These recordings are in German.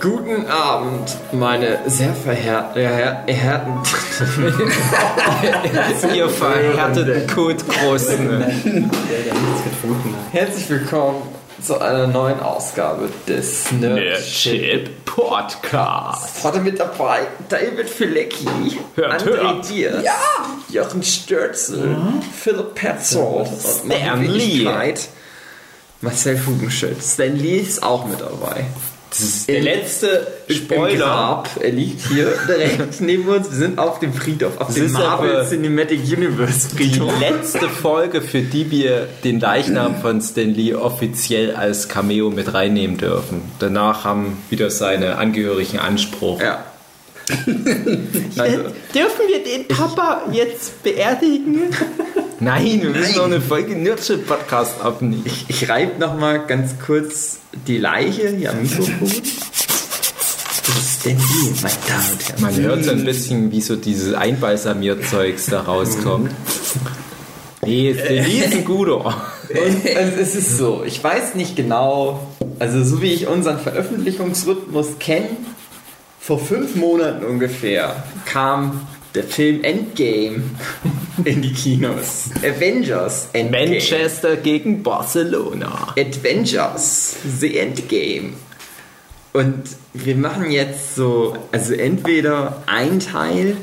Guten Abend, meine sehr verehrten, ihr verhärteten Kotgroßen. Herzlich willkommen zu einer neuen Ausgabe des Nerdship Podcast. Heute mit dabei David Filecki, Hört, André hört. Dier, Ja! Jochen Störzel, Philipp Petzold, Stan Lee. Marcel Fugenschild. Stan Lee ist auch mit dabei. Das ist der letzte Spoiler. Grab. Er liegt hier direkt neben uns. Wir sind auf dem Friedhof, auf dem Marvel Cinematic Universe Die Friedhof. letzte Folge, für die wir den Leichnam von Stan Lee offiziell als Cameo mit reinnehmen dürfen. Danach haben wieder seine Angehörigen Anspruch. Ja. Also, Dürfen wir den Papa jetzt beerdigen? Nein, wir müssen noch eine Folge Nerdship Podcast abnehmen. ich reibe noch mal ganz kurz die Leiche hier am Mikrofon. Das ist Stan Lee, meine Damen und Herren. Man hört so ein bisschen, wie so dieses Einbalsamierzeugs da rauskommt. Nee, Stan Lee ist ein guter. Und, und es ist so, ich weiß nicht genau, also so wie ich unseren Veröffentlichungsrhythmus kenne, vor fünf Monaten ungefähr kam der Film Endgame in die Kinos. Avengers Endgame. Manchester gegen Barcelona. Avengers, The Endgame. Und wir machen jetzt so, also entweder ein Teil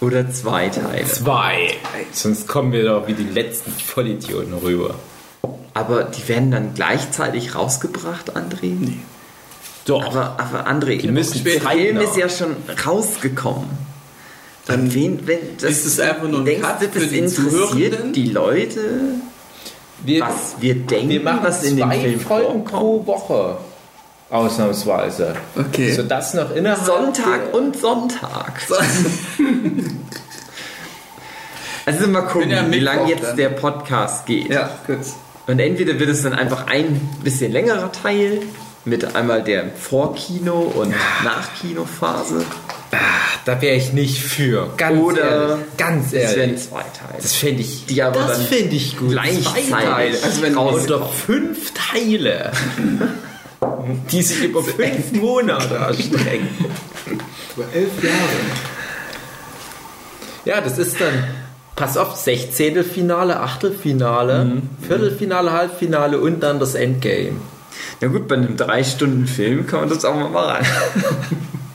oder zwei Teile. Zwei. Sonst kommen wir doch wie die letzten Vollidioten rüber. Aber die werden dann gleichzeitig rausgebracht, André? Nee. Doch. Aber, aber André, der. Film ist ja schon rausgekommen. Dann wen, wenn, das, ist es einfach nur ein denkst Cut das für die interessiert Zuhörenden? die Leute, wir, was wir denken, wir machen was in dem zwei Film Folgen vorkommt? pro Woche. Ausnahmsweise. Okay. Sodass noch innerhalb Sonntag und Sonntag. Also mal gucken, ja wie lange jetzt dann. der Podcast geht. Ja, gut. Und entweder wird es dann einfach ein bisschen längerer Teil mit einmal der Vorkino- und Nachkinophase. Da wäre ich nicht für. Ganz Oder ehrlich. Ganz Es werden ehrlich. zwei Teile. Das fände ich. Die aber das dann finde ich gut. gleichzeitig Zwei Teile. also wenn Unter fünf Teile. die sich über fünf Monate erstrecken. Über elf Jahre. Ja, das ist dann. Pass auf, 16. Finale, Achtelfinale, Viertelfinale, Halbfinale und dann das Endgame. Na gut, bei einem drei Stunden Film kann man das auch mal machen.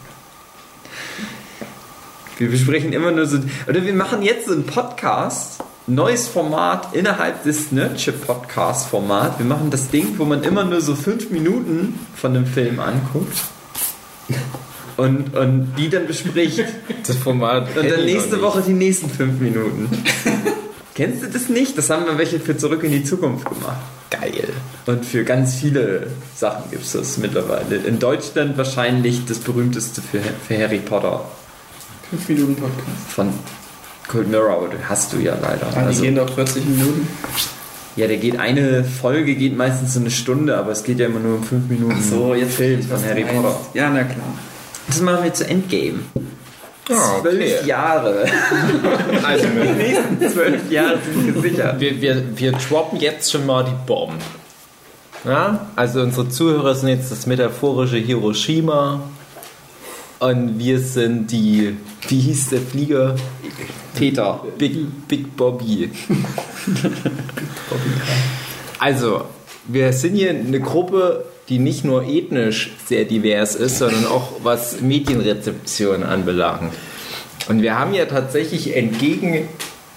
Wir besprechen immer nur so. Oder wir machen jetzt so einen Podcast, neues Format innerhalb des Nerdship Podcast Format. Wir machen das Ding, wo man immer nur so fünf Minuten von einem Film anguckt und, und die dann bespricht. Das Format. Und dann nächste. Woche die nächsten fünf Minuten. Kennst du das nicht? Das haben wir welche für Zurück in die Zukunft gemacht. Geil. Und für ganz viele Sachen gibt es das mittlerweile. In Deutschland wahrscheinlich das berühmteste für, für Harry Potter Fünf Minuten Podcast. von Cold Mirror, aber den hast du ja leider. Ah, die Also, gehen doch 40 Minuten. ja, der geht eine Folge geht meistens so eine Stunde, aber es geht ja immer nur um fünf Minuten. Film von Harry Potter. Ja, na klar. Das machen wir zu Endgame. Ah, Zwölf okay. Jahre. Also, Die nächsten zwölf Jahre sind gesichert. wir, wir, wir droppen jetzt schon mal die Bomben. Ja? Also unsere Zuhörer sind jetzt das metaphorische Hiroshima und wir sind die, wie hieß der Flieger? Peter. Big, Big Bobby. also, wir sind hier eine Gruppe, die nicht nur ethnisch sehr divers ist, sondern auch was Medienrezeption anbelangt. Und wir haben ja tatsächlich entgegen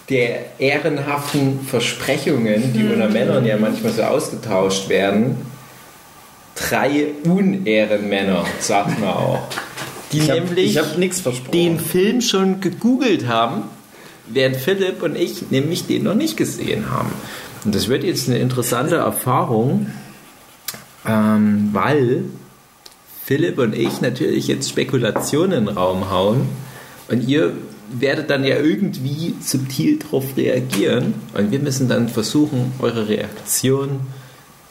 der ehrenhaften Versprechungen, die unter Männern ja manchmal so ausgetauscht werden, drei Unehrenmänner, sagt man auch. Die Ich hab- nämlich ich hab nix versprochen. den Film schon gegoogelt haben, während Philipp und ich nämlich den noch nicht gesehen haben. Und das wird jetzt eine interessante Erfahrung, ähm, weil Philipp und ich natürlich jetzt Spekulationen in den Raum hauen und ihr werdet dann ja irgendwie subtil darauf reagieren und wir müssen dann versuchen, eure Reaktion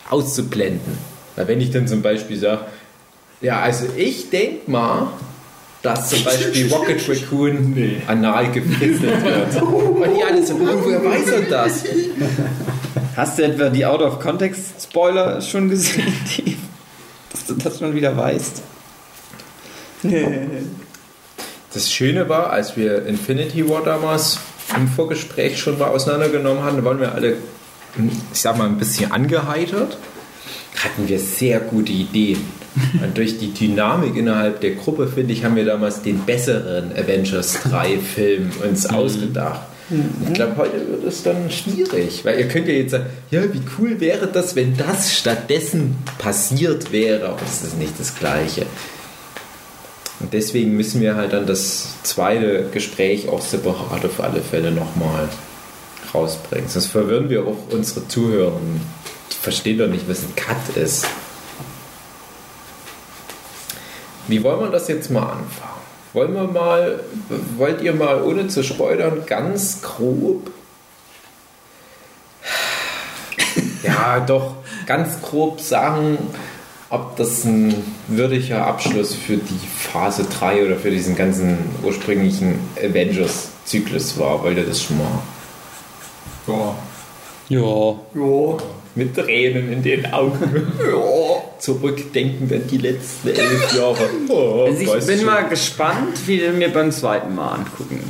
auszublenden. Weil wenn ich dann zum Beispiel sage, ja, also ich denke mal, dass zum Beispiel Rocket Raccoon anal gefitzelt wird. Und die alle so, oh, woher weiß er das? Hast du etwa die Out-of-Context-Spoiler schon gesehen, die, dass du das schon wieder weißt? Das Schöne war, als wir Infinity War damals im Vorgespräch schon mal auseinandergenommen hatten, waren wir alle, ich sag mal, ein bisschen angeheitert. Hatten wir sehr gute Ideen. Und durch die Dynamik innerhalb der Gruppe, finde ich, haben wir damals den besseren Avengers 3 Film uns ausgedacht. Ich glaube, heute wird es dann schwierig, weil ihr könnt ja jetzt sagen, ja, wie cool wäre das, wenn das stattdessen passiert wäre, aber es ist nicht das Gleiche. Und deswegen müssen wir halt dann das zweite Gespräch auch separat auf alle Fälle nochmal rausbringen. Sonst verwirren wir auch unsere Zuhörer. Die verstehen doch nicht, was ein Cut ist. Wie wollen wir das jetzt mal anfangen? Wollen wir mal, wollt ihr mal ohne zu spoilern, ganz grob, ja doch, ganz grob sagen, ob das ein würdiger Abschluss für die Phase 3 oder für diesen ganzen ursprünglichen Avengers-Zyklus war? Wollt ihr das schon mal? Ja. Ja. Ja. Mit Tränen in den Augen. ja. Zurückdenken an die letzten elf Jahre. Oh, Also ich bin schon. mal gespannt, wie wir mir beim zweiten Mal angucken.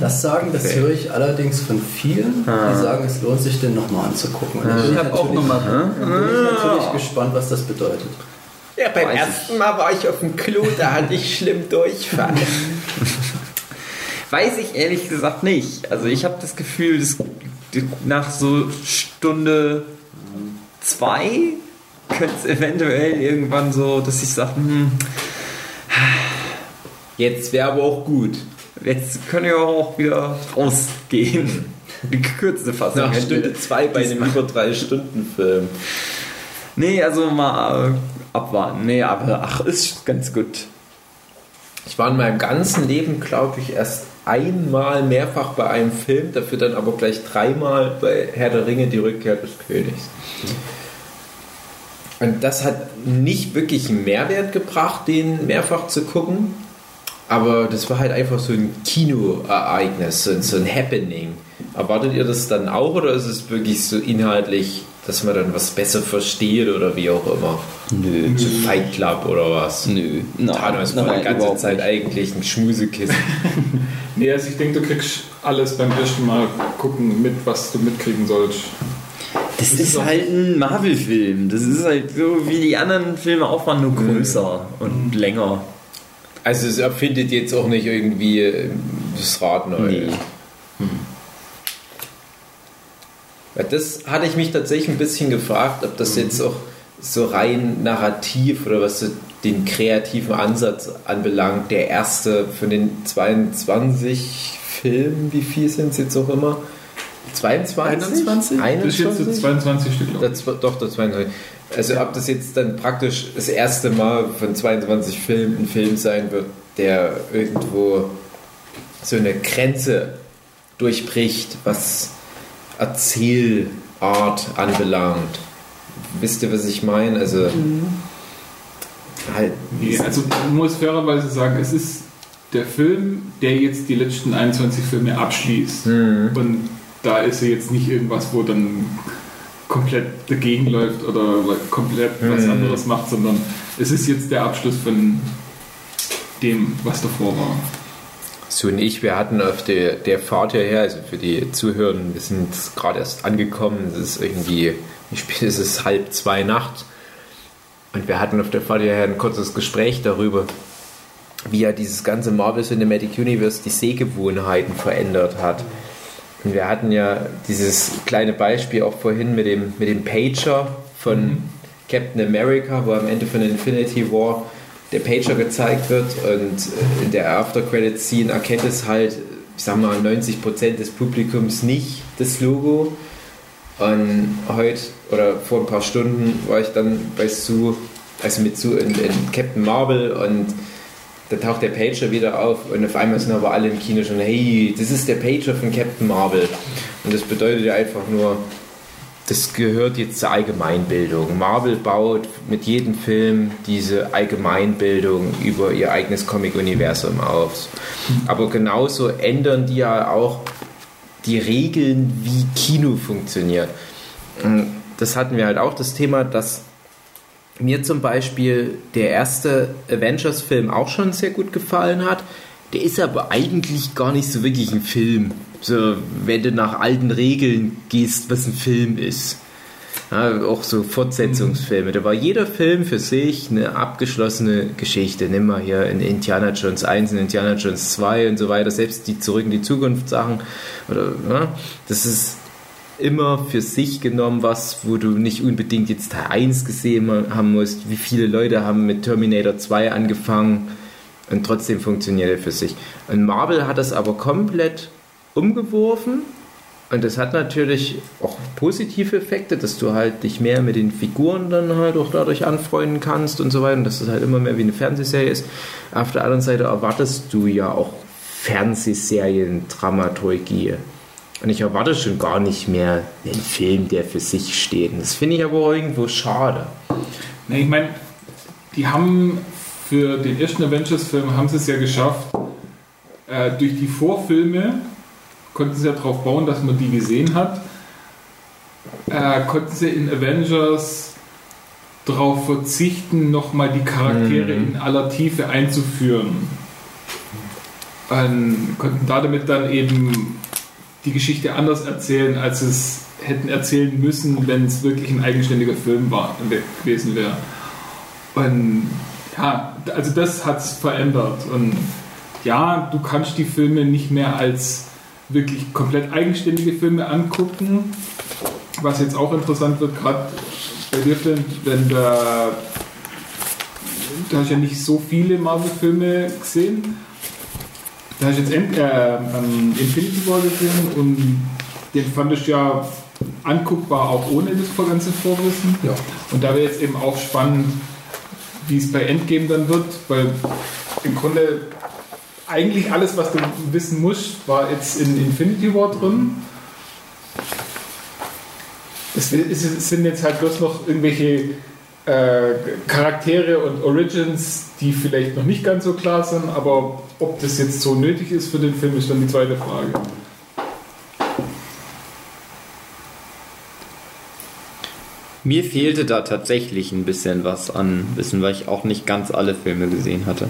Das sagen, das Okay. höre ich allerdings von vielen, die sagen, es lohnt sich, den nochmal anzugucken. Und ich bin Ich habe auch nochmal. dann bin ich natürlich gespannt, was das bedeutet. Ja, beim Weiß ersten Mal war ich auf dem Klo, da hatte ich schlimm Durchfall. Weiß ich ehrlich gesagt nicht. Also ich habe das Gefühl, dass nach so Stunde zwei könnte es eventuell irgendwann so, dass ich sage, hm, Jetzt wäre aber auch gut. jetzt können wir auch wieder rausgehen. Die gekürzte Fassung. Nach Stunde zwei bei einem über drei Stunden Film. Nee, also mal äh, abwarten. Nee, aber ach, ist ganz gut. Ich war in meinem ganzen Leben, glaube ich, erst einmal mehrfach bei einem Film, dafür dann aber gleich dreimal bei Herr der Ringe, die Rückkehr des Königs. Und das hat nicht wirklich einen Mehrwert gebracht, den mehrfach zu gucken. Aber das war halt einfach so ein Kinoereignis, so, so ein Happening. Erwartet ihr das dann auch oder ist es wirklich so inhaltlich, dass man dann was besser versteht oder wie auch immer? Nö. So Fight Club oder was? Nö. Nein, Thanos war die ganze Zeit nicht. eigentlich ein Schmusekissen. Nee, also ich denke, du kriegst alles beim ersten Mal gucken mit, was du mitkriegen sollst. Das ist halt ein Marvel-Film. Das ist halt so wie die anderen Filme auch waren, nur größer und länger. Also es erfindet jetzt auch nicht irgendwie äh, das Rad neu. Nee. Ja, Das hatte ich mich tatsächlich ein bisschen gefragt, ob das jetzt auch so rein narrativ oder was so den kreativen Ansatz anbelangt, der erste von den 22 Filmen, wie viel sind es jetzt auch immer? 22? 21? Das ist jetzt so 21? 22 Stück. glaub ich. Das, doch, das 22. Also ob das jetzt dann praktisch das erste Mal von 22 Filmen ein Film sein wird, der irgendwo so eine Grenze durchbricht, was Erzählart anbelangt. Wisst ihr, was ich meine? Also halt Nee, also man muss fairerweise sagen, es ist der Film, der jetzt die letzten 21 Filme abschließt. Und da ist er jetzt nicht irgendwas, wo dann komplett dagegen läuft oder komplett was anderes macht, sondern es ist jetzt der Abschluss von dem, was davor war. So und ich, wir hatten auf der, der Fahrt hierher, also für die Zuhörer, wir sind gerade erst angekommen, es ist irgendwie, wie spät ist es, halb zwei Nacht. Und wir hatten auf der Fahrt hierher ein kurzes Gespräch darüber, wie ja dieses ganze Marvel Cinematic Universe die Sehgewohnheiten verändert hat. Und wir hatten ja dieses kleine Beispiel auch vorhin mit dem, mit dem Pager von Captain America, wo am Ende von Infinity War der Pager gezeigt wird und in der After Credit Scene erkennt es halt, ich sag mal, 90% des Publikums nicht das Logo. Und heute oder vor ein paar Stunden war ich dann bei Sue, also mit Sue in, in Captain Marvel und da taucht der Pager wieder auf und auf einmal sind aber alle im Kino schon, hey, das ist der Pager von Captain Marvel. Und das bedeutet ja einfach nur, das gehört jetzt zur Allgemeinbildung. Marvel baut mit jedem Film diese Allgemeinbildung über ihr eigenes Comic-Universum auf. Aber genauso ändern die ja auch die Regeln, wie Kino funktioniert. Das hatten wir halt auch das Thema, dass mir zum Beispiel der erste Avengers-Film auch schon sehr gut gefallen hat. Der ist aber eigentlich gar nicht so wirklich ein Film. So, wenn du nach alten Regeln gehst, was ein Film ist. Ja, auch so Fortsetzungsfilme. Da war jeder Film für sich eine abgeschlossene Geschichte. Nimm mal hier in Indiana Jones 1, in Indiana Jones 2 und so weiter, selbst die Zurück in die Zukunft Sachen. Oder, ja, das ist immer für sich genommen was, wo du nicht unbedingt jetzt Teil 1 gesehen haben musst. Wie viele Leute haben mit Terminator 2 angefangen und trotzdem funktioniert er für sich. Und Marvel hat das aber komplett umgeworfen und das hat natürlich auch positive Effekte, dass du halt dich mehr mit den Figuren dann halt auch dadurch anfreunden kannst und so weiter und dass das halt immer mehr wie eine Fernsehserie ist. Auf der anderen Seite erwartest du ja auch Fernsehserien-Dramaturgie. Und ich erwarte schon gar nicht mehr einen Film, der für sich steht. Das finde ich aber irgendwo schade. Na, ich meine, die haben für den ersten Avengers-Film haben sie es ja geschafft, äh, durch die Vorfilme konnten sie ja darauf bauen, dass man die gesehen hat, äh, konnten sie in Avengers darauf verzichten, nochmal die Charaktere mhm. in aller Tiefe einzuführen. Und konnten da damit dann eben die Geschichte anders erzählen, als es hätten erzählen müssen, wenn es wirklich ein eigenständiger Film war, gewesen wäre. Und ja, also das hat es verändert. Und ja, du kannst die Filme nicht mehr als wirklich komplett eigenständige Filme angucken. Was jetzt auch interessant wird, gerade bei dir, Flint, wenn da, du hast ja nicht so viele Marvel-Filme gesehen da hast du jetzt End, äh, ähm, Infinity War gesehen und den fand ich ja anguckbar, auch ohne das ganze Vorwissen. Ja. Und da wäre jetzt eben auch spannend, wie es bei Endgame dann wird, weil im Grunde eigentlich alles, was du wissen musst, war jetzt in Infinity War drin. Es sind jetzt halt bloß noch irgendwelche äh, Charaktere und Origins, die vielleicht noch nicht ganz so klar sind, aber ob das jetzt so nötig ist für den Film, ist dann die zweite Frage. Mir fehlte da tatsächlich ein bisschen was an Wissen, weil ich auch nicht ganz alle Filme gesehen hatte.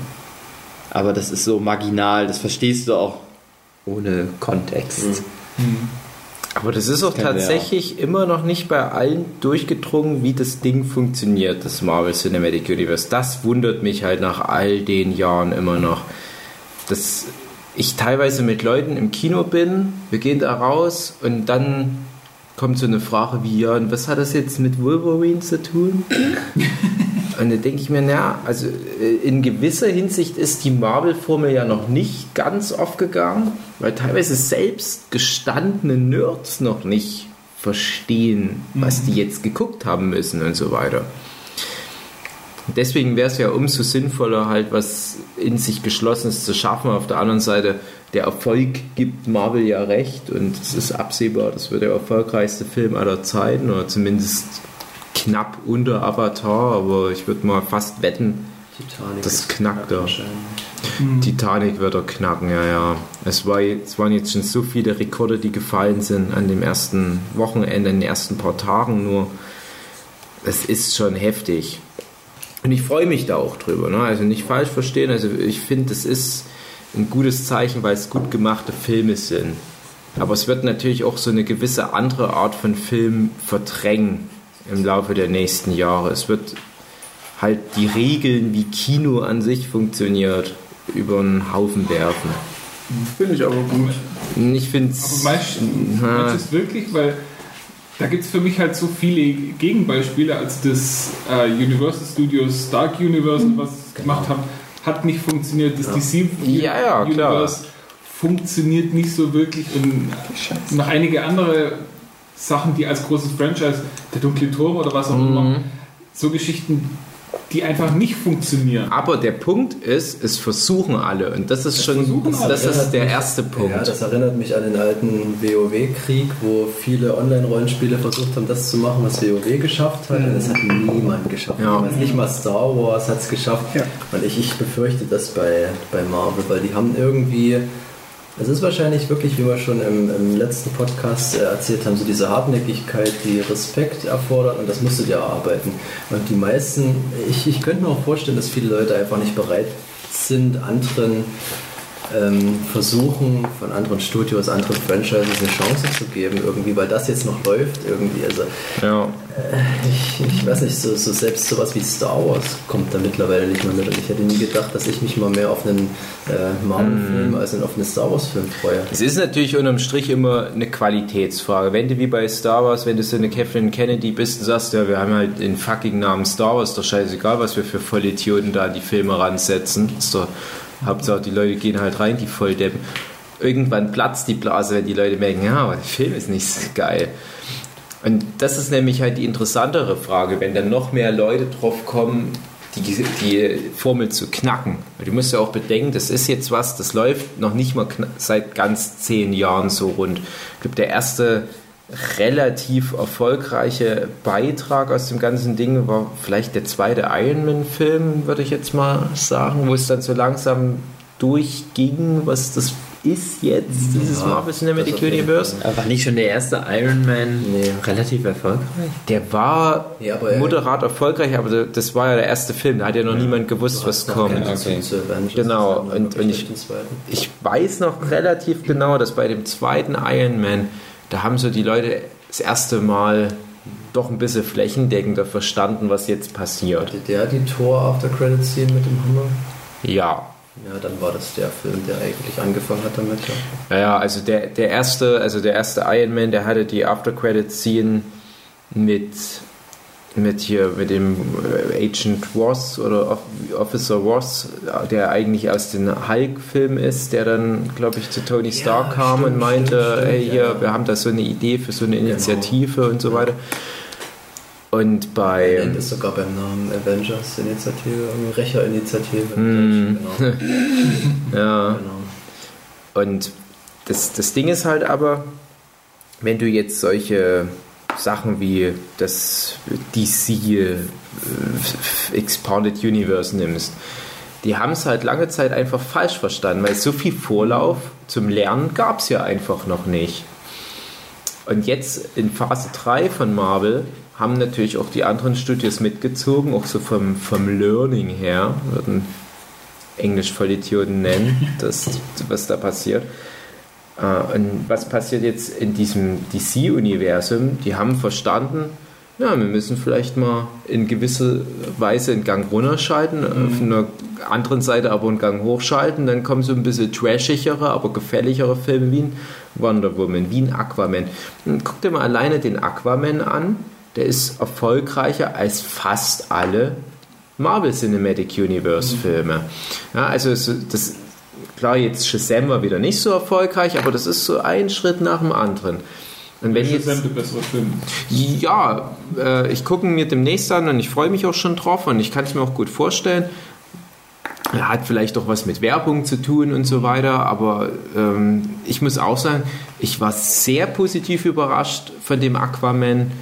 Aber das ist so marginal, das verstehst du auch ohne Kontext. Mhm. Aber das ist auch tatsächlich ja. immer noch nicht bei allen durchgedrungen, wie das Ding funktioniert, das Marvel Cinematic Universe. Das wundert mich halt nach all den Jahren immer noch. Dass ich teilweise mit Leuten im Kino bin, wir gehen da raus und dann kommt so eine Frage wie, ja, und was hat das jetzt mit Wolverine zu tun? Und da denke ich mir, naja, also äh, in gewisser Hinsicht ist die Marvel-Formel ja noch nicht ganz aufgegangen, weil teilweise selbst gestandene Nerds noch nicht verstehen, was die jetzt geguckt haben müssen und so weiter. Deswegen wäre es ja umso sinnvoller, halt was in sich Geschlossenes zu schaffen. Auf der anderen Seite, der Erfolg gibt Marvel ja recht und es ist absehbar, das wird der erfolgreichste Film aller Zeiten oder zumindest knapp unter Avatar, aber ich würde mal fast wetten, Titanic das knackt er. Mhm. Titanic wird er knacken, ja, ja. Es, war, es waren jetzt schon so viele Rekorde, die gefallen sind an dem ersten Wochenende, in den ersten paar Tagen nur. Es ist schon heftig. Und ich freue mich da auch drüber. Ne? Also nicht falsch verstehen. Also ich finde, es ist ein gutes Zeichen, weil es gut gemachte Filme sind. Aber es wird natürlich auch so eine gewisse andere Art von Film verdrängen im Laufe der nächsten Jahre. Es wird halt die Regeln, wie Kino an sich funktioniert, über einen Haufen werfen. Finde ich aber gut. Ich finde es. Aber es wirklich, weil da gibt es für mich halt so viele Gegenbeispiele, als das äh, Universal Studios Dark Universe, was genau. gemacht haben, hat nicht funktioniert. Das ja. DC ja, ja, Universe klar. funktioniert nicht so wirklich und noch einige andere Sachen, die als großes Franchise, der dunkle Turm oder was auch mhm. immer, so Geschichten, die einfach nicht funktionieren. Aber der Punkt ist, es versuchen alle und das ist das schon, das, das ist der erste Punkt. Ja, das erinnert mich an den alten WoW-Krieg, wo viele Online-Rollenspiele versucht haben, das zu machen, was WoW geschafft hat. Und das hat niemand geschafft. Ja. Nicht mal Star Wars hat es geschafft. Ja. Und ich, ich befürchte das bei, bei Marvel, weil die haben irgendwie Es ist wahrscheinlich wirklich, wie wir schon im, im letzten Podcast äh, erzählt haben, so diese Hartnäckigkeit, die Respekt erfordert und das musst du dir erarbeiten. Und die meisten, ich, ich könnte mir auch vorstellen, dass viele Leute einfach nicht bereit sind, anderen ähm, versuchen, von anderen Studios, anderen Franchises eine Chance zu geben, irgendwie, weil das jetzt noch läuft, irgendwie. Also, Ja. äh, ich, ich weiß nicht, so, so selbst sowas wie Star Wars kommt da mittlerweile nicht mehr mit. Und ich hätte nie gedacht, dass ich mich mal mehr auf einen äh, Marvel-Film als auf einen Star Wars-Film freue. Es ist natürlich unterm Strich immer eine Qualitätsfrage. Wenn du wie bei Star Wars, wenn du so eine Kathleen Kennedy bist und sagst, ja, wir haben halt den fucking Namen Star Wars, doch scheißegal, was wir für Vollidioten da die Filme ransetzen. Ist doch, Hauptsache, die Leute gehen halt rein, die Volldeppen. Irgendwann platzt die Blase, wenn die Leute merken, ja, aber der Film ist nicht so geil. Und das ist nämlich halt die interessantere Frage, wenn dann noch mehr Leute drauf kommen, die, die Formel zu knacken. Du musst ja auch bedenken, das ist jetzt was, das läuft noch nicht mal seit ganz zehn Jahren so rund. Ich glaube, der erste relativ erfolgreiche Beitrag aus dem ganzen Ding war vielleicht der zweite Iron Man-Film, würde ich jetzt mal sagen, wo es dann so langsam durchging, was das ist jetzt, dieses Ja, Marvel Cinematic Universe. Aber war nicht schon der erste Iron Man Nee. relativ erfolgreich? Der war Ja, er- moderat erfolgreich, aber das war ja der erste Film. Da hat ja noch niemand gewusst, was kommt. Okay. Genau, und- und ich. Ich weiß noch relativ genau, dass bei dem zweiten Iron Man, da haben so die Leute das erste Mal doch ein bisschen flächendeckender verstanden, was jetzt passiert. Hatte der die Tor After Credit Scene mit dem Hammer? Ja. Ja, dann war das der Film, der eigentlich angefangen hat damit. Ja. Naja, also der, der erste, also der erste Iron Man, der hatte die After Credit Scene mit mit hier mit dem äh, Agent Ross oder Off- Officer Ross, der eigentlich aus den Hulk-Filmen ist, der dann, glaube ich, zu Tony Stark kam stimmt, und meinte, stimmt, hey, hier, ja. wir haben da so eine Idee für so eine Initiative und so weiter. Und bei Er nennt es sogar beim Namen Avengers Initiative, irgendwie Rächer-Initiative. Mm. Genau. ja, genau. Und das, das Ding ist halt aber, wenn du jetzt solche Sachen wie das DC äh, Expanded Universe nimmst, die haben es halt lange Zeit einfach falsch verstanden, weil so viel Vorlauf zum Lernen gab es ja einfach noch nicht. Und jetzt in Phase 3 von Marvel haben natürlich auch die anderen Studios mitgezogen, auch so vom, vom Learning her, würden Englisch Vollidioten nennen, das, was da passiert. Äh, Und was passiert jetzt in diesem DC-Universum? Die haben verstanden, ja, wir müssen vielleicht mal in gewisser Weise einen Gang runterschalten, auf einer anderen Seite aber einen Gang hochschalten, dann kommen so ein bisschen trashigere, aber gefälligere Filme wie ein Wonder Woman, wie ein Aquaman. Und guck dir mal alleine den Aquaman an, der ist erfolgreicher als fast alle Marvel Cinematic Universe Filme. Ja, also so- das, klar, jetzt Shazam war wieder nicht so erfolgreich, aber das ist so ein Schritt nach dem anderen. Und wenn jetzt, ja, äh, ich gucke mir demnächst an und ich freue mich auch schon drauf und ich kann es mir auch gut vorstellen. Er hat vielleicht auch was mit Werbung zu tun und so weiter, aber ähm, ich muss auch sagen, ich war sehr positiv überrascht von dem Aquaman.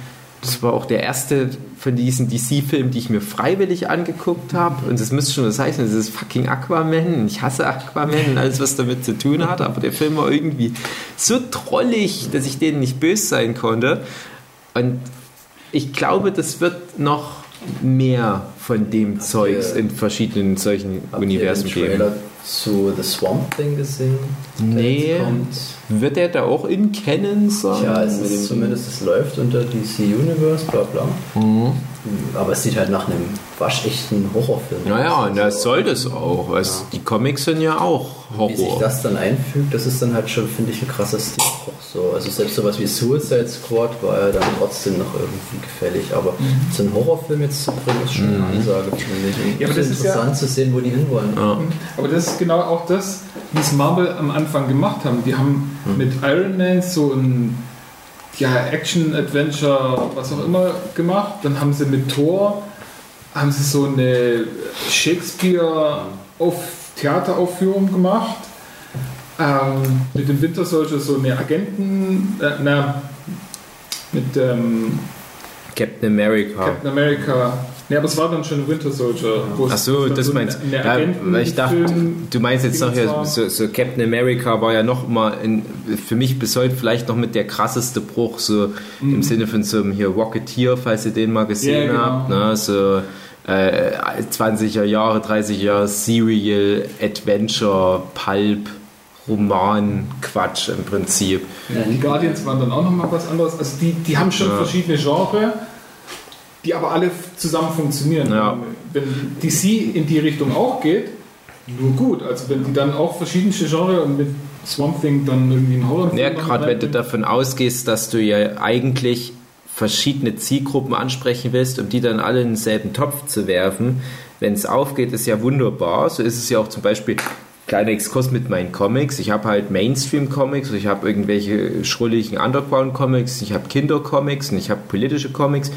Das war auch der erste von diesen DC-Filmen, die ich mir freiwillig angeguckt habe. Und das müsste schon was heißen, das ist fucking Aquaman. Ich hasse Aquaman und alles, was damit zu tun hat. Aber der Film war irgendwie so trollig, dass ich denen nicht böse sein konnte. Und ich glaube, das wird noch mehr von dem Zeugs in verschiedenen solchen Habt Universen ihr den geben. Trailer zu The Swamp Thing gesehen? Nee. Wird der da auch in Canon sein? Ja, es ist zumindest, es läuft unter DC Universe, bla bla. Mhm. Aber es sieht halt nach einem waschechten Horrorfilm Naja, aus. und das soll das auch. es- Die Comics sind ja auch Wie sich Horror. das dann einfügt, das ist dann halt schon, finde ich, ein krasser Stilbruch. So. Also selbst sowas wie Suicide Squad war ja dann trotzdem noch irgendwie gefällig. Aber Mhm. so einen Horrorfilm jetzt zu bringen, ist schon eine Ansage, finde ich. Und Ja, aber es das ist ja- interessant zu sehen, wo die hinwollen. Ja. Aber das ist genau auch das, wie es Marvel am Anfang gemacht haben. Die haben mit Iron Man so ein ja, Action-Adventure, was auch immer gemacht. Dann haben sie mit Thor haben sie so eine Shakespeare-Theateraufführung gemacht. Ähm, mit dem Winter Soldier so eine Agenten, äh, na, mit ähm, Captain America. Captain America. Ne, aber es war dann schon Winter Soldier. Ach so, das so meinst eine ja, weil ich dachte, Film- du meinst jetzt noch ja, so, so Captain America war ja noch mal in, für mich bis heute vielleicht noch mit der krasseste Bruch so im Sinne von so einem hier Rocketeer, falls ihr den mal gesehen Mhm. Ja, genau. habt, ne, so äh, 20er Jahre, 30er Jahre Serial Adventure Pulp Roman Quatsch im Prinzip. Ja, die Guardians waren dann auch nochmal was anderes. Also die, die haben schon Ja. verschiedene Genres, die aber alle zusammen funktionieren. Ja. Wenn DC in die Richtung auch geht, nur gut. Also wenn die dann auch verschiedene Genres und mit Swamp Thing dann irgendwie einen Horror Ja, gerade wenn du davon ausgehst, dass du ja eigentlich verschiedene Zielgruppen ansprechen willst, um die dann alle in denselben Topf zu werfen, wenn es aufgeht, ist ja wunderbar. So ist es ja auch zum Beispiel kleiner Exkurs mit meinen Comics. Ich habe halt Mainstream-Comics, ich habe irgendwelche schrulligen Underground-Comics, ich habe Kinder-Comics und ich habe politische Comics.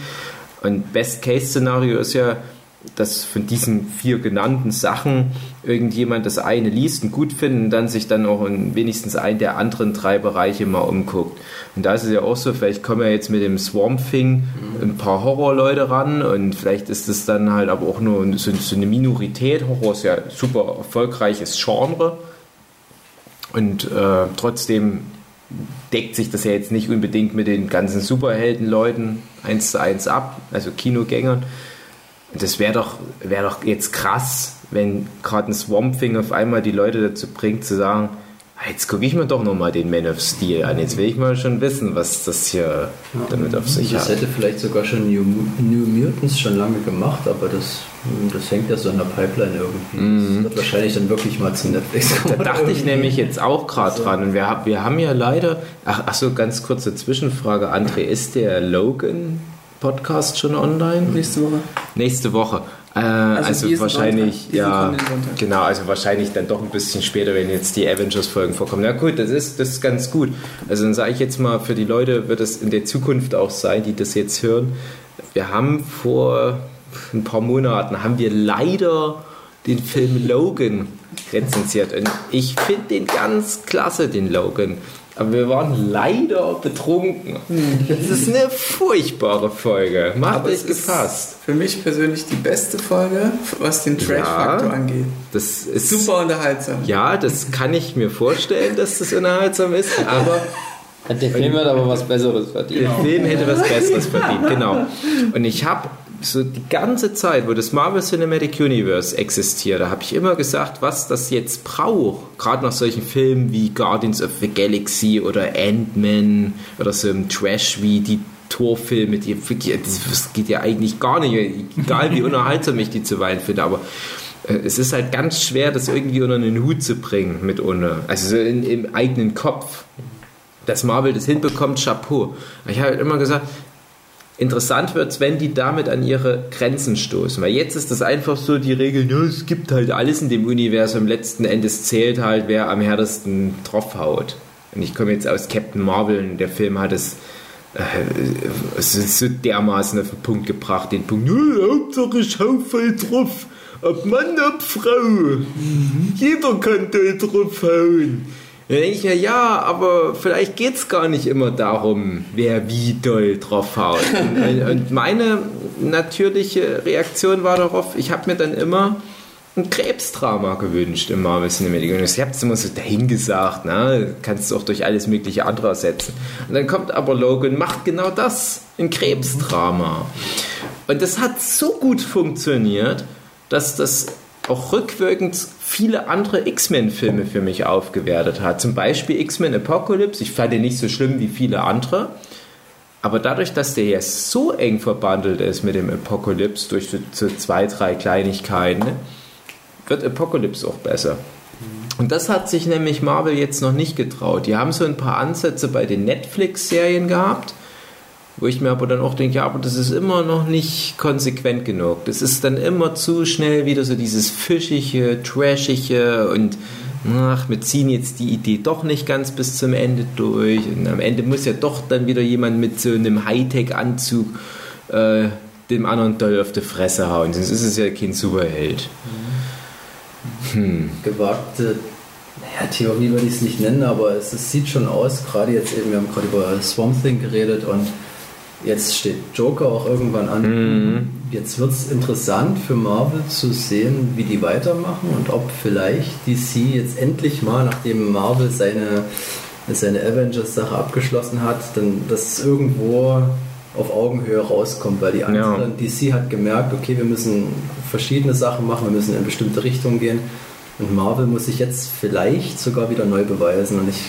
Und Best-Case-Szenario ist ja, dass von diesen vier genannten Sachen irgendjemand das eine liest und gut findet und dann sich dann auch in wenigstens einen der anderen drei Bereiche mal umguckt. Und da ist es ja auch so, vielleicht kommen ja jetzt mit dem Swamp Thing ein paar Horrorleute ran und vielleicht ist es dann halt aber auch nur so, so eine Minorität. Horror ist ja super erfolgreiches Genre und äh, trotzdem deckt sich das ja jetzt nicht unbedingt mit den ganzen Superheldenleuten eins zu eins ab, also Kinogängern. Das wäre doch, wär doch jetzt krass, wenn gerade ein Swamp Thing auf einmal die Leute dazu bringt, zu sagen, "Ah, jetzt gucke ich mir doch nochmal den Man of Steel an. Jetzt will ich mal schon wissen, was das hier damit auf sich Das hat. hätte vielleicht sogar schon New, New Mutants schon lange gemacht, aber das, das hängt ja so in der Pipeline irgendwie. Das wird wahrscheinlich dann wirklich mal zu Netflix kommen. Mhm. Da dachte ich nämlich jetzt auch gerade Also- dran. Und wir, wir haben ja leider. Ach, ach so, ganz kurze Zwischenfrage. André, ist der Logan-Podcast schon online? Nächste Woche. Nächste Woche. Äh, also diesen wahrscheinlich, ja, genau, also wahrscheinlich dann doch ein bisschen später, wenn jetzt die Avengers-Folgen vorkommen. Na gut, das ist, das ist ganz gut. Also dann sage ich jetzt mal, für die Leute wird es in der Zukunft auch sein, die das jetzt hören. Wir haben vor ein paar Monaten, haben wir leider den Film Logan rezensiert. Und ich finde den ganz klasse, den Logan. Aber wir waren leider betrunken. Das ist eine furchtbare Folge. Macht Aber euch es ist gefasst. für mich persönlich die beste Folge, was den Trash-Faktor Ja. angeht. Das ist Super unterhaltsam. Ja, das kann ich mir vorstellen, dass das unterhaltsam ist, aber Der Film hat aber was Besseres verdient. der Film hätte was Besseres verdient, genau. Und ich habe so die ganze Zeit, wo das Marvel Cinematic Universe existiert, da habe ich immer gesagt, was das jetzt braucht. Gerade nach solchen Filmen wie Guardians of the Galaxy oder Ant-Man oder so einem Trash wie die Torfilme, die das geht ja eigentlich gar nicht, egal wie unterhaltsam ich die zuweilen finde, aber äh, es ist halt ganz schwer, das irgendwie unter einen Hut zu bringen mit ohne, also so in, im eigenen Kopf dass Marvel das hinbekommt, Chapeau. Ich habe halt immer gesagt, interessant wird es, wenn die damit an ihre Grenzen stoßen. Weil jetzt ist das einfach so die Regel, ja, es gibt halt alles in dem Universum, letzten Endes zählt halt, wer am härtesten draufhaut. Und ich komme jetzt aus Captain Marvel und der Film hat es, äh, es ist so dermaßen auf den Punkt gebracht, den Punkt, ja, Hauptsache ich hau voll drauf. Ob Mann, ob Frau. Jeder kann da draufhauen. Da denke ich mir, ja, aber vielleicht geht es gar nicht immer darum, wer wie doll draufhaut. Und, und meine natürliche Reaktion war darauf, ich habe mir dann immer ein Krebsdrama gewünscht im Marvel Cinematic Universe. Ich habe es immer so dahingesagt, ne? kannst du auch durch alles mögliche andere ersetzen. Und dann kommt aber Logan, macht genau das, ein Krebsdrama. Und das hat so gut funktioniert, dass das auch rückwirkend viele andere X-Men-Filme für mich aufgewertet hat. Zum Beispiel X-Men Apocalypse. Ich fand den nicht so schlimm wie viele andere. Aber dadurch, dass der ja so eng verbandelt ist mit dem Apocalypse durch so, zwei, drei Kleinigkeiten, ne, wird Apocalypse auch besser. Und das hat sich nämlich Marvel jetzt noch nicht getraut. Die haben so ein paar Ansätze bei den Netflix-Serien gehabt, wo ich mir aber dann auch denke, ja, aber das ist immer noch nicht konsequent genug. Das ist dann immer zu schnell wieder so dieses fischige, trashige und ach, wir ziehen jetzt die Idee doch nicht ganz bis zum Ende durch. Und am Ende muss ja doch dann wieder jemand mit so einem Hightech-Anzug äh, dem anderen doll auf die Fresse hauen. Sonst ist es ja kein Superheld. gewagte naja, Theorie würde ich es nicht nennen, aber es, es sieht schon aus, gerade jetzt eben, wir haben gerade über Swamp Thing geredet und Jetzt steht Joker auch irgendwann an. Mhm. Jetzt wird es interessant für Marvel zu sehen, wie die weitermachen und ob vielleicht DC jetzt endlich mal, nachdem Marvel seine, seine Avengers-Sache abgeschlossen hat, dann das irgendwo auf Augenhöhe rauskommt, weil die anderen, DC hat gemerkt, okay, wir müssen verschiedene Sachen machen, wir müssen in bestimmte Richtungen gehen. Und Marvel muss sich jetzt vielleicht sogar wieder neu beweisen. Und ich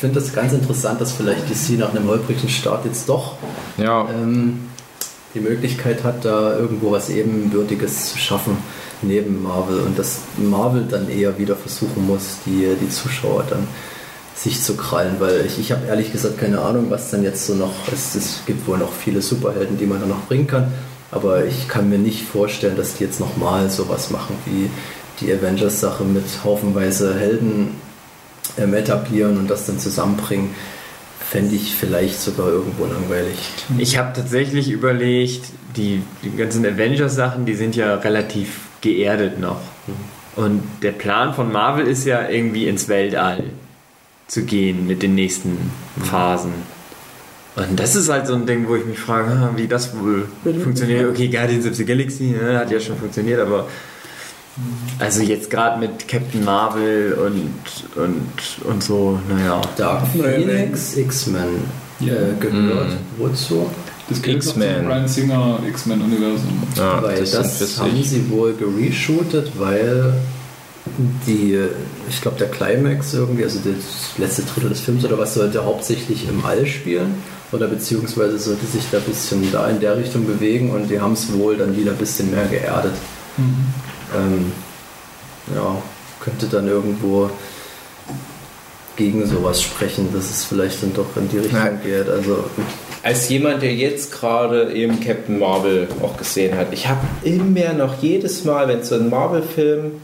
finde das ganz interessant, dass vielleicht DC nach einem holprigen Start jetzt doch Ja. ähm, die Möglichkeit hat, da irgendwo was Ebenbürtiges zu schaffen neben Marvel. Und dass Marvel dann eher wieder versuchen muss, die, die Zuschauer dann sich zu krallen, weil ich, ich habe ehrlich gesagt keine Ahnung, was dann jetzt so noch, es, es gibt wohl noch viele Superhelden, die man da noch bringen kann, aber ich kann mir nicht vorstellen, dass die jetzt nochmal sowas machen wie die Avengers-Sache mit haufenweise Helden ähm, etablieren und das dann zusammenbringen, fände ich vielleicht sogar irgendwo langweilig. Ich habe tatsächlich überlegt, die, die ganzen Avengers-Sachen, die sind ja relativ geerdet noch. Und der Plan von Marvel ist ja irgendwie ins Weltall zu gehen mit den nächsten Phasen. Und das ist halt so ein Ding, wo ich mich frage, ah, wie das wohl funktioniert. Okay, Guardians of the Galaxy ne, hat ja schon funktioniert, aber also jetzt gerade mit Captain Marvel und, und, und so, naja. Dark Phoenix, X-Men äh, gehört. Mhm. Wozu? Das X-Men. zum Brian Singer X-Men-Universum. ja weil das, für haben sie wohl gereshootet, weil die, ich glaube, der Climax irgendwie, also das letzte Drittel des Films oder was, sollte hauptsächlich im All spielen. Oder beziehungsweise sollte sich da ein bisschen da in der Richtung bewegen und die haben es wohl dann wieder ein bisschen mehr geerdet. Ähm, ja, könnte dann irgendwo gegen sowas sprechen, dass es vielleicht dann doch in die Richtung Ja. geht. Also Als jemand, der jetzt gerade eben Captain Marvel auch gesehen hat, ich habe immer noch jedes Mal, wenn so ein Marvel-Film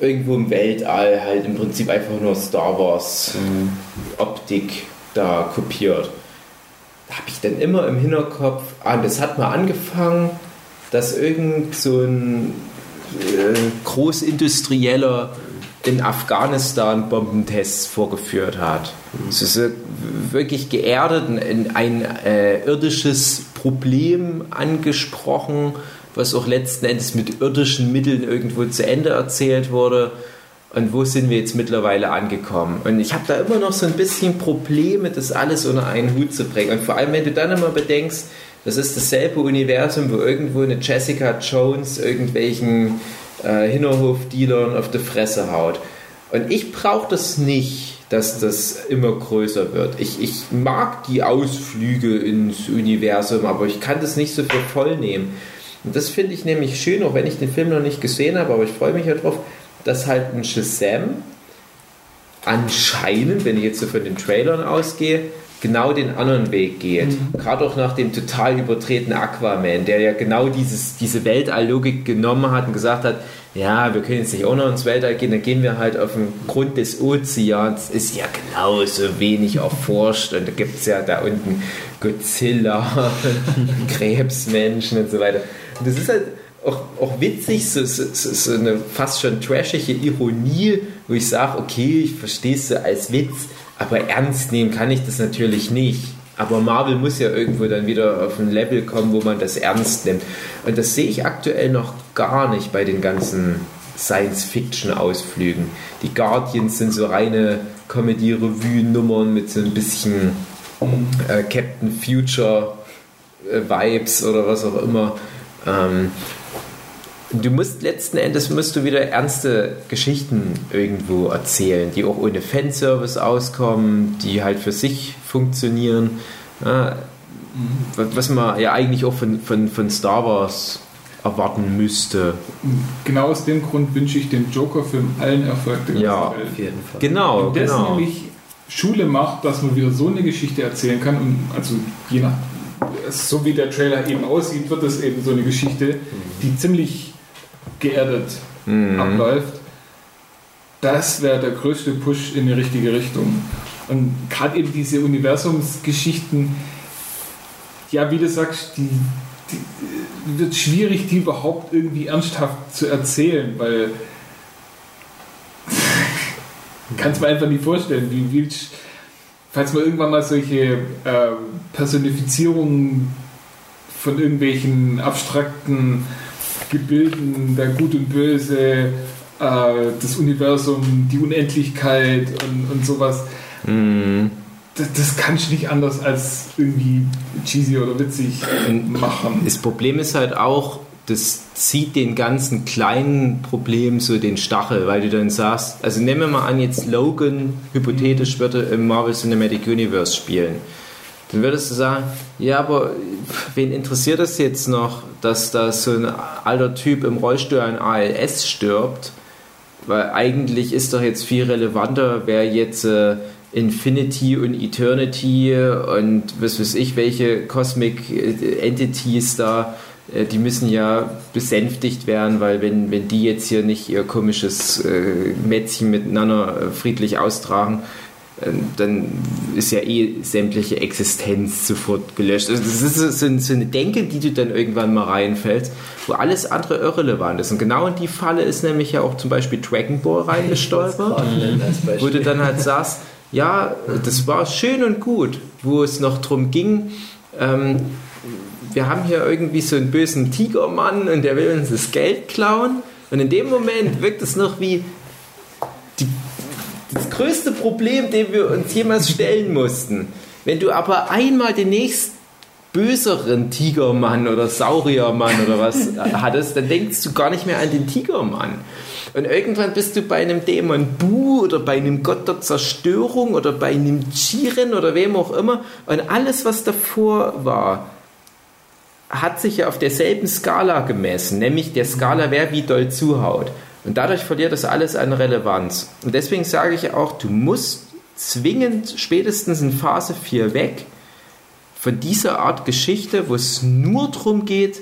irgendwo im Weltall halt im Prinzip einfach nur Star Wars Optik da kopiert, habe ich dann immer im Hinterkopf, ah, das hat mal angefangen, dass irgend so ein äh, Großindustrieller in Afghanistan Bombentests vorgeführt hat. Es ist äh, wirklich geerdet, ein, ein äh, irdisches Problem angesprochen, was auch letzten Endes mit irdischen Mitteln irgendwo zu Ende erzählt wurde. Und wo sind wir jetzt mittlerweile angekommen? Und ich habe da immer noch so ein bisschen Probleme, das alles unter einen Hut zu bringen. Und vor allem, wenn du dann immer bedenkst, das ist dasselbe Universum, wo irgendwo eine Jessica Jones irgendwelchen äh, Hinterhof-Dealern auf die Fresse haut. Und ich brauche das nicht, dass das immer größer wird. Ich, ich mag die Ausflüge ins Universum, aber ich kann das nicht so für voll nehmen. Und das finde ich nämlich schön, auch wenn ich den Film noch nicht gesehen habe, aber ich freue mich ja drauf, dass halt ein Shazam anscheinend, wenn ich jetzt so von den Trailern ausgehe, genau den anderen Weg geht. Gerade auch nach dem total übertretenen Aquaman, der ja genau dieses, diese Weltalllogik genommen hat und gesagt hat, ja, wir können jetzt nicht auch noch ins Weltall gehen, dann gehen wir halt auf den Grund des Ozeans, ist ja genauso wenig erforscht und da gibt es ja da unten Godzilla, Krebsmenschen und so weiter. Und das ist halt auch, auch witzig, so, so, so, so eine fast schon trashige Ironie, wo ich sage, okay, ich verstehe es so als Witz, aber ernst nehmen kann ich das natürlich nicht. Aber Marvel muss ja irgendwo dann wieder auf ein Level kommen, wo man das ernst nimmt. Und das sehe ich aktuell noch gar nicht bei den ganzen Science-Fiction-Ausflügen. Die Guardians sind so reine Comedy-Revue-Nummern mit so ein bisschen äh, Captain Future-Vibes oder was auch immer. Ähm, du musst letzten Endes musst du wieder ernste Geschichten irgendwo erzählen, die auch ohne Fanservice auskommen, die halt für sich funktionieren. Ja, was man ja eigentlich auch von, von, von Star Wars erwarten müsste. Genau aus dem Grund wünsche ich dem Joker-Film allen Erfolg der Ja, ganzen Welt. auf jeden Fall. Genau, Wenn das genau. nämlich Schule macht, dass man wieder so eine Geschichte erzählen kann und also je nach so wie der Trailer eben aussieht, wird es eben so eine Geschichte, die ziemlich geerdet Mhm. abläuft. Das wäre der größte Push in die richtige Richtung. Und gerade eben diese Universumsgeschichten, ja, wie du sagst, die, die wird schwierig, die überhaupt irgendwie ernsthaft zu erzählen, weil kannst mir einfach nicht vorstellen, wie willst falls man irgendwann mal solche äh, Personifizierungen von irgendwelchen abstrakten Gebilden, der Gut und Böse, äh, das Universum, die Unendlichkeit und, und sowas, Mhm. das, das kannst du nicht anders als irgendwie cheesy oder witzig machen. Das Problem ist halt auch, das zieht den ganzen kleinen Problemen so den Stachel, weil du dann sagst, also nehmen wir mal an, jetzt Logan hypothetisch würde im Marvel Cinematic Universe spielen. Dann würdest du sagen, ja, aber wen interessiert es jetzt noch, dass da so ein alter Typ im Rollstuhl an ALS stirbt? Weil eigentlich ist doch jetzt viel relevanter, wer jetzt äh, Infinity und Eternity und was weiß ich, welche Cosmic äh, Entities da, äh, die müssen ja besänftigt werden, weil wenn, wenn die jetzt hier nicht ihr komisches äh, Mätzchen miteinander äh, friedlich austragen, dann ist ja eh sämtliche Existenz sofort gelöscht. Also das ist so, eine Denke, die du dann irgendwann mal reinfällst, wo alles andere irrelevant ist. Und genau in die Falle ist nämlich ja auch zum Beispiel Dragon Ball reingestolpert wo du dann halt sagst, ja, das war schön und gut, wo es noch drum ging, ähm, wir haben hier irgendwie so einen bösen Tigermann und der will uns das Geld klauen. Und in dem Moment wirkt es noch wie die, das größte Problem, dem wir uns jemals stellen mussten. Wenn du aber einmal den nächsten böseren Tigermann oder Sauriermann oder was hattest, dann denkst du gar nicht mehr an den Tigermann. Und irgendwann bist du bei einem Dämon Bu oder bei einem Gott der Zerstörung oder bei einem Jiren oder wem auch immer. Und alles, was davor war, hat sich ja auf derselben Skala gemessen, nämlich der Skala, wer wie doll zuhaut. Und dadurch verliert das alles an Relevanz. Und deswegen sage ich auch, du musst zwingend spätestens in Phase 4 weg von dieser Art Geschichte, wo es nur darum geht,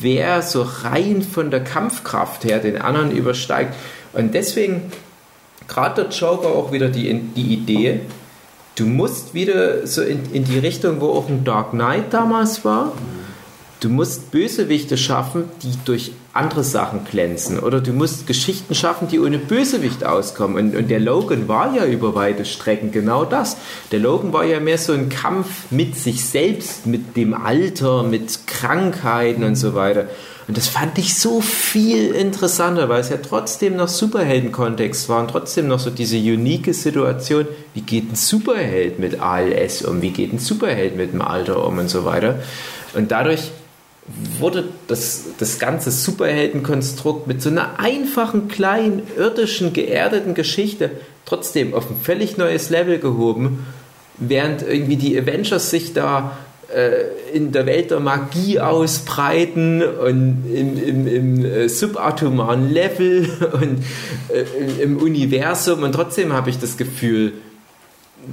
wer so rein von der Kampfkraft her den anderen übersteigt. Und deswegen gerade der Joker auch wieder die, die Idee, du musst wieder so in, in die Richtung, wo auch ein Dark Knight damals war. Du musst Bösewichte schaffen, die durch andere Sachen glänzen. Oder du musst Geschichten schaffen, die ohne Bösewicht auskommen. Und, und der Logan war ja über weite Strecken genau das. Der Logan war ja mehr so ein Kampf mit sich selbst, mit dem Alter, mit Krankheiten und so weiter. Und das fand ich so viel interessanter, weil es ja trotzdem noch Superhelden-Kontext war und trotzdem noch so diese unique Situation, wie geht ein Superheld mit ALS um, wie geht ein Superheld mit dem Alter um und so weiter. Und dadurch wurde das, das ganze Superheldenkonstrukt mit so einer einfachen, kleinen, irdischen, geerdeten Geschichte trotzdem auf ein völlig neues Level gehoben, während irgendwie die Avengers sich da äh, in der Welt der Magie ausbreiten und im, im, im äh, subatomaren Level und äh, im Universum und trotzdem habe ich das Gefühl,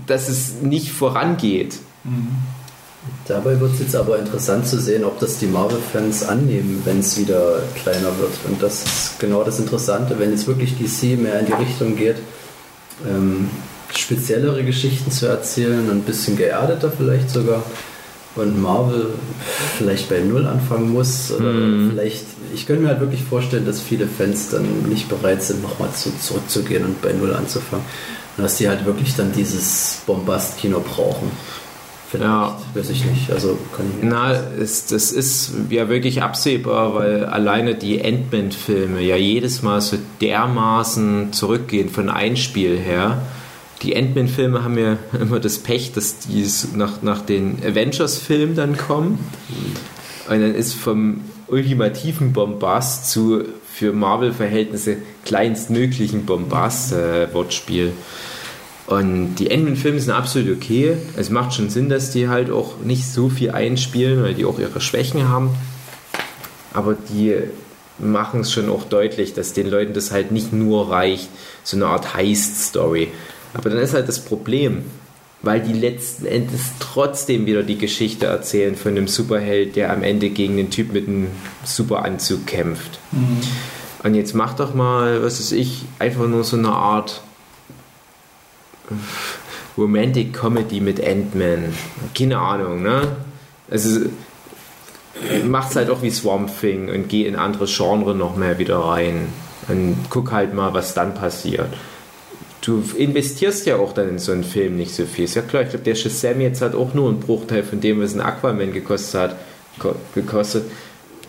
dass es nicht vorangeht. Dabei wird es jetzt aber interessant zu sehen, ob das die Marvel-Fans annehmen, wenn es wieder kleiner wird. Und das ist genau das Interessante, wenn jetzt wirklich DC mehr in die Richtung geht, ähm, speziellere Geschichten zu erzählen, ein bisschen geerdeter vielleicht sogar. Und Marvel vielleicht bei Null anfangen muss. Oder Mhm. vielleicht, ich könnte mir halt wirklich vorstellen, dass viele Fans dann nicht bereit sind, nochmal zu, zurückzugehen und bei Null anzufangen. Und dass die halt wirklich dann dieses Bombast-Kino brauchen. Vielleicht, Ja. weiß ich nicht. Also kann ich Na, es, das ist ja wirklich absehbar, weil alleine die Ant-Man-Filme ja jedes Mal so dermaßen zurückgehen von Einspiel her. Die Ant-Man-Filme haben ja immer das Pech, dass die nach, nach den Avengers-Filmen dann kommen. Und dann ist vom ultimativen Bombast zu für Marvel-Verhältnisse kleinstmöglichen Bombast, äh. Und die Ant-Man-Filme sind absolut okay. Es macht schon Sinn, dass die halt auch nicht so viel einspielen, weil die auch ihre Schwächen haben. Aber die machen es schon auch deutlich, dass den Leuten das halt nicht nur reicht, so eine Art Heist-Story. Aber dann ist halt das Problem, weil die letzten Endes trotzdem wieder die Geschichte erzählen von einem Superheld, der am Ende gegen den Typ mit einem Superanzug kämpft. Und jetzt mach doch mal, was weiß ich, einfach nur so eine Art Romantic Comedy mit Ant-Man. Keine Ahnung, ne? Also mach's halt auch wie Swamp Thing und geh in andere Genre noch mehr wieder rein. Und guck halt mal, was dann passiert. du investierst ja auch dann in so einen Film nicht so viel. Ist ja klar, ich glaube, der Shazam jetzt hat auch nur einen Bruchteil von dem, was ein Aquaman gekostet hat, ko- gekostet.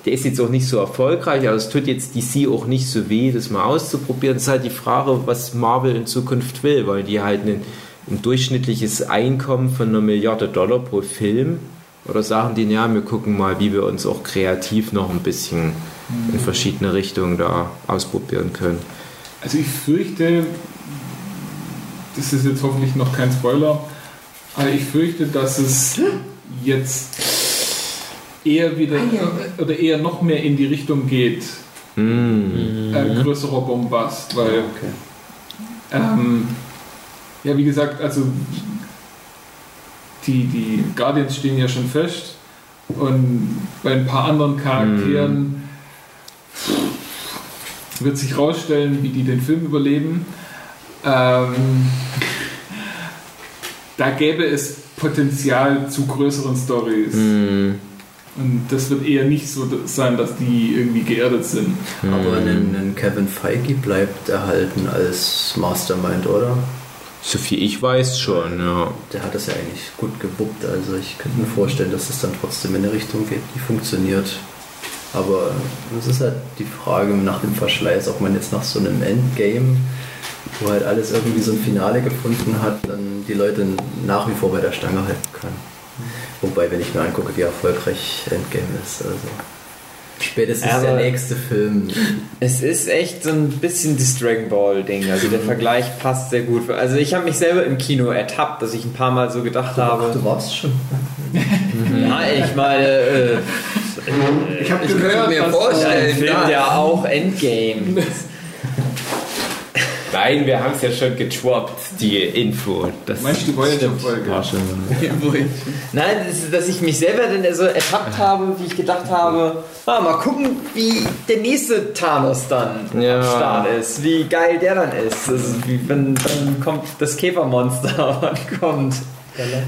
Der ist jetzt auch nicht so erfolgreich, aber es tut jetzt DC auch nicht so weh, das mal auszuprobieren. Es ist halt die Frage, was Marvel in Zukunft will, weil die halt ein, ein durchschnittliches Einkommen von einer Milliarde Dollar pro Film oder sagen die, ja, wir gucken mal, wie wir uns auch kreativ noch ein bisschen in verschiedene Richtungen da ausprobieren können. Also ich fürchte, das ist jetzt hoffentlich noch kein Spoiler, aber ich fürchte, dass es jetzt eher wieder oder eher noch mehr in die Richtung geht. Äh, größerer Bombast, weil ähm, ja wie gesagt, also die, die Guardians stehen ja schon fest und bei ein paar anderen Charakteren wird sich rausstellen, wie die den Film überleben. Ähm, da gäbe es Potenzial zu größeren Stories. Und das wird eher nicht so sein, dass die irgendwie geerdet sind. Aber ein, ein Kevin Feige bleibt erhalten als Mastermind, oder? So viel ich weiß schon, ja. Der hat das ja eigentlich gut gewuppt. Also ich könnte mir vorstellen, dass es dann trotzdem in eine Richtung geht, die funktioniert. Aber es ist halt die Frage nach dem Verschleiß, ob man jetzt nach so einem Endgame, wo halt alles irgendwie so ein Finale gefunden hat, dann die Leute nach wie vor bei der Stange halten kann. Wobei, wenn ich mir angucke, wie erfolgreich Endgame ist, also spätestens Aber- der nächste Film. Es ist echt so ein bisschen das Dragon Ball Ding. Also der Vergleich passt sehr gut. Also ich habe mich selber im Kino ertappt, dass ich ein paar Mal so gedacht Ach, habe. du warst schon. Ja, ich meine, äh, Ich habe Ich könnte mir vorstellen, Film ja. ja auch Endgame. Nein, wir haben es ja schon getroppt, die Info. Das Meinst du die Voyager-Folge? schon. Nein, das ist, dass ich mich selber dann so ertappt habe, wie ich gedacht habe, ah, mal gucken, wie der nächste Thanos dann Ja. am Start ist, wie geil der dann ist. Also, wie, wenn, dann kommt das Käfermonster, wann kommt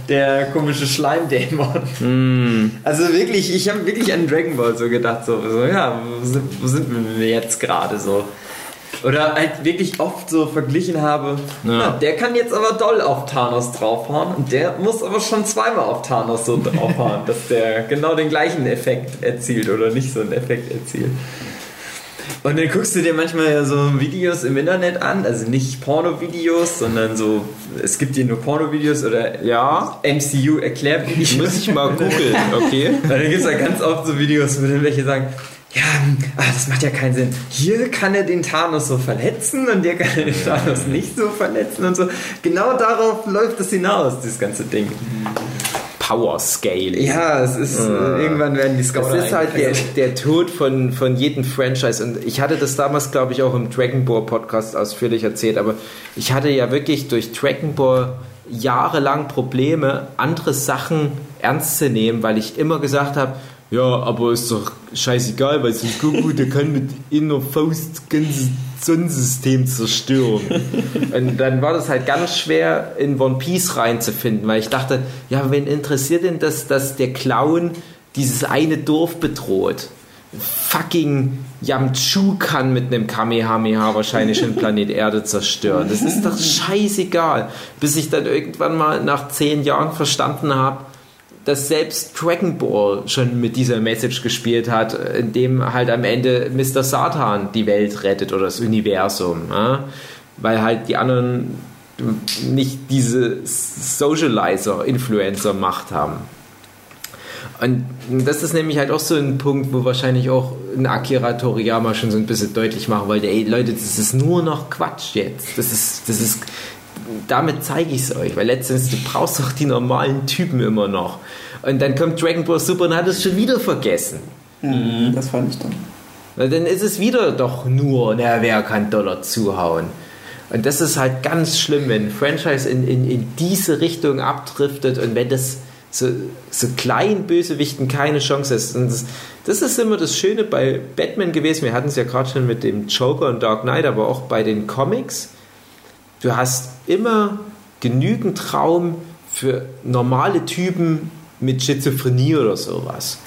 der komische Schleimdämon. Also wirklich, ich habe wirklich an Dragon Ball so gedacht, so, so ja, wo sind, wo sind wir jetzt gerade so? Oder halt wirklich oft so verglichen habe, na, der kann jetzt aber doll auf Thanos draufhauen und der muss aber schon zweimal auf Thanos so draufhauen, dass der genau den gleichen Effekt erzielt oder nicht so einen Effekt erzielt. Und dann guckst du dir manchmal ja so Videos im Internet an, also nicht Porno-Videos, sondern so, es gibt hier nur Porno-Videos oder Ja. MCU Erklärvideos. Muss ich mal googeln, okay? Und dann gibt es ja ganz oft so Videos, wo dann welche sagen, ja, hm, ah, das macht ja keinen Sinn. Hier kann er den Thanos so verletzen und hier kann er den Thanos nicht so verletzen und so. Genau darauf läuft es hinaus, das ganze Ding. Power Scale. Ja, es ist, äh, irgendwann werden die Scouter Das ist halt der, der Tod von, von jedem Franchise. Und ich hatte das damals, glaube ich, auch im Dragon Ball Podcast ausführlich erzählt. Aber ich hatte ja wirklich durch Dragon Ball jahrelang Probleme, andere Sachen ernst zu nehmen, weil ich immer gesagt habe, ja, aber ist doch scheißegal, weil so ein Goku, der kann mit inner Faust das ganze Sonnensystem zerstören. Und dann war das halt ganz schwer, in One Piece reinzufinden, weil ich dachte, ja, wen interessiert denn das, dass der Clown dieses eine Dorf bedroht? Fucking Yamchu kann mit einem Kamehameha wahrscheinlich den Planet Erde zerstören. Das ist doch scheißegal. Bis ich dann irgendwann mal nach zehn Jahren verstanden habe, dass selbst Dragon Ball schon mit dieser Message gespielt hat, in dem halt am Ende Mr. Satan die Welt rettet oder das Universum. Ja? Weil halt die anderen nicht diese Socializer-Influencer-Macht haben. Und das ist nämlich halt auch so ein Punkt, wo wahrscheinlich auch ein Akira Toriyama schon so ein bisschen deutlich machen wollte, ey Leute, das ist nur noch Quatsch jetzt. Das ist, das ist, damit zeige ich es euch, weil letztens, du brauchst doch die normalen Typen immer noch. Und dann kommt Dragon Ball Super und hat es schon wieder vergessen. Mhm, das fand ich dann. Weil dann ist es wieder doch nur, na, wer kann Dollar zuhauen? Und das ist halt ganz schlimm, wenn ein Franchise in, in, in diese Richtung abdriftet und wenn das so, so kleinen Bösewichten keine Chance ist. Und das, das ist immer das Schöne bei Batman gewesen. Wir hatten es ja gerade schon mit dem Joker und Dark Knight, aber auch bei den Comics. Du hast immer genügend Raum für normale Typen mit Schizophrenie oder sowas.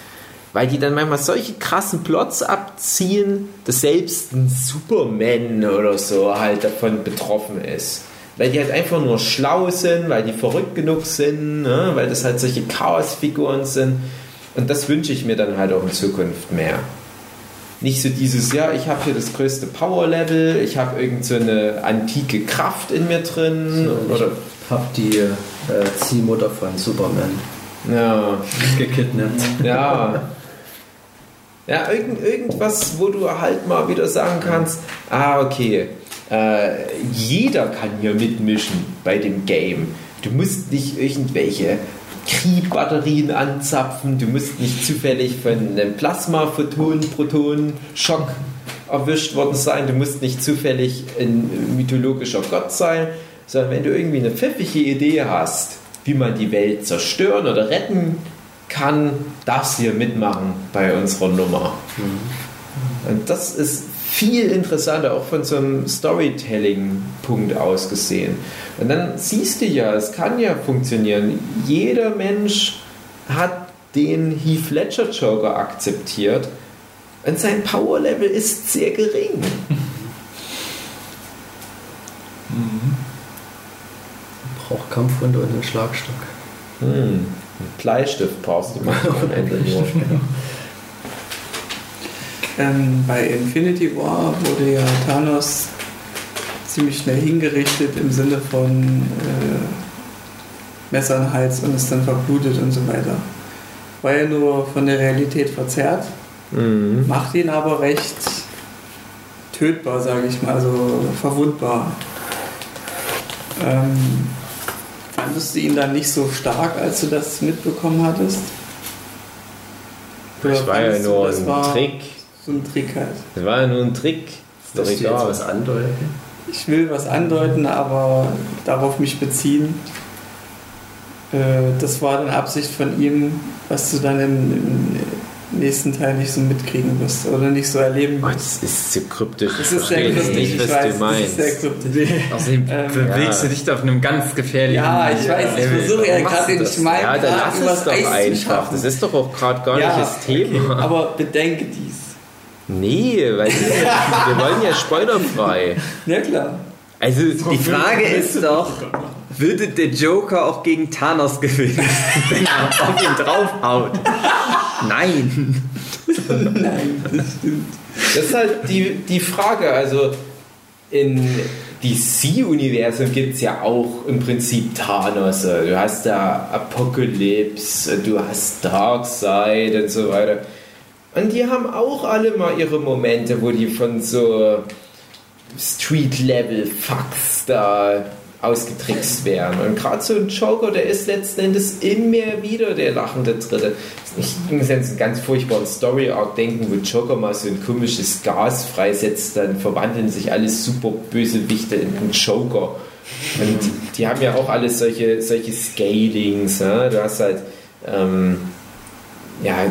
Weil die dann manchmal solche krassen Plots abziehen, dass selbst ein Superman oder so halt davon betroffen ist. weil die halt einfach nur schlau sind, weil die verrückt genug sind, ne? weil das halt solche Chaosfiguren sind. Und das wünsche ich mir dann halt auch in Zukunft mehr. Nicht so dieses, ja, ich habe hier das größte Power-Level, ich habe irgend so eine antike Kraft in mir drin. So, oder, Ich hab die äh, Ziehmutter von Superman ja, gekidnappt. ja. Ja, irgend, irgendwas, wo du halt mal wieder sagen kannst, ah, okay, äh, jeder kann hier mitmischen bei dem Game. Du musst nicht irgendwelche Key-Batterien anzapfen, du musst nicht zufällig von einem Plasma-Photon-Proton-Schock erwischt worden sein, du musst nicht zufällig ein mythologischer Gott sein, sondern wenn du irgendwie eine pfiffige Idee hast, wie man die Welt zerstören oder retten kann, darfst du hier mitmachen bei unserer Nummer. Und das ist viel interessanter, auch von so einem Storytelling-Punkt aus gesehen. Und dann siehst du ja, es kann ja funktionieren. Jeder Mensch hat den Heath Ledger Joker akzeptiert und sein Power-Level ist sehr gering. Braucht Kampfhunde und einen Schlagstock. Hm. Einen Bleistift brauchst du manchmal am Ende nur. Ähm, bei Infinity War wurde ja Thanos ziemlich schnell hingerichtet im Sinne von äh, Messer den Hals und ist dann verblutet und so weiter. War ja nur von der Realität verzerrt, Mhm. macht ihn aber recht tötbar, sage ich mal, also verwundbar. Ähm, fandest du ihn dann nicht so stark, als du das mitbekommen hattest? Das war ja nur ein Trick. So ein Trick halt. Das war ja nur ein Trick. Ist doch egal. was andeuten? Ich will was andeuten, aber darauf mich beziehen. Äh, Das war dann Absicht von ihm, was du dann im, im nächsten Teil nicht so mitkriegen wirst oder nicht so erleben Oh, wirst. das ist zu kryptisch. Das Ich ist sehr kryptisch, nicht, ich was weiß, du das ist meinst. sehr kryptisch. Außerdem Ähm, bewegst ja. du dich auf einem ganz gefährlichen Ja, ich weiß, ich versuche ja gerade du den das? Schmal Ja, dann lass es doch einfach. Das ist doch auch gerade gar nicht das Thema. okay, aber bedenke dies. Nee, weil wir wollen ja spoilerfrei. Ja klar. Also die Frage ist doch, würde der Joker auch gegen Thanos gewinnen, wenn er auf ihn draufhaut? Nein. Nein, das stimmt. Das ist halt die, die Frage. Also in DC-Universum gibt es ja auch im Prinzip Thanos. Du hast da Apocalypse, du hast Darkseid und so weiter. Und die haben auch alle mal ihre Momente, wo die von so Street-Level-Fucks da ausgetrickst werden. Und gerade so ein Joker, der ist letzten Endes immer wieder der lachende Dritte. Ich muss jetzt einen ganz furchtbaren Story-Arc denken, wo Joker mal so ein komisches Gas freisetzt, dann verwandeln sich alle super Bösewichte in einen Joker. Und die haben ja auch alles solche, solche Scalings. Ja? Du hast halt, ähm, ja,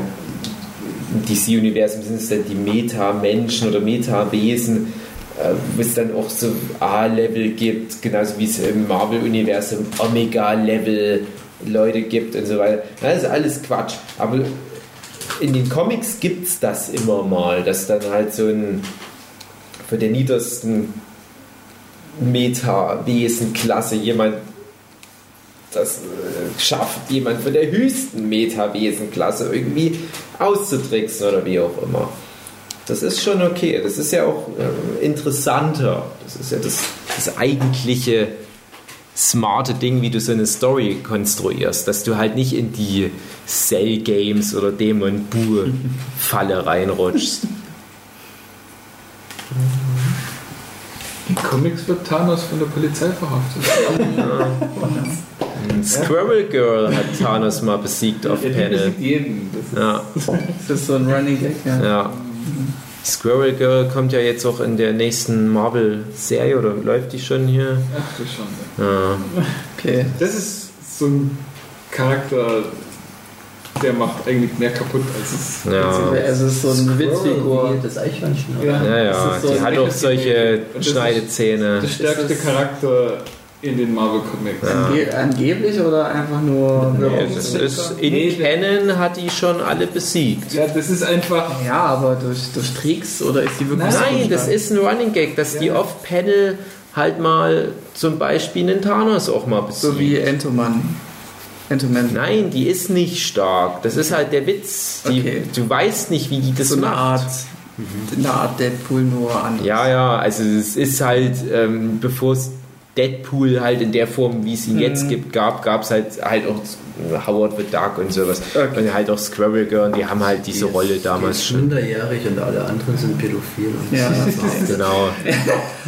DC-Universum sind es dann die Meta-Menschen oder Meta-Wesen, äh, wo es dann auch so A-Level gibt, genauso wie es im Marvel-Universum Omega-Level Leute gibt und so weiter. Das ist alles Quatsch. Aber in den Comics gibt es das immer mal, dass dann halt so ein von der niedersten Meta-Wesen-Klasse jemand das äh, schafft, jemand von der höchsten Meta-Wesen-Klasse irgendwie auszutricksen oder wie auch immer. Das ist schon okay. Das ist ja auch äh, interessanter. Das ist ja das, das eigentliche smarte Ding, wie du so eine Story konstruierst, dass du halt nicht in die Cell Games oder Demon Buu Falle reinrutschst. Comics wird Thanos von der Polizei verhaftet. Squirrel Girl hat Thanos mal besiegt auf Ja, Panel. besiegt jeden. Das ist Ja, Das ist so ein Running Gag, ja. ja. Squirrel Girl kommt ja jetzt auch in der nächsten Marvel-Serie oder läuft die schon hier? Ach du schon. Ja. Okay. Das ist so ein Charakter, der macht eigentlich mehr kaputt als es. Ja. Also es ist so eine Witzfigur. Das Eichhörnchen. Ja, Ja, ja, das so die ein hat auch solche das Schneidezähne. Der stärkste das- Charakter in den Marvel Comics. Ja. Ange angeblich oder einfach nur. Nee, das ist, in Canon hat die schon alle besiegt. Ja, das ist einfach. Ja, aber durch, durch Tricks oder ist die wirklich so Nein, stark? das ist ein Running Gag, dass die Ja. off-Panel halt mal zum Beispiel einen Thanos auch mal besiegt. So wie Entoman. Entoman. Nein, die ist nicht stark. Das ist halt der Witz. Die, Okay. Du weißt nicht, wie die das So eine macht. Art, eine Art Deadpool nur an. Ja, ja, also es ist halt, ähm, bevor es Deadpool halt in der Form, wie es ihn jetzt Mhm. gibt, gab, gab es halt, halt auch Howard the Duck und sowas. Okay. Und halt auch Squirrel Girl, und die haben halt diese Die Rolle ist- damals die ist schon. minderjährig und alle anderen sind pädophil. Und Ja. ist. Genau.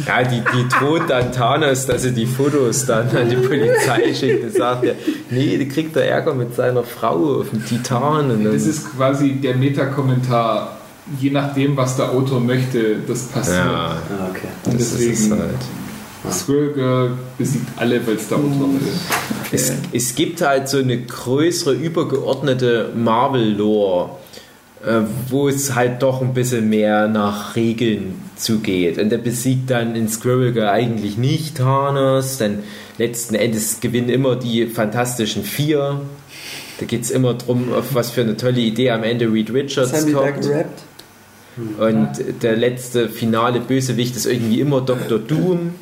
Ja, die, die droht dann Thanos, dass er die Fotos dann an die Polizei schickt und sagt, ja, nee, die kriegt er Ärger mit seiner Frau auf dem Titan. Und Das ist quasi der Metakommentar. Je nachdem, was der Autor möchte, das passiert. ja, Ah, okay. Und das ist es deswegen halt. Squirrel Girl besiegt alle, weil es der Autor will. Es, es gibt halt so eine größere, übergeordnete Marvel-Lore, äh, wo es halt doch ein bisschen mehr nach Regeln zugeht. Und der besiegt dann in Squirrel Girl eigentlich nicht Thanos, denn letzten Endes gewinnen immer die Fantastischen Vier. Da geht es immer darum, auf was für eine tolle Idee am Ende Reed Richards Das haben da kommt. Und der letzte finale Bösewicht ist irgendwie immer Dr. Doom.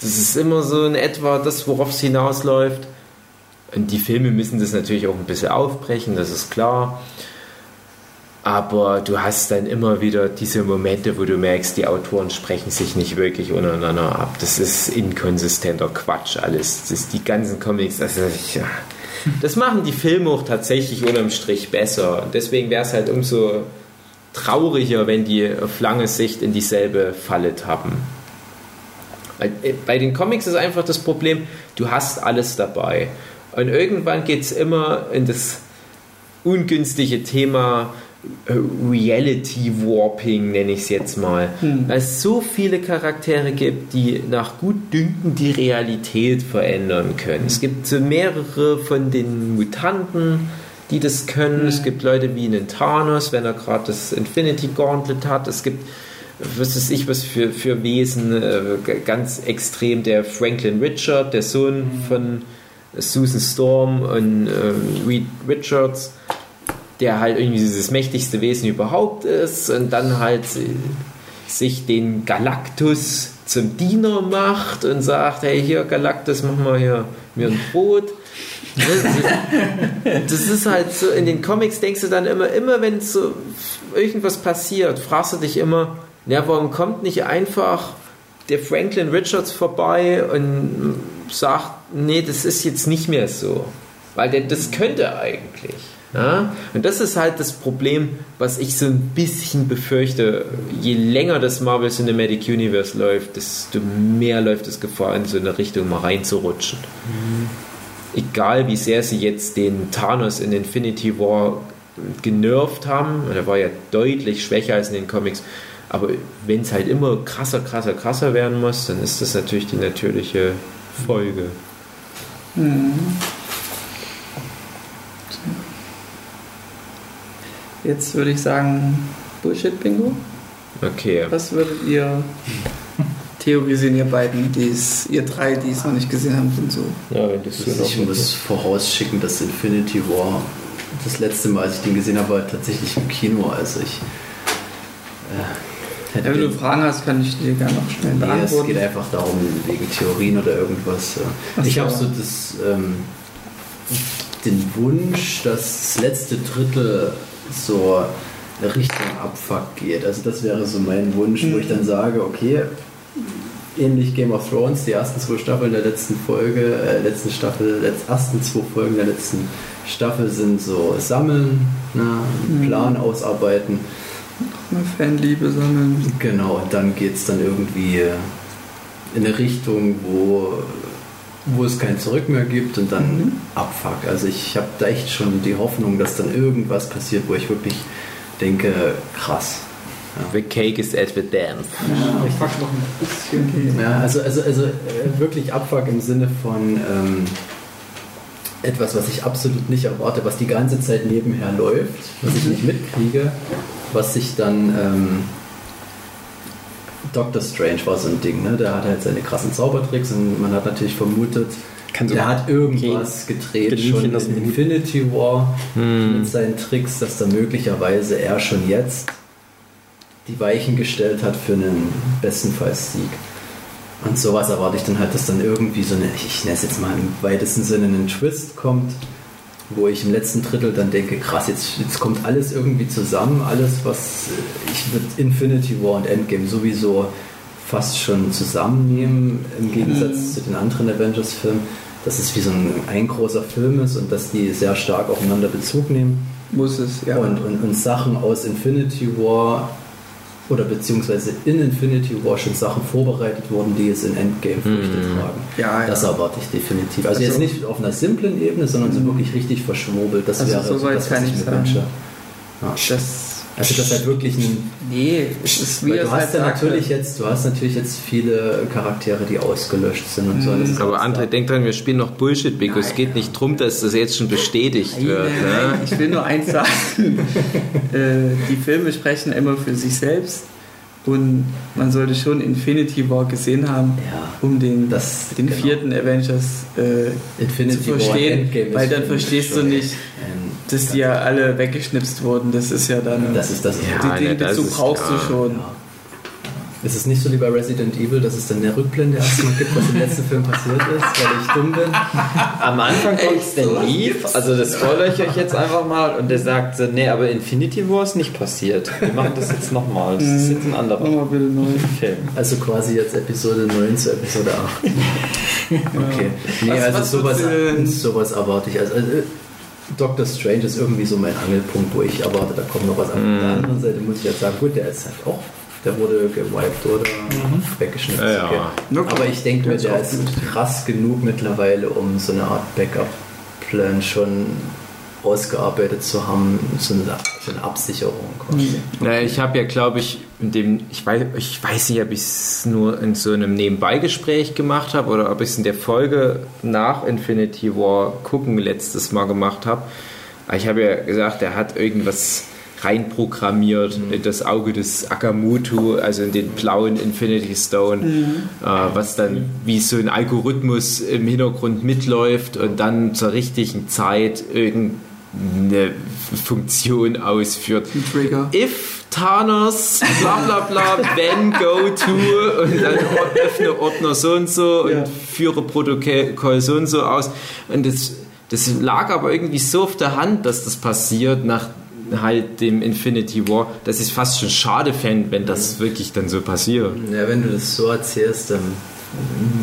Das ist immer so in etwa das, worauf es hinausläuft. Und die Filme müssen das natürlich auch ein bisschen aufbrechen, das ist klar. Aber du hast dann immer wieder diese Momente, wo du merkst, die Autoren sprechen sich nicht wirklich untereinander ab. Das ist inkonsistenter Quatsch alles. Das ist die ganzen Comics, also ja, das machen die Filme auch tatsächlich unterm Strich besser. Und deswegen wäre es halt umso trauriger, wenn die auf lange Sicht in dieselbe Falle tappen. Äh, Bei den Comics ist einfach das Problem, du hast alles dabei. Und irgendwann geht es immer in das ungünstige Thema äh, Reality Warping, nenne ich es jetzt mal. Weil es so viele Charaktere gibt, die nach Gutdünken die Realität verändern können. Es gibt so mehrere von den Mutanten, die das können. Es gibt Leute wie einen Thanos, wenn er gerade das Infinity Gauntlet hat. Es gibt was weiß ich, was für, für Wesen, äh, ganz extrem der Franklin Richard, der Sohn von Susan Storm und ähm, Reed Richards, der halt irgendwie dieses mächtigste Wesen überhaupt ist und dann halt äh, sich den Galactus zum Diener macht und sagt, hey hier Galactus, mach mal hier mir ein Brot. Das ist halt so, in den Comics denkst du dann immer, immer wenn so irgendwas passiert, fragst du dich immer, ja, warum kommt nicht einfach der Franklin Richards vorbei und sagt, nee, das ist jetzt nicht mehr so. Weil der, das könnte er eigentlich. Ja? Und das ist halt das Problem, was ich so ein bisschen befürchte. Je länger das Marvel Cinematic Universe läuft, desto mehr läuft es Gefahr, in so eine Richtung mal reinzurutschen. Egal wie sehr sie jetzt den Thanos in Infinity War genervt haben, der war ja deutlich schwächer als in den Comics, aber wenn es halt immer krasser, krasser, krasser werden muss, dann ist das natürlich die natürliche Folge. Jetzt würde ich sagen, Bullshit-Bingo. Okay. Was würdet ihr theorisieren, ihr beiden, die's, ihr drei, die es noch nicht gesehen haben, sind so. Ja, wenn das so Also ich muss vorausschicken, dass Infinity War das letzte Mal, als ich den gesehen habe, war tatsächlich im Kino. Also ich äh, Ja, wenn du Fragen hast, kann ich dir gerne noch schnell Nee, es beantworten. geht einfach darum, wegen Theorien oder irgendwas. Ach Ich so. habe so das, ähm, den Wunsch, dass das letzte Drittel so Richtung Abfuck geht. Also das wäre so mein Wunsch, wo ich dann sage, okay, ähnlich Game of Thrones, die ersten zwei Staffeln der letzten Folge, äh, letzten Staffel, letz, ersten zwei Folgen der letzten Staffel sind so sammeln, ne, einen Plan ausarbeiten. Mal Fanliebe sammeln. Genau, und dann geht es dann irgendwie in eine Richtung, wo, wo es kein Zurück mehr gibt und dann Abfuck. Also ich habe da echt schon die Hoffnung, dass dann irgendwas passiert, wo ich wirklich denke, krass. The cake is at the dam. Ich fuck noch ein bisschen. Ja, also, also, also äh, wirklich Abfuck im Sinne von ähm, etwas, was ich absolut nicht erwarte, was die ganze Zeit nebenher läuft, was ich nicht mitkriege, was sich dann ähm, Doctor Strange war so ein Ding, ne? Der hat halt seine krassen Zaubertricks und man hat natürlich vermutet, Kann der hat irgendwas gedreht schon aus in. Infinity War Hm. mit seinen Tricks, dass da möglicherweise er schon jetzt die Weichen gestellt hat für einen bestenfalls Sieg. Und sowas erwarte ich dann halt, dass dann irgendwie so eine, ich nenne es jetzt mal im weitesten Sinne, einen Twist kommt, wo ich im letzten Drittel dann denke, krass, jetzt, jetzt kommt alles irgendwie zusammen, alles, was äh, ich mit Infinity War und Endgame sowieso fast schon zusammennehmen, im Gegensatz zu den anderen Avengers-Filmen, dass es wie so ein, ein großer Film ist und dass die sehr stark aufeinander Bezug nehmen. Muss es, ja. Und, und, und Sachen aus Infinity War oder beziehungsweise in Infinity War schon Sachen vorbereitet wurden, die jetzt in Endgame Früchte tragen. Ja, ja. Das erwarte ich definitiv. Also, Also- jetzt nicht auf einer simplen Ebene, sondern so wirklich richtig verschwurbelt. Das Also wäre so das, kann was ich mir sagen. wünsche. Ja. das, Also das halt wirklich ein nee, es ist wie du hast halt ja sagt, natürlich jetzt, du hast natürlich jetzt viele Charaktere, die ausgelöscht sind und so. Das ist Aber André, denk dran, wir spielen noch Bullshit, Big. Es geht nicht drum, dass das jetzt schon bestätigt Nein, wird. nein, Ne? nein, ich will nur eins sagen. äh, die Filme sprechen immer für sich selbst und man sollte schon Infinity War gesehen haben, Ja, um den, Das- den genau. vierten Avengers äh, Infinity zu verstehen, weil dann verstehst du nicht, ein- dass die ja alle weggeschnipst wurden. Das ist ja dann. Das ist das. Ja, den, den ne, das Bezug ist brauchst du schon. Ja. Ist es nicht so wie bei Resident Evil, dass es dann eine Rückblende erstmal gibt, was im letzten Film passiert ist, weil ich dumm bin? Am Anfang kommt Echt? der Leaf, also das spoilere ich euch jetzt einfach mal, und der sagt, so, nee, aber Infinity War ist nicht passiert. Wir machen das jetzt nochmal. Das ist jetzt ein anderer. Film. Also quasi jetzt Episode 9 zu Episode 8. Okay. Nee, also was sowas, sowas erwarte ich. Also, also Doctor Strange ist irgendwie so mein Angelpunkt, wo ich erwarte, da kommt noch was an. Auf der anderen Seite muss ich jetzt sagen, gut, der ist halt auch, der wurde gewiped oder weggeschnitten. Ja, ja. Okay. Aber ich denke mir, Der ist krass genug mittlerweile, um so eine Art Backup-Plan schon ausgearbeitet zu haben, so eine, so eine Absicherung quasi. Na, ich habe ja, glaube ich, in dem, ich weiß, ich weiß nicht, ob ich es nur in so einem Nebenbeigespräch gemacht habe oder ob ich es in der Folge nach Infinity War gucken letztes Mal gemacht habe. Ich habe ja gesagt, er hat irgendwas reinprogrammiert in das Auge des Akamutu, also in den blauen Infinity Stone, äh, was dann wie so ein Algorithmus im Hintergrund mitläuft und dann zur richtigen Zeit irgendeine Funktion ausführt. Ein Trigger. If Thanos, bla bla bla, then go to und dann öffne Ordner so und so und Ja. führe Protokoll so und so aus. Und das, das lag aber irgendwie so auf der Hand, dass das passiert nach halt dem Infinity War, dass ich es fast schon schade fände, wenn das wirklich dann so passiert. Ja, wenn du das so erzählst, dann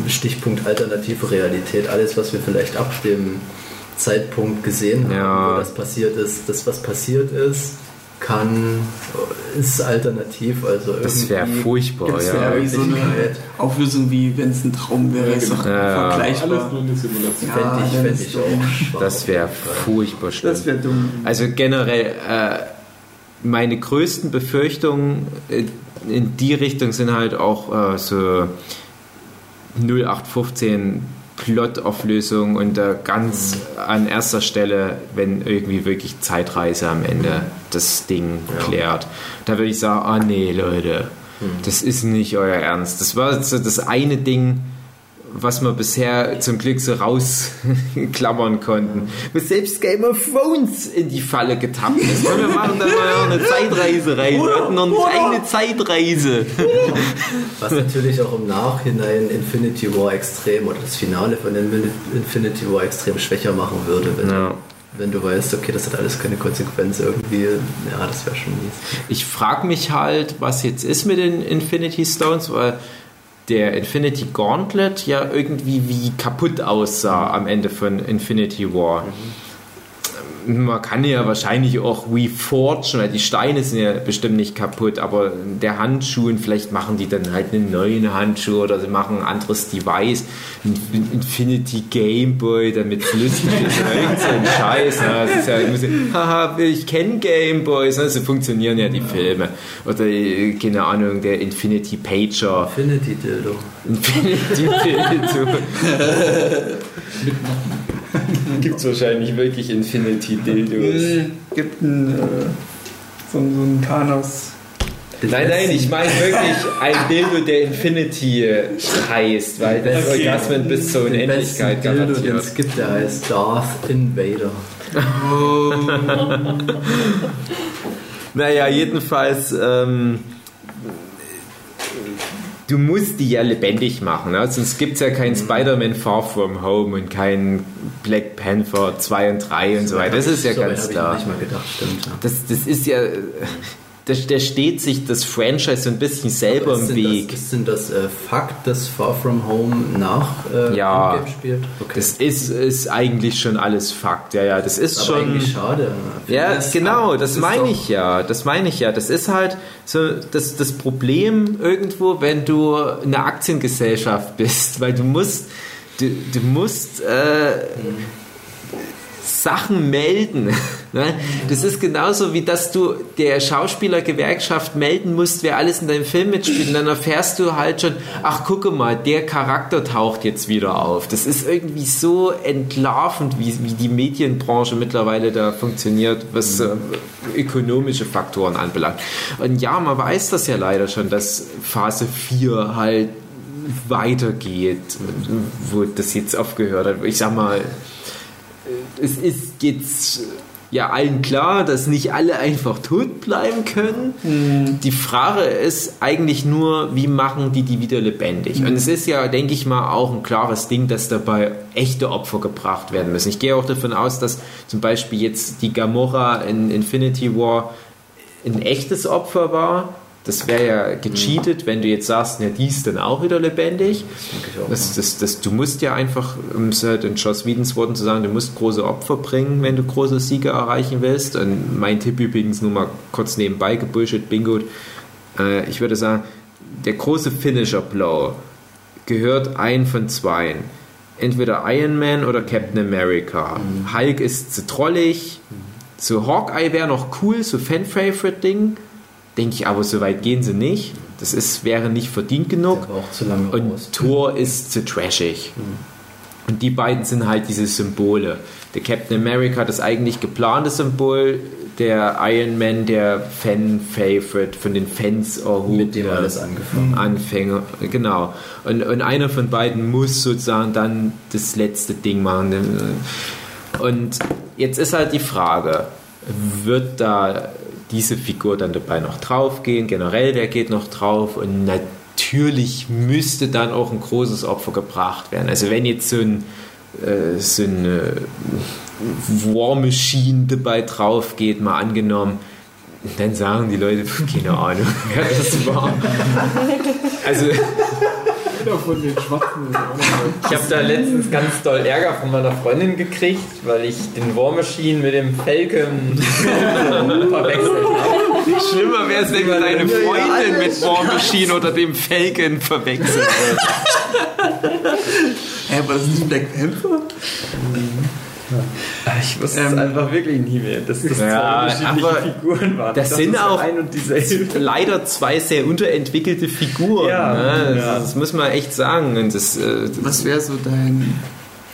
Stichpunkt alternative Realität, alles, was wir vielleicht ab dem Zeitpunkt gesehen haben, Ja. wo das passiert ist, das, was passiert ist, kann, ist alternativ. Also Das wäre furchtbar, Gibt's ja. ja wie so eine. Auflösung wie wenn es ein Traum wäre, ist doch Ja. vergleichbar. Alles nur eine Simulation. Ja, Fände ich, fänd ich auch. Das wäre furchtbar schlimm. Das wäre dumm. Also generell, äh, meine größten Befürchtungen in die Richtung sind halt auch äh, so 0815 Plotauflösung und äh, ganz an erster Stelle, wenn irgendwie wirklich Zeitreise am Ende das Ding klärt. Da würde ich sagen, ah nee, Leute, das ist nicht euer Ernst. Das war so das eine Ding, was wir bisher zum Glück so rausklammern konnten. Wo selbst Game of Thrones in die Falle getappt ist. Komm, wir machen da mal eine Zeitreise rein. Wir hatten noch eine kleine Zeitreise. Was natürlich auch im Nachhinein Infinity War extrem oder das Finale von Infin- Infinity War extrem schwächer machen würde, wenn, Ja. wenn du weißt, okay, das hat alles keine Konsequenz irgendwie. Ja, das wäre schon mies. Ich frage mich halt, was jetzt ist mit den Infinity Stones, weil der Infinity Gauntlet ja irgendwie wie kaputt aussah am Ende von Infinity War. Man kann ja wahrscheinlich auch reforgen, weil die Steine sind ja bestimmt nicht kaputt, aber der Handschuh, und vielleicht machen die dann halt einen neuen Handschuh oder sie machen ein anderes Device, ein Infinity Game Boy, damit es lustig ist. so ein Scheiß. Ne? Das ist ja, ich muss haha, ich kenne Game Boys, ne? so funktionieren ja die Filme. Oder, äh, keine Ahnung, der Infinity Pager. Infinity Dildo. Infinity Dildo. Gibt es wahrscheinlich wirklich Infinity Dildos. Gibt ein, äh, so, so einen Thanos. Nein, nein, ich meine wirklich ein Dildo, der Infinity heißt, weil das Okay. Orgasmen bis zur Den Unendlichkeit besten Dildo, den garantiert. es gibt, der heißt Darth Invader. Naja, jedenfalls, ähm, du musst die ja lebendig machen. Ne? Sonst gibt es ja kein Spider-Man Far From Home und kein Black Panther 2 und 3 und so weiter. Das ist ja so ganz klar. Ich mir nicht mal gedacht, stimmt. Ja. Das, das ist ja, da, da steht sich das Franchise so ein bisschen selber Aber ist im Weg. Das, ist denn das äh, Fakt, dass Far From Home nach äh, Ja. Endgame spielt? Okay. Das ist, ist eigentlich schon alles Fakt. Ja, ja, das ist aber schon. eigentlich schade. Ja, Das- genau, das, das ist meine ich ja. Das meine ich ja. Das ist halt so das, das Problem irgendwo, wenn du eine Aktiengesellschaft bist, weil du musst, du, du musst äh, Sachen melden. Ne? Das ist genauso wie dass du der Schauspielergewerkschaft melden musst, wer alles in deinem Film mitspielt. Und dann erfährst du halt schon, ach gucke mal, der Charakter taucht jetzt wieder auf. Das ist irgendwie so entlarvend, wie, wie die Medienbranche mittlerweile da funktioniert, was äh, ökonomische Faktoren anbelangt. Und ja, man weiß das ja leider schon, dass Phase 4 halt weitergeht, wo das jetzt aufgehört hat. Ich sag mal, es ist jetzt ja allen klar, dass nicht alle einfach tot bleiben können. Die Frage ist eigentlich nur, wie machen die die wieder lebendig? Und es ist ja, denke ich mal, auch ein klares Ding, dass dabei echte Opfer gebracht werden müssen. Ich gehe auch davon aus, dass zum Beispiel jetzt die Gamora in Infinity War ein echtes Opfer war. Das wäre ja gecheatet, wenn du jetzt sagst, ja, die ist dann auch wieder lebendig. Das, das, das, du musst ja einfach, um es halt in Joss Whedons Worten zu sagen, du musst große Opfer bringen, wenn du große Siege erreichen willst. Und mein Tipp übrigens nur mal kurz nebenbei, gebullshit, bingo. Äh, ich würde sagen, der große Finisher-Blow gehört ein von zweien. Entweder Iron Man oder Captain America. Hulk ist zu trollig. So Hawkeye wäre noch cool, so Fan-Favorite-Ding. Denke ich aber, so weit gehen sie nicht. Das ist, wäre nicht verdient genug. Und raus. Thor ist zu trashig. Und die beiden sind halt diese Symbole. Der Captain America das eigentlich geplante Symbol, der Iron Man der Fan-Favorite, von den Fans erhoben. Mit dem alles angefangen. Anfänger, genau. Und, und einer von beiden muss sozusagen dann das letzte Ding machen. Und jetzt ist halt die Frage, wird da diese Figur dann dabei noch draufgehen? Generell, wer geht noch drauf? Und natürlich müsste dann auch ein großes Opfer gebracht werden. Also wenn jetzt so ein äh, so eine War Machine dabei drauf geht, mal angenommen, dann sagen die Leute, keine Ahnung, wer das war. Also Einer von den Schwarzen. Ich habe da letztens ganz doll Ärger von meiner Freundin gekriegt, weil ich den War Machine mit dem Falcon verwechselt habe. schlimmer wäre es, wenn deine Freundin mit War Machine oder dem Falcon verwechselt wird. Hä, aber das ist nicht Black Panther? Ich wusste es Ähm, einfach wirklich nie mehr, dass das Ja, zwei unterschiedliche Figuren waren. das Ich sind es auch-. Leider zwei sehr unterentwickelte Figuren. Ja, ne? das, ja. das muss man echt sagen. Und das, äh, Was wäre so dein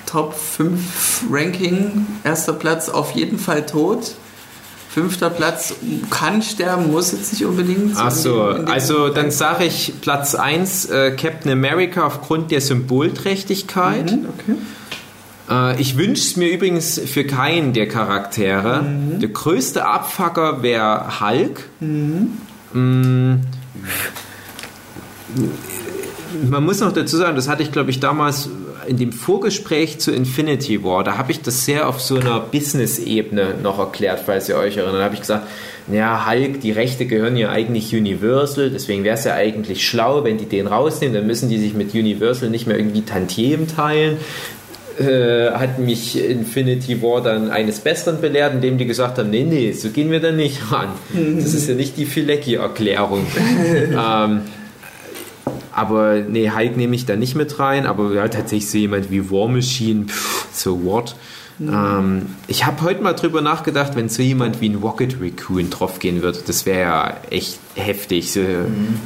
Top 5 Ranking? Erster Platz auf jeden Fall tot. Fünfter Platz kann sterben, muss jetzt nicht unbedingt. Ach so, In dem- also dann sage ich Platz 1 äh, Captain America aufgrund der Symbolträchtigkeit. Mhm, okay. Äh, ich wünsche es mir übrigens für keinen der Charaktere. Mhm. Der größte Abfucker wäre Hulk. Mm. Man muss noch dazu sagen, das hatte ich glaube ich damals in dem Vorgespräch zu Infinity War, da habe ich das sehr auf so einer Business-Ebene noch erklärt, falls ihr euch erinnert. Da habe ich gesagt, ja, Hulk, die Rechte gehören ja eigentlich Universal, deswegen wäre es ja eigentlich schlau, wenn die den rausnehmen, dann müssen die sich mit Universal nicht mehr irgendwie Tantiemen teilen äh, hat mich Infinity War dann eines Besseren belehrt, indem die gesagt haben, nee, nee, so gehen wir da nicht ran. Das ist ja nicht die Filecki-Erklärung. ähm, aber nee, Hulk nehme ich da nicht mit rein, aber ja, tatsächlich so jemand wie War Machine, pff, so what? Ähm, ich habe heute mal drüber nachgedacht, wenn so jemand wie ein Rocket Raccoon draufgehen würde, das wäre ja echt heftig, so,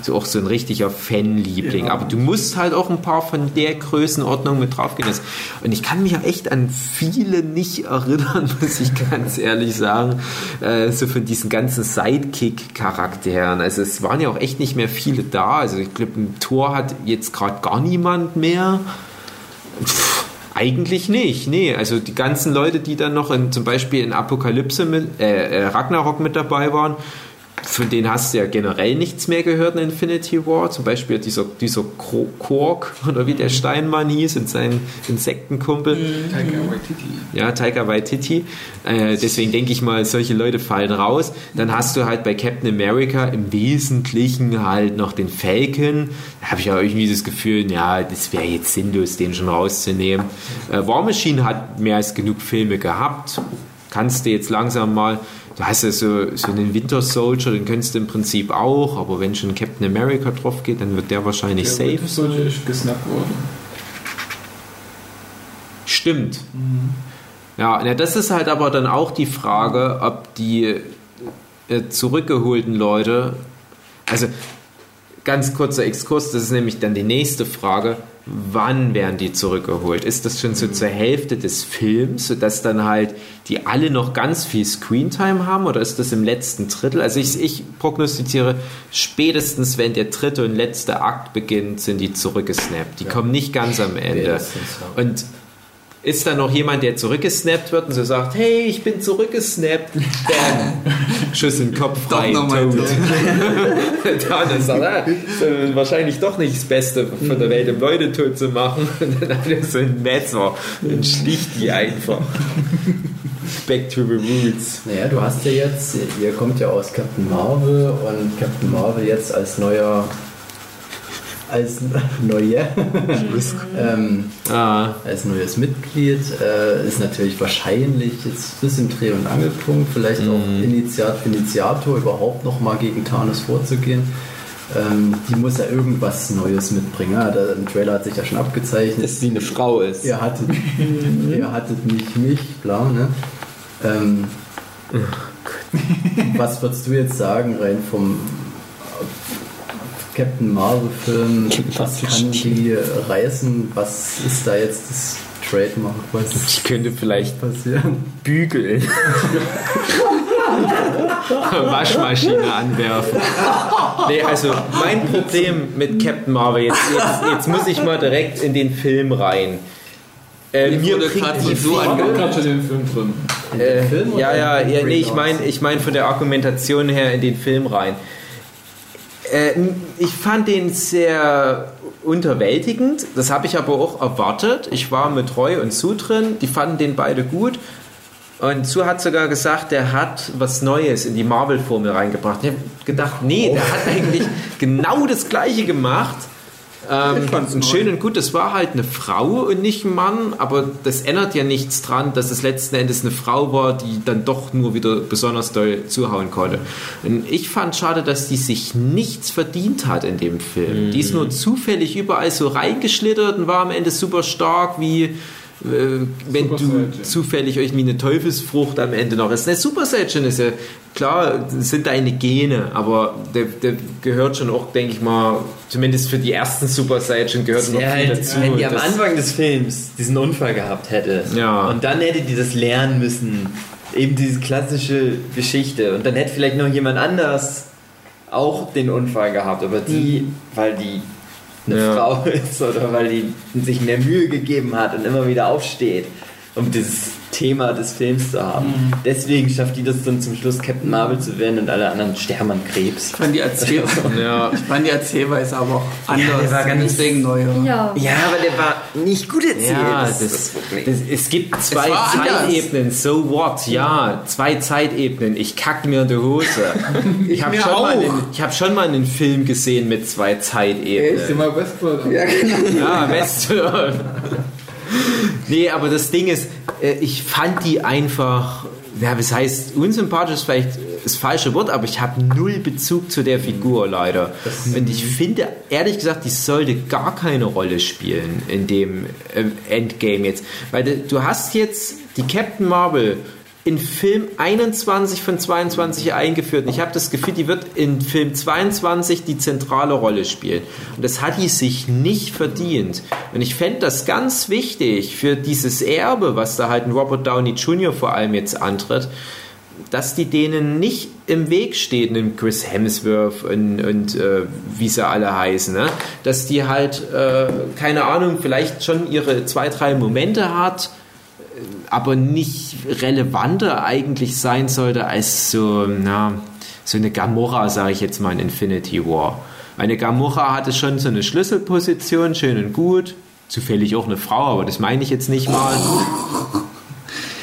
so auch so ein richtiger Fanliebling. Aber du musst halt auch ein paar von der Größenordnung mit draufgehen. Das- Und ich kann mich ja echt an viele nicht erinnern, muss ich ganz ehrlich sagen, äh, so von diesen ganzen Sidekick-Charakteren. Also es waren ja auch echt nicht mehr viele da. Also ich glaube, ein Tor hat jetzt gerade gar niemand mehr. Pff, eigentlich nicht, nee. Also die ganzen Leute, die dann noch in, zum Beispiel in Apokalypse mit, äh, äh, Ragnarok mit dabei waren, von denen hast du ja generell nichts mehr gehört in Infinity War. Zum Beispiel dieser, dieser Kork oder wie der Steinmann hieß und sein Insektenkumpel. Taika Waititi. Ja, Taika Waititi. Äh, deswegen denke ich mal, solche Leute fallen raus. Dann hast du halt bei Captain America im Wesentlichen halt noch den Falcon. Da habe ich ja irgendwie das Gefühl, ja, das wäre jetzt sinnlos, den schon rauszunehmen. Äh, War Machine hat mehr als genug Filme gehabt. Kannst du jetzt langsam mal, hast ja so, so einen Winter Soldier, den könntest du im Prinzip auch, aber wenn schon Captain America drauf geht, dann wird der wahrscheinlich Der safe Winter Soldier ist gesnappt worden. Stimmt. Ja, na, das ist halt aber dann auch die Frage, ob die äh, zurückgeholten Leute, also ganz kurzer Exkurs, das ist nämlich dann die nächste Frage, wann werden die zurückgeholt? Ist das schon so zur Hälfte des Films, sodass dann halt die alle noch ganz viel Screentime haben oder ist das im letzten Drittel? Also ich, ich prognostiziere, spätestens wenn der dritte und letzte Akt beginnt, sind die zurückgesnappt. Die kommen nicht ganz am Ende. Ja. Und ist da noch jemand, der zurückgesnappt wird und so sagt, hey, ich bin zurückgesnappt. Bam. Schuss in den Kopf mal tot. Dann ist er, ah, ist äh, wahrscheinlich doch nicht das Beste von der Welt, um Leute tot zu machen. Und dann hat er so ein Messer und schlicht die einfach. Back to the roots. Naja, du hast ja jetzt, ihr kommt ja aus Captain Marvel und Captain Marvel jetzt als neuer, als neue, ähm, Ah, als neues Mitglied äh, ist natürlich wahrscheinlich jetzt ein bisschen Dreh- und Angelpunkt, vielleicht auch Initiat, Initiator überhaupt noch mal gegen Thanos vorzugehen. Ähm, die muss ja irgendwas Neues mitbringen. Ja, der, Im Trailer hat sich ja schon abgezeichnet. Dass sie eine Frau ist. Ihr hattet, ihr hattet nicht mich, bla, ne? Ähm, was würdest du jetzt sagen, rein vom Captain Marvel-Film? Was kann die reißen? Was ist da jetzt das Trademark? Was ich könnte vielleicht passieren? bügeln. Waschmaschine anwerfen. Nee, also mein Problem mit Captain Marvel, jetzt, jetzt, jetzt muss ich mal direkt in den Film rein. Äh, Mir gerade die so gerade schon den Film drin. Den äh, Film ja, ja, ja, nee, ich meine ich mein von der Argumentation her in den Film rein. Äh, ich fand den sehr unterwältigend. Das habe ich aber auch erwartet. Ich war mit Roy und Sue drin. Die fanden den beide gut. Und Sue hat sogar gesagt, der hat was Neues in die Marvel-Formel reingebracht. Ich habe gedacht, nee, der hat eigentlich genau das Gleiche gemacht. Ähm, fand's und schön und gut, das war halt eine Frau und nicht ein Mann, aber das ändert ja nichts dran, dass es letzten Endes eine Frau war, die dann doch nur wieder besonders doll zuhauen konnte. Und ich fand schade, dass die sich nichts verdient hat in dem Film. Die ist nur zufällig überall so reingeschlittert und war am Ende super stark wie wenn Super du Saiyan. zufällig irgendwie eine Teufelsfrucht am Ende noch ist. Der Super Saiyan ist ja klar, sind deine Gene, aber der, der gehört schon auch, denke ich mal, zumindest für die ersten Super Saiyan gehört noch Ja, viel halt, dazu. wenn die am Anfang des Films diesen Unfall gehabt hätte Ja. und dann hätte die das lernen müssen, eben diese klassische Geschichte und dann hätte vielleicht noch jemand anders auch den Unfall gehabt, aber die, weil die eine Ja. Frau ist oder weil die sich mehr Mühe gegeben hat und immer wieder aufsteht, um dieses Thema des Films zu haben. Deswegen schafft die das dann zum Schluss Captain Marvel zu werden und alle anderen sterben an Krebs. Ich fand die, Erzähl Ja. ich fand die Erzählweise aber auch anders. der war ganz- deswegen neuer. Ja. Ja, aber der war nicht gut erzählt. Ja, das, das, ist das es gibt zwei. Zeitebenen, so what? Ja, zwei Zeitebenen. Ich kack mir in die Hose. Ich habe schon, mal auch. einen- ich hab schon mal einen Film gesehen mit zwei? Zeitebenen. Immer Westworld. Ja, Ja, Westworld. nee, aber das Ding ist, ich fand die einfach, ja, was heißt, unsympathisch ist vielleicht das falsche Wort, aber ich habe null Bezug zu der Figur leider. Und ich finde, ehrlich gesagt, die sollte gar keine Rolle spielen in dem äh, Endgame jetzt. Weil du hast jetzt die Captain Marvel in Film 21 von 22 eingeführt. Und ich habe das Gefühl, die wird in Film 22 die zentrale Rolle spielen. Und das hat die sich nicht verdient. Und ich fände das ganz wichtig für dieses Erbe, was da halt ein Robert Downey Jr. vor allem jetzt antritt, dass die denen nicht im Weg stehen, im Chris Hemsworth und, und äh, wie sie alle heißen, ne? dass die halt, äh, keine Ahnung, vielleicht schon ihre zwei, drei Momente hat, aber nicht relevanter eigentlich sein sollte als so, na, so eine Gamora, sage ich jetzt mal, in Infinity War. Eine Gamora hatte schon so eine Schlüsselposition, schön und gut. Zufällig auch eine Frau, aber das meine ich jetzt nicht mal.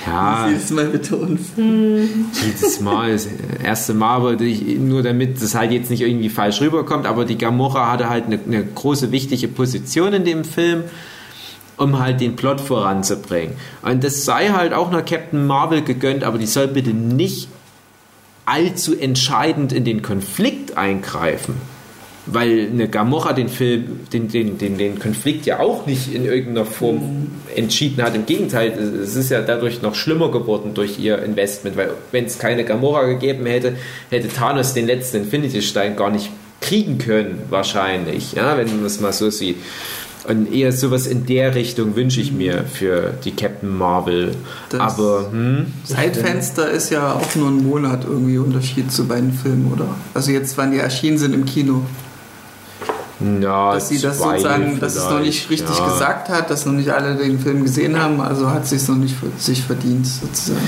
Ja, Jedes Mal betont. jedes Mal, das erste Mal, aber nur damit das halt jetzt nicht irgendwie falsch rüberkommt, aber die Gamora hatte halt eine, eine große, wichtige Position in dem Film, um halt den Plot voranzubringen. Und das sei halt auch einer Captain Marvel gegönnt, aber die soll bitte nicht allzu entscheidend in den Konflikt eingreifen. Weil eine Gamora den Film, den, den, den, den Konflikt ja auch nicht in irgendeiner Form entschieden hat. Im Gegenteil, es ist ja dadurch noch schlimmer geworden durch ihr Investment, weil wenn es keine Gamora gegeben hätte, hätte Thanos den letzten Infinity-Stein gar nicht kriegen können, wahrscheinlich, ja, wenn man es mal so sieht. Und eher sowas in der Richtung wünsche ich mir für die Captain Marvel. Das- Aber, hm, Zeitfenster ist ja auch nur ein Monat irgendwie Unterschied zu beiden Filmen, oder? Also jetzt, wann die erschienen sind im Kino. ja, Dass sie das sozusagen, dass es noch nicht richtig ja. gesagt hat, dass noch nicht alle den Film gesehen haben, also hat es sich noch nicht für sich verdient, sozusagen.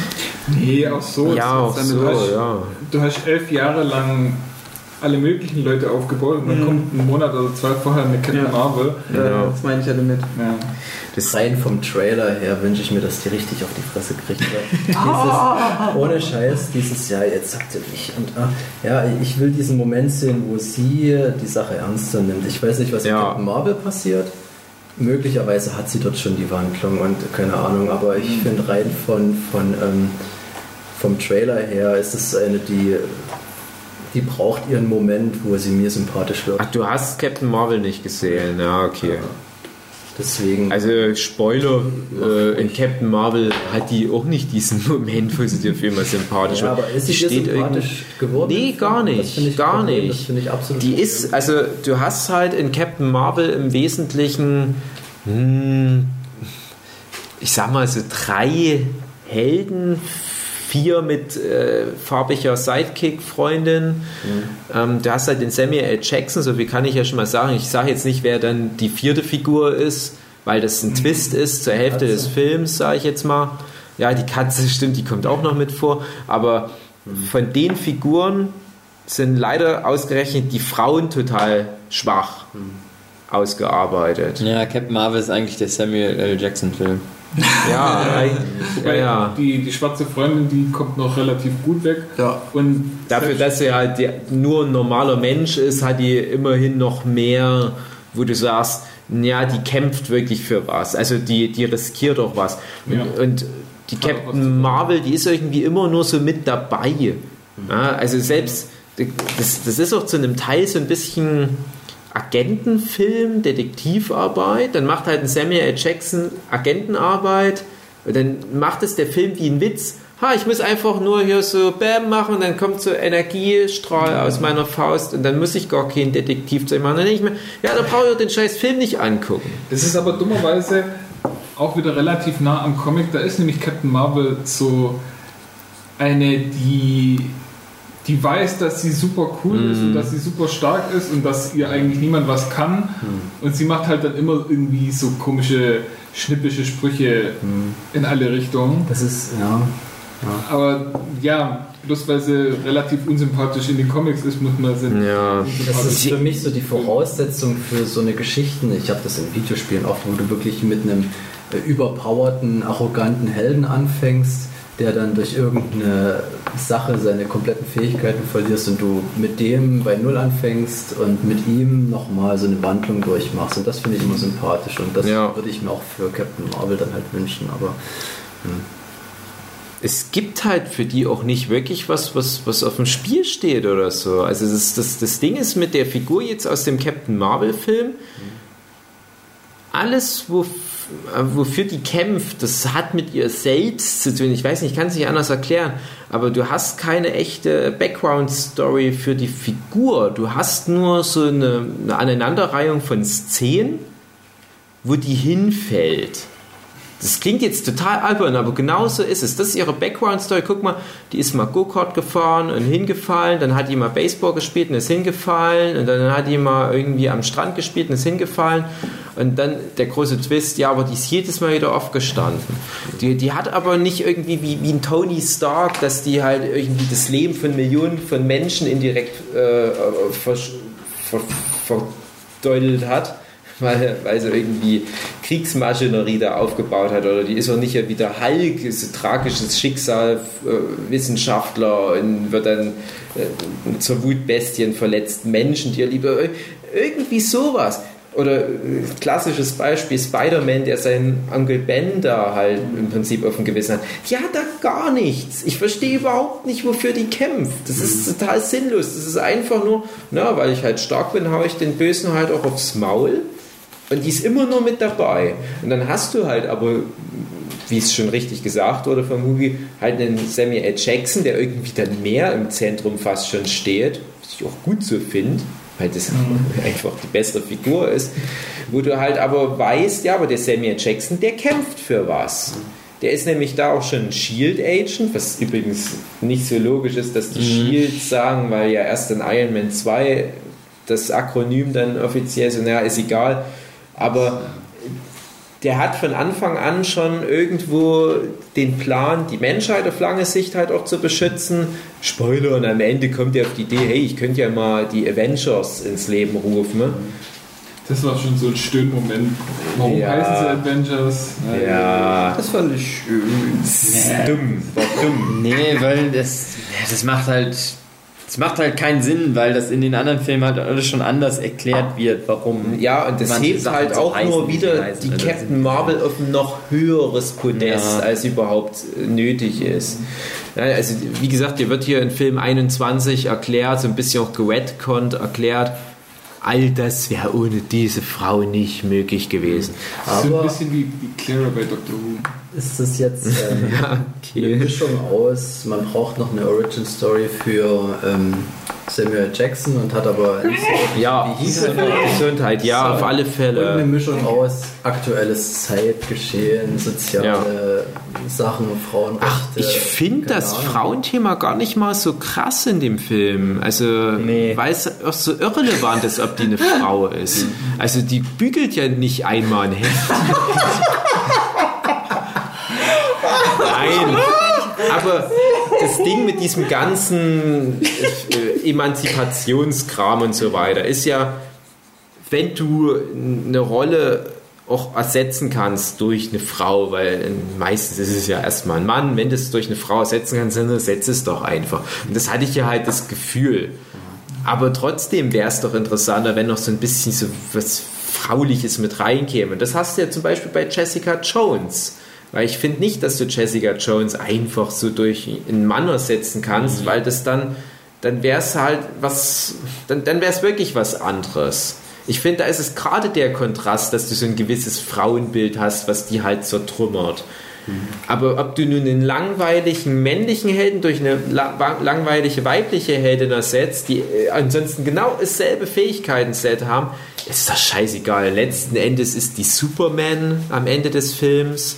Nee, auch so. Ja, auch Damit so, hast- ja. Du hast elf Jahre lang alle möglichen Leute aufgebaut und dann Mhm. kommt ein Monat oder zwei vorher eine Captain Ja. Marvel. Ja. Das meine ich ja damit. Ja. Das, Rein vom Trailer her wünsche ich mir, dass die richtig auf die Fresse kriegt. Weil dieses, ohne Scheiß, dieses Jahr, jetzt sagt ihr nicht. Und ah, ja, ich will diesen Moment sehen, wo sie die Sache ernster nimmt. Ich weiß nicht, was Ja. mit Captain Marvel passiert. Möglicherweise hat sie dort schon die Wandlung und keine Ahnung, aber ich finde rein von, von ähm, vom Trailer her ist es eine, die, die braucht ihren Moment, wo sie mir sympathisch wird. ach, du hast Captain Marvel nicht gesehen, ja, okay. Deswegen. Also Spoiler, äh, in Captain Marvel hat die auch nicht diesen Moment, wo sie dir für immer sympathisch ja, wird. aber ist sie steht sympathisch geworden? Nee, gar nicht, gar nicht. Das finde ich absolut Die ist, also du hast halt in Captain Marvel im Wesentlichen, hm, ich sag mal so drei Helden, vier mit äh, farbiger Sidekick-Freundin. Ähm, du hast halt den Samuel L. Jackson, so wie kann ich ja schon mal sagen. Ich sage jetzt nicht, wer dann die vierte Figur ist, weil das ein Twist ist zur Hälfte des Films, sage ich jetzt mal. Ja, die Katze stimmt, die kommt auch noch mit vor. Aber von den Figuren sind leider ausgerechnet die Frauen total schwach ausgearbeitet. Ja, Captain Marvel ist eigentlich der Samuel L. Jackson-Film. Ja, ja, Wobei ja. Die, die schwarze Freundin, die kommt noch relativ gut weg. Ja. Und Dafür, dass sie halt der, nur ein normaler Mensch ist, hat die immerhin noch mehr, wo du sagst, ja, die kämpft wirklich für was. Also die, die riskiert auch was. Und, Ja. und die was zu Captain. Marvel, die ist irgendwie immer nur so mit dabei. Ja, also selbst, das, das ist auch zu einem Teil so ein bisschen Agentenfilm, Detektivarbeit. Dann macht halt ein Samuel L. Jackson Agentenarbeit. Und dann macht es der Film wie ein Witz. Ha, ich muss einfach nur hier so Bam machen dann kommt so Energiestrahl aus meiner Faust und dann muss ich gar kein Detektivzeug machen. Dann denke ich mir, ja, da brauche ich den scheiß Film nicht angucken. das ist aber dummerweise auch wieder relativ nah am Comic. Da ist nämlich Captain Marvel so eine, die, die weiß, dass sie super cool ist und dass sie super stark ist und dass ihr eigentlich niemand was kann. Und sie macht halt dann immer irgendwie so komische, schnippische Sprüche in alle Richtungen. Das ist, ja. Aber ja, bloß weil sie relativ unsympathisch in den Comics ist, muss man sie Ja. Das ist für mich so die Voraussetzung für so eine Geschichten. Ich habe das in Videospielen oft, wo du wirklich mit einem äh, überpowerten, arroganten Helden anfängst, der dann durch irgendeine Sache seine kompletten Fähigkeiten verlierst und du mit dem bei Null anfängst und mit ihm nochmal so eine Wandlung durchmachst. Und das finde ich immer sympathisch und das Ja. würde ich mir auch für Captain Marvel dann halt wünschen. Aber es gibt halt für die auch nicht wirklich was, was, was auf dem Spiel steht oder so. Also das, das, das Ding ist mit der Figur jetzt aus dem Captain Marvel-Film, alles, wo, wofür die kämpft, das hat mit ihr selbst zu tun. Ich weiß nicht, ich kann es nicht anders erklären, aber du hast keine echte Background-Story für die Figur. Du hast nur so eine, eine Aneinanderreihung von Szenen, wo die hinfällt. Das klingt jetzt total albern, aber genauso ist es. Das ist ihre Background-Story. Guck mal, die ist mal Go-Kart gefahren und hingefallen, dann hat die mal Baseball gespielt und ist hingefallen und dann hat die mal irgendwie am Strand gespielt und ist hingefallen und dann der große Twist, ja, aber die ist jedes Mal wieder aufgestanden. Die, die hat aber nicht irgendwie wie, wie ein Tony Stark, dass die halt irgendwie das Leben von Millionen von Menschen indirekt äh, ver, verdeutelt hat weil, weil sie irgendwie Kriegsmaschinerie da aufgebaut hat oder die ist auch nicht ja wieder Hulk, ist ein tragisches Schicksal, äh, Wissenschaftler und wird dann äh, zur Wutbestien verletzt, Menschen, die er lieber irgendwie sowas. Oder äh, klassisches Beispiel Spider-Man, der seinen Onkel Ben da halt im Prinzip auf dem Gewissen hat. Die hat da gar nichts. Ich verstehe überhaupt nicht, wofür die kämpft. Das ist total sinnlos. Das ist einfach nur, na, weil ich halt stark bin, haue ich den Bösen halt auch aufs Maul. Und die ist immer nur mit dabei. Und dann hast du halt aber, wie es schon richtig gesagt wurde von Movie, halt einen Samuel L. Jackson, der irgendwie dann mehr im Zentrum fast schon steht, was ich auch gut so finde, weil das mhm. einfach die bessere Figur ist, wo du halt aber weißt, ja, aber der Samuel Jackson, der kämpft für was. Der ist nämlich da auch schon Shield Agent, was übrigens nicht so logisch ist, dass die mhm. Shield sagen, weil ja erst in Iron Man 2 das Akronym dann offiziell so, naja, ist egal, aber der hat von Anfang an schon irgendwo den Plan, die Menschheit auf lange Sicht halt auch zu beschützen. Spoiler, und am Ende kommt er auf die Idee, hey, ich könnte ja mal die Avengers ins Leben rufen. Ne? Das war schon so ein Stöhnmoment. Warum ja. heißen sie Avengers? Ja. Das fand ich schön. Nee. Dumm. War dumm. Nee, weil das, das macht halt es macht halt keinen Sinn, weil das in den anderen Filmen halt alles schon anders erklärt wird, warum. Ja, und das hebt Sachen halt auch nur wieder die also Captain Marvel auf ein noch höheres Podest, ja. als überhaupt nötig ist. Also, wie gesagt, dir wird hier in Film 21 erklärt, so ein bisschen auch geredconnt erklärt, all das wäre ohne diese Frau nicht möglich gewesen. Aber so ein bisschen wie, wie Clara bei Doctor Who. Ist das jetzt ähm, ja, okay. eine Mischung aus, man braucht noch eine Origin Story für ähm, Samuel Jackson und hat aber ja, Gesundheit, ja, so, auf alle Fälle. Und eine Mischung aus aktuelles Zeitgeschehen, soziale ja. Sachen, Frauenrechte. Ach, ich finde das Ahnung. Frauenthema gar nicht mal so krass in dem Film. Also, nee. weil es auch so irrelevant ist, ob die eine Frau ist. Also, die bügelt ja nicht einmal ein Heft. Nein, aber das Ding mit diesem ganzen äh, Emanzipationskram und so weiter ist ja, wenn du eine Rolle auch ersetzen kannst durch eine Frau, weil meistens ist es ja erstmal ein Mann, wenn du es durch eine Frau ersetzen kannst, dann setz es doch einfach. Und das hatte ich ja halt das Gefühl. Aber trotzdem wäre es doch interessanter, wenn noch so ein bisschen so was Frauliches mit reinkäme. Das hast du ja zum Beispiel bei Jessica Jones weil ich finde nicht, dass du Jessica Jones einfach so durch einen Mann ersetzen kannst, mhm. weil das dann, dann wäre es halt was, dann, dann wäre es wirklich was anderes. Ich finde, da ist es gerade der Kontrast, dass du so ein gewisses Frauenbild hast, was die halt zertrümmert. Mhm. Aber ob du nun einen langweiligen männlichen Helden durch eine langweilige weibliche Heldin ersetzt, die äh, ansonsten genau dasselbe Fähigkeiten-Set haben, ist das scheißegal. Letzten Endes ist die Superman am Ende des Films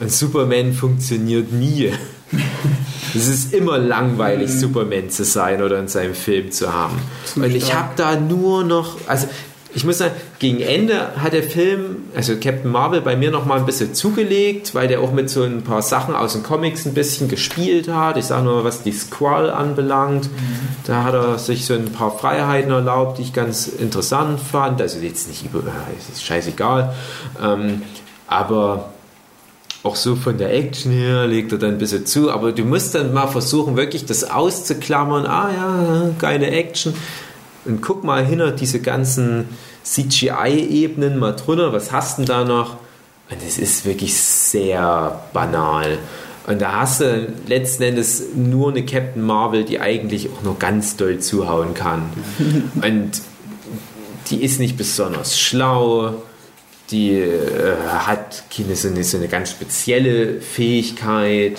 ein Superman funktioniert nie. Es ist immer langweilig, mhm. Superman zu sein oder in seinem Film zu haben. Und ich habe da nur noch, also ich muss sagen, gegen Ende hat der Film, also Captain Marvel, bei mir noch mal ein bisschen zugelegt, weil der auch mit so ein paar Sachen aus den Comics ein bisschen gespielt hat. Ich sage nur, was die Squall anbelangt. Mhm. Da hat er sich so ein paar Freiheiten erlaubt, die ich ganz interessant fand. Also jetzt nicht über, ist scheißegal. Ähm, aber auch so von der Action her legt er dann ein bisschen zu, aber du musst dann mal versuchen, wirklich das auszuklammern. Ah ja, geile Action. Und guck mal hinter diese ganzen CGI-Ebenen mal drunter, was hast du denn da noch? Und es ist wirklich sehr banal. Und da hast du letzten Endes nur eine Captain Marvel, die eigentlich auch noch ganz doll zuhauen kann. Und die ist nicht besonders schlau die äh, hat so, eine, ganz spezielle Fähigkeit.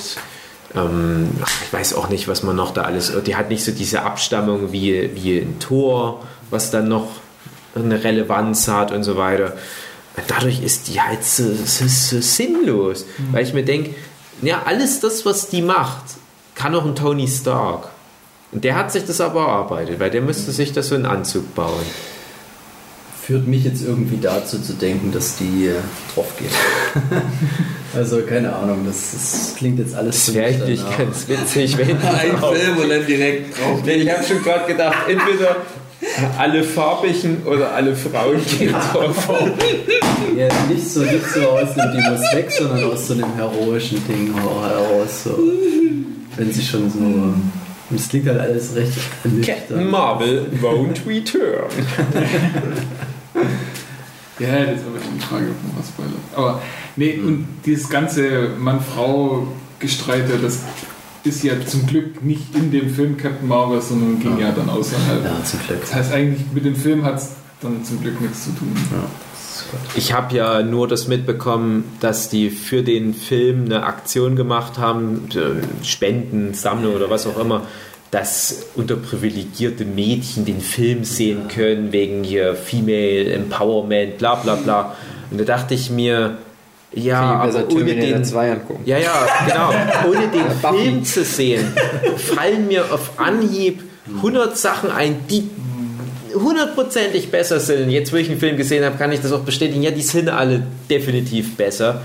Ähm, ich weiß auch nicht, was man noch da alles. Die hat nicht so diese Abstammung wie, wie ein Tor, was dann noch eine Relevanz hat und so weiter. Dadurch ist die halt so, so, so sinnlos. Weil ich mir denke, ja, alles das, was die macht, kann auch ein Tony Stark. Und der hat sich das aber erarbeitet, weil der müsste sich das so einen Anzug bauen. Führt mich jetzt irgendwie dazu zu denken, dass die äh, drauf geht. also keine Ahnung, das, das klingt jetzt alles Das wäre eigentlich danach. ganz witzig, wenn Ein Film und dann direkt drauf. Nee, ich habe schon gerade gedacht, entweder alle farbigen oder alle Frauen gehen drauf. Ja, nicht so, nicht so aus dem Die muss weg, sondern aus so einem heroischen Ding heraus. So. Wenn sie schon so. Es klingt halt alles recht Captain. Marvel won't return. Ja, das ist aber schon die Frage, ob man was spoilert. Aber nee, und dieses ganze Mann-Frau-Gestreite, das ist ja zum Glück nicht in dem Film Captain Marvel, sondern ging ja, dann außerhalb. Ja, zum Glück. Das heißt eigentlich, mit dem Film hat es dann zum Glück nichts zu tun. Ja. Ich habe ja nur das mitbekommen, dass die für den Film eine Aktion gemacht haben, äh, Spenden, Sammlung oder was auch immer, dass unterprivilegierte Mädchen den Film sehen können, wegen hier Female Empowerment, bla bla bla. Und da dachte ich mir, ja, aber ohne den, 2 angucken. ja, ja, genau. Ohne den Film zu sehen, fallen mir auf Anhieb 100 Sachen ein, die hundertprozentig besser sind. Jetzt, wo ich einen Film gesehen habe, kann ich das auch bestätigen. Ja, die sind alle definitiv besser.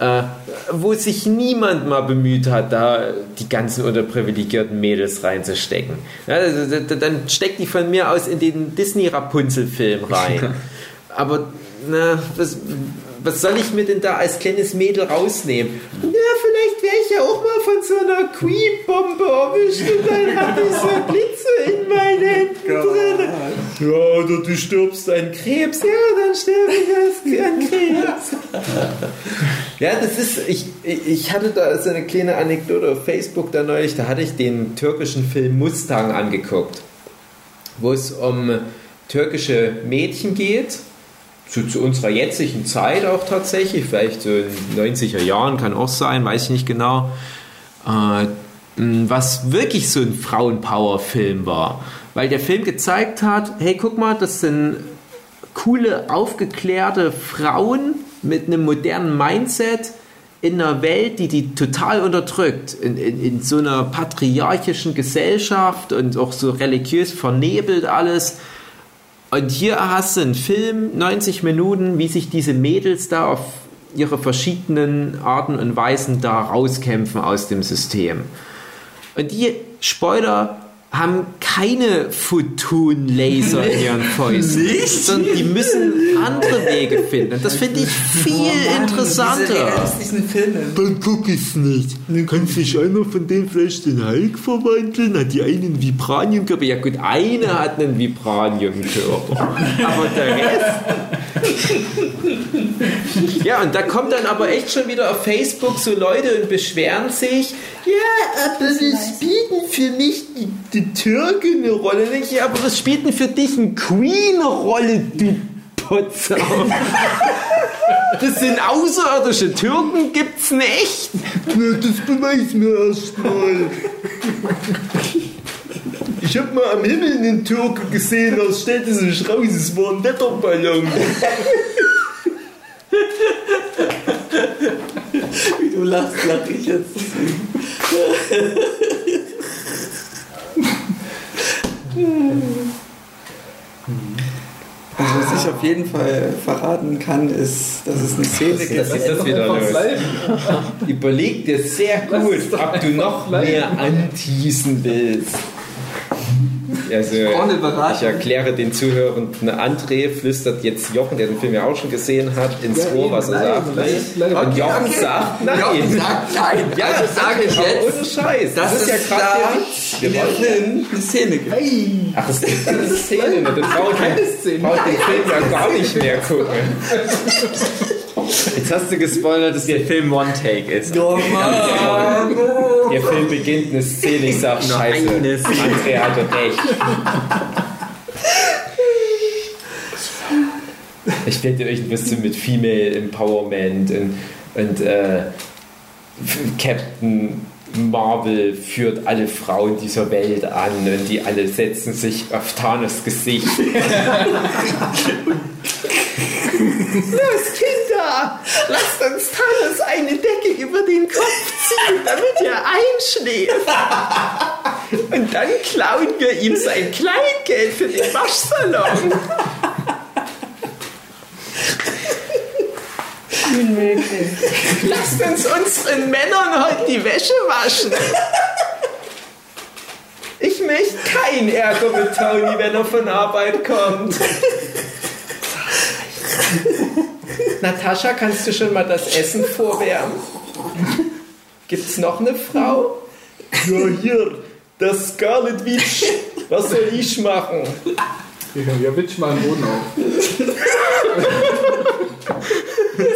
Äh, wo sich niemand mal bemüht hat, da die ganzen unterprivilegierten Mädels reinzustecken. Ja, dann steckt die von mir aus in den Disney-Rapunzel-Film rein. Aber na, was, was soll ich mir denn da als kleines Mädel rausnehmen? Ja, vielleicht wäre ich ja auch mal von so einer Queen-Bombe erwischt und dann habe ich so Blitze in meinen Händen drin. Ja, oder du stirbst an Krebs. Ja, dann sterbe ich an Krebs. Ja, das ist, ich, ich hatte da so eine kleine Anekdote auf Facebook da neulich, da hatte ich den türkischen Film Mustang angeguckt, wo es um türkische Mädchen geht, zu, zu unserer jetzigen Zeit auch tatsächlich, vielleicht so in 90er Jahren kann auch sein, weiß ich nicht genau, äh, was wirklich so ein Frauenpower-Film war, weil der Film gezeigt hat, hey, guck mal, das sind coole, aufgeklärte Frauen mit einem modernen Mindset in einer Welt, die die total unterdrückt, in, in, in so einer patriarchischen Gesellschaft und auch so religiös vernebelt alles. Und hier hast du einen Film, 90 Minuten, wie sich diese Mädels da auf ihre verschiedenen Arten und Weisen da rauskämpfen aus dem System. Und die Spoiler haben keine Photon-Laser in ihren Fäusten, sondern die müssen andere Wege finden. Und das finde ich viel Diese interessanter. realistischen Filme. Dann guck ich's nicht. Kann sich einer von denen vielleicht in Hulk verwandeln? Hat die einen Vibraniumkörper. Ja gut, eine hat einen Vibraniumkörper. Aber der Rest. Ja, und da kommt dann aber echt schon wieder auf Facebook so Leute und beschweren sich, ja, aber das spielt für mich die, die Türke eine Rolle. Ich, Ja, aber was spielt für dich ein Queen eine Rolle, du Potzer? Das sind außerirdische Türken, gibt's nicht. Das beweis mir erst mal. Ich hab mal am Himmel einen Türke gesehen, das stellte sich raus, es war ein Wetterballon. Wie du lachst, lach ich jetzt. Also was ich auf jeden Fall verraten kann, ist, dass es eine Szene gibt. Was ist das wieder los? Überleg dir sehr gut, ob du noch mehr anteasen willst. Also, ich erkläre den Zuhörern, André flüstert jetzt Jochen, der den Film ja auch schon gesehen hat, ins Ohr, was er sagt. Und Jochen sagt nein. Jochen sagt nein. Ja, Also das sage ich jetzt, Ohne Scheiß. dass Das ist ja gerade der Witz. in Wir wollen- Film eine Szene gibt. Ach, es gibt eine Szene, dann den, Szene. braucht den Film ja gar nicht mehr gucken. Jetzt hast du gespoilert, dass der Film One-Take ist. Oh Mann. Der Film beginnt eine Szene, ich sag scheiße. André hatte recht. Ich werde euch ein bisschen mit Female Empowerment und, und äh, Captain Marvel führt alle Frauen dieser Welt an und die alle setzen sich auf Thanos Gesicht. Los, Kinder, lasst uns Thanos eine Decke über den Kopf ziehen, damit er einschläft. Und dann klauen wir ihm sein Kleingeld für den Waschsalon. Lasst uns unseren Männern heute die Wäsche waschen. Ich möchte keinen Ärger mit Tony, wenn er von Arbeit kommt. Natascha, kannst du schon mal das Essen vorwärmen? Gibt's noch eine Frau? Ja, hier, das Scarlet Witch. Was soll ich machen? Ja, witsch mal einen Boden auf.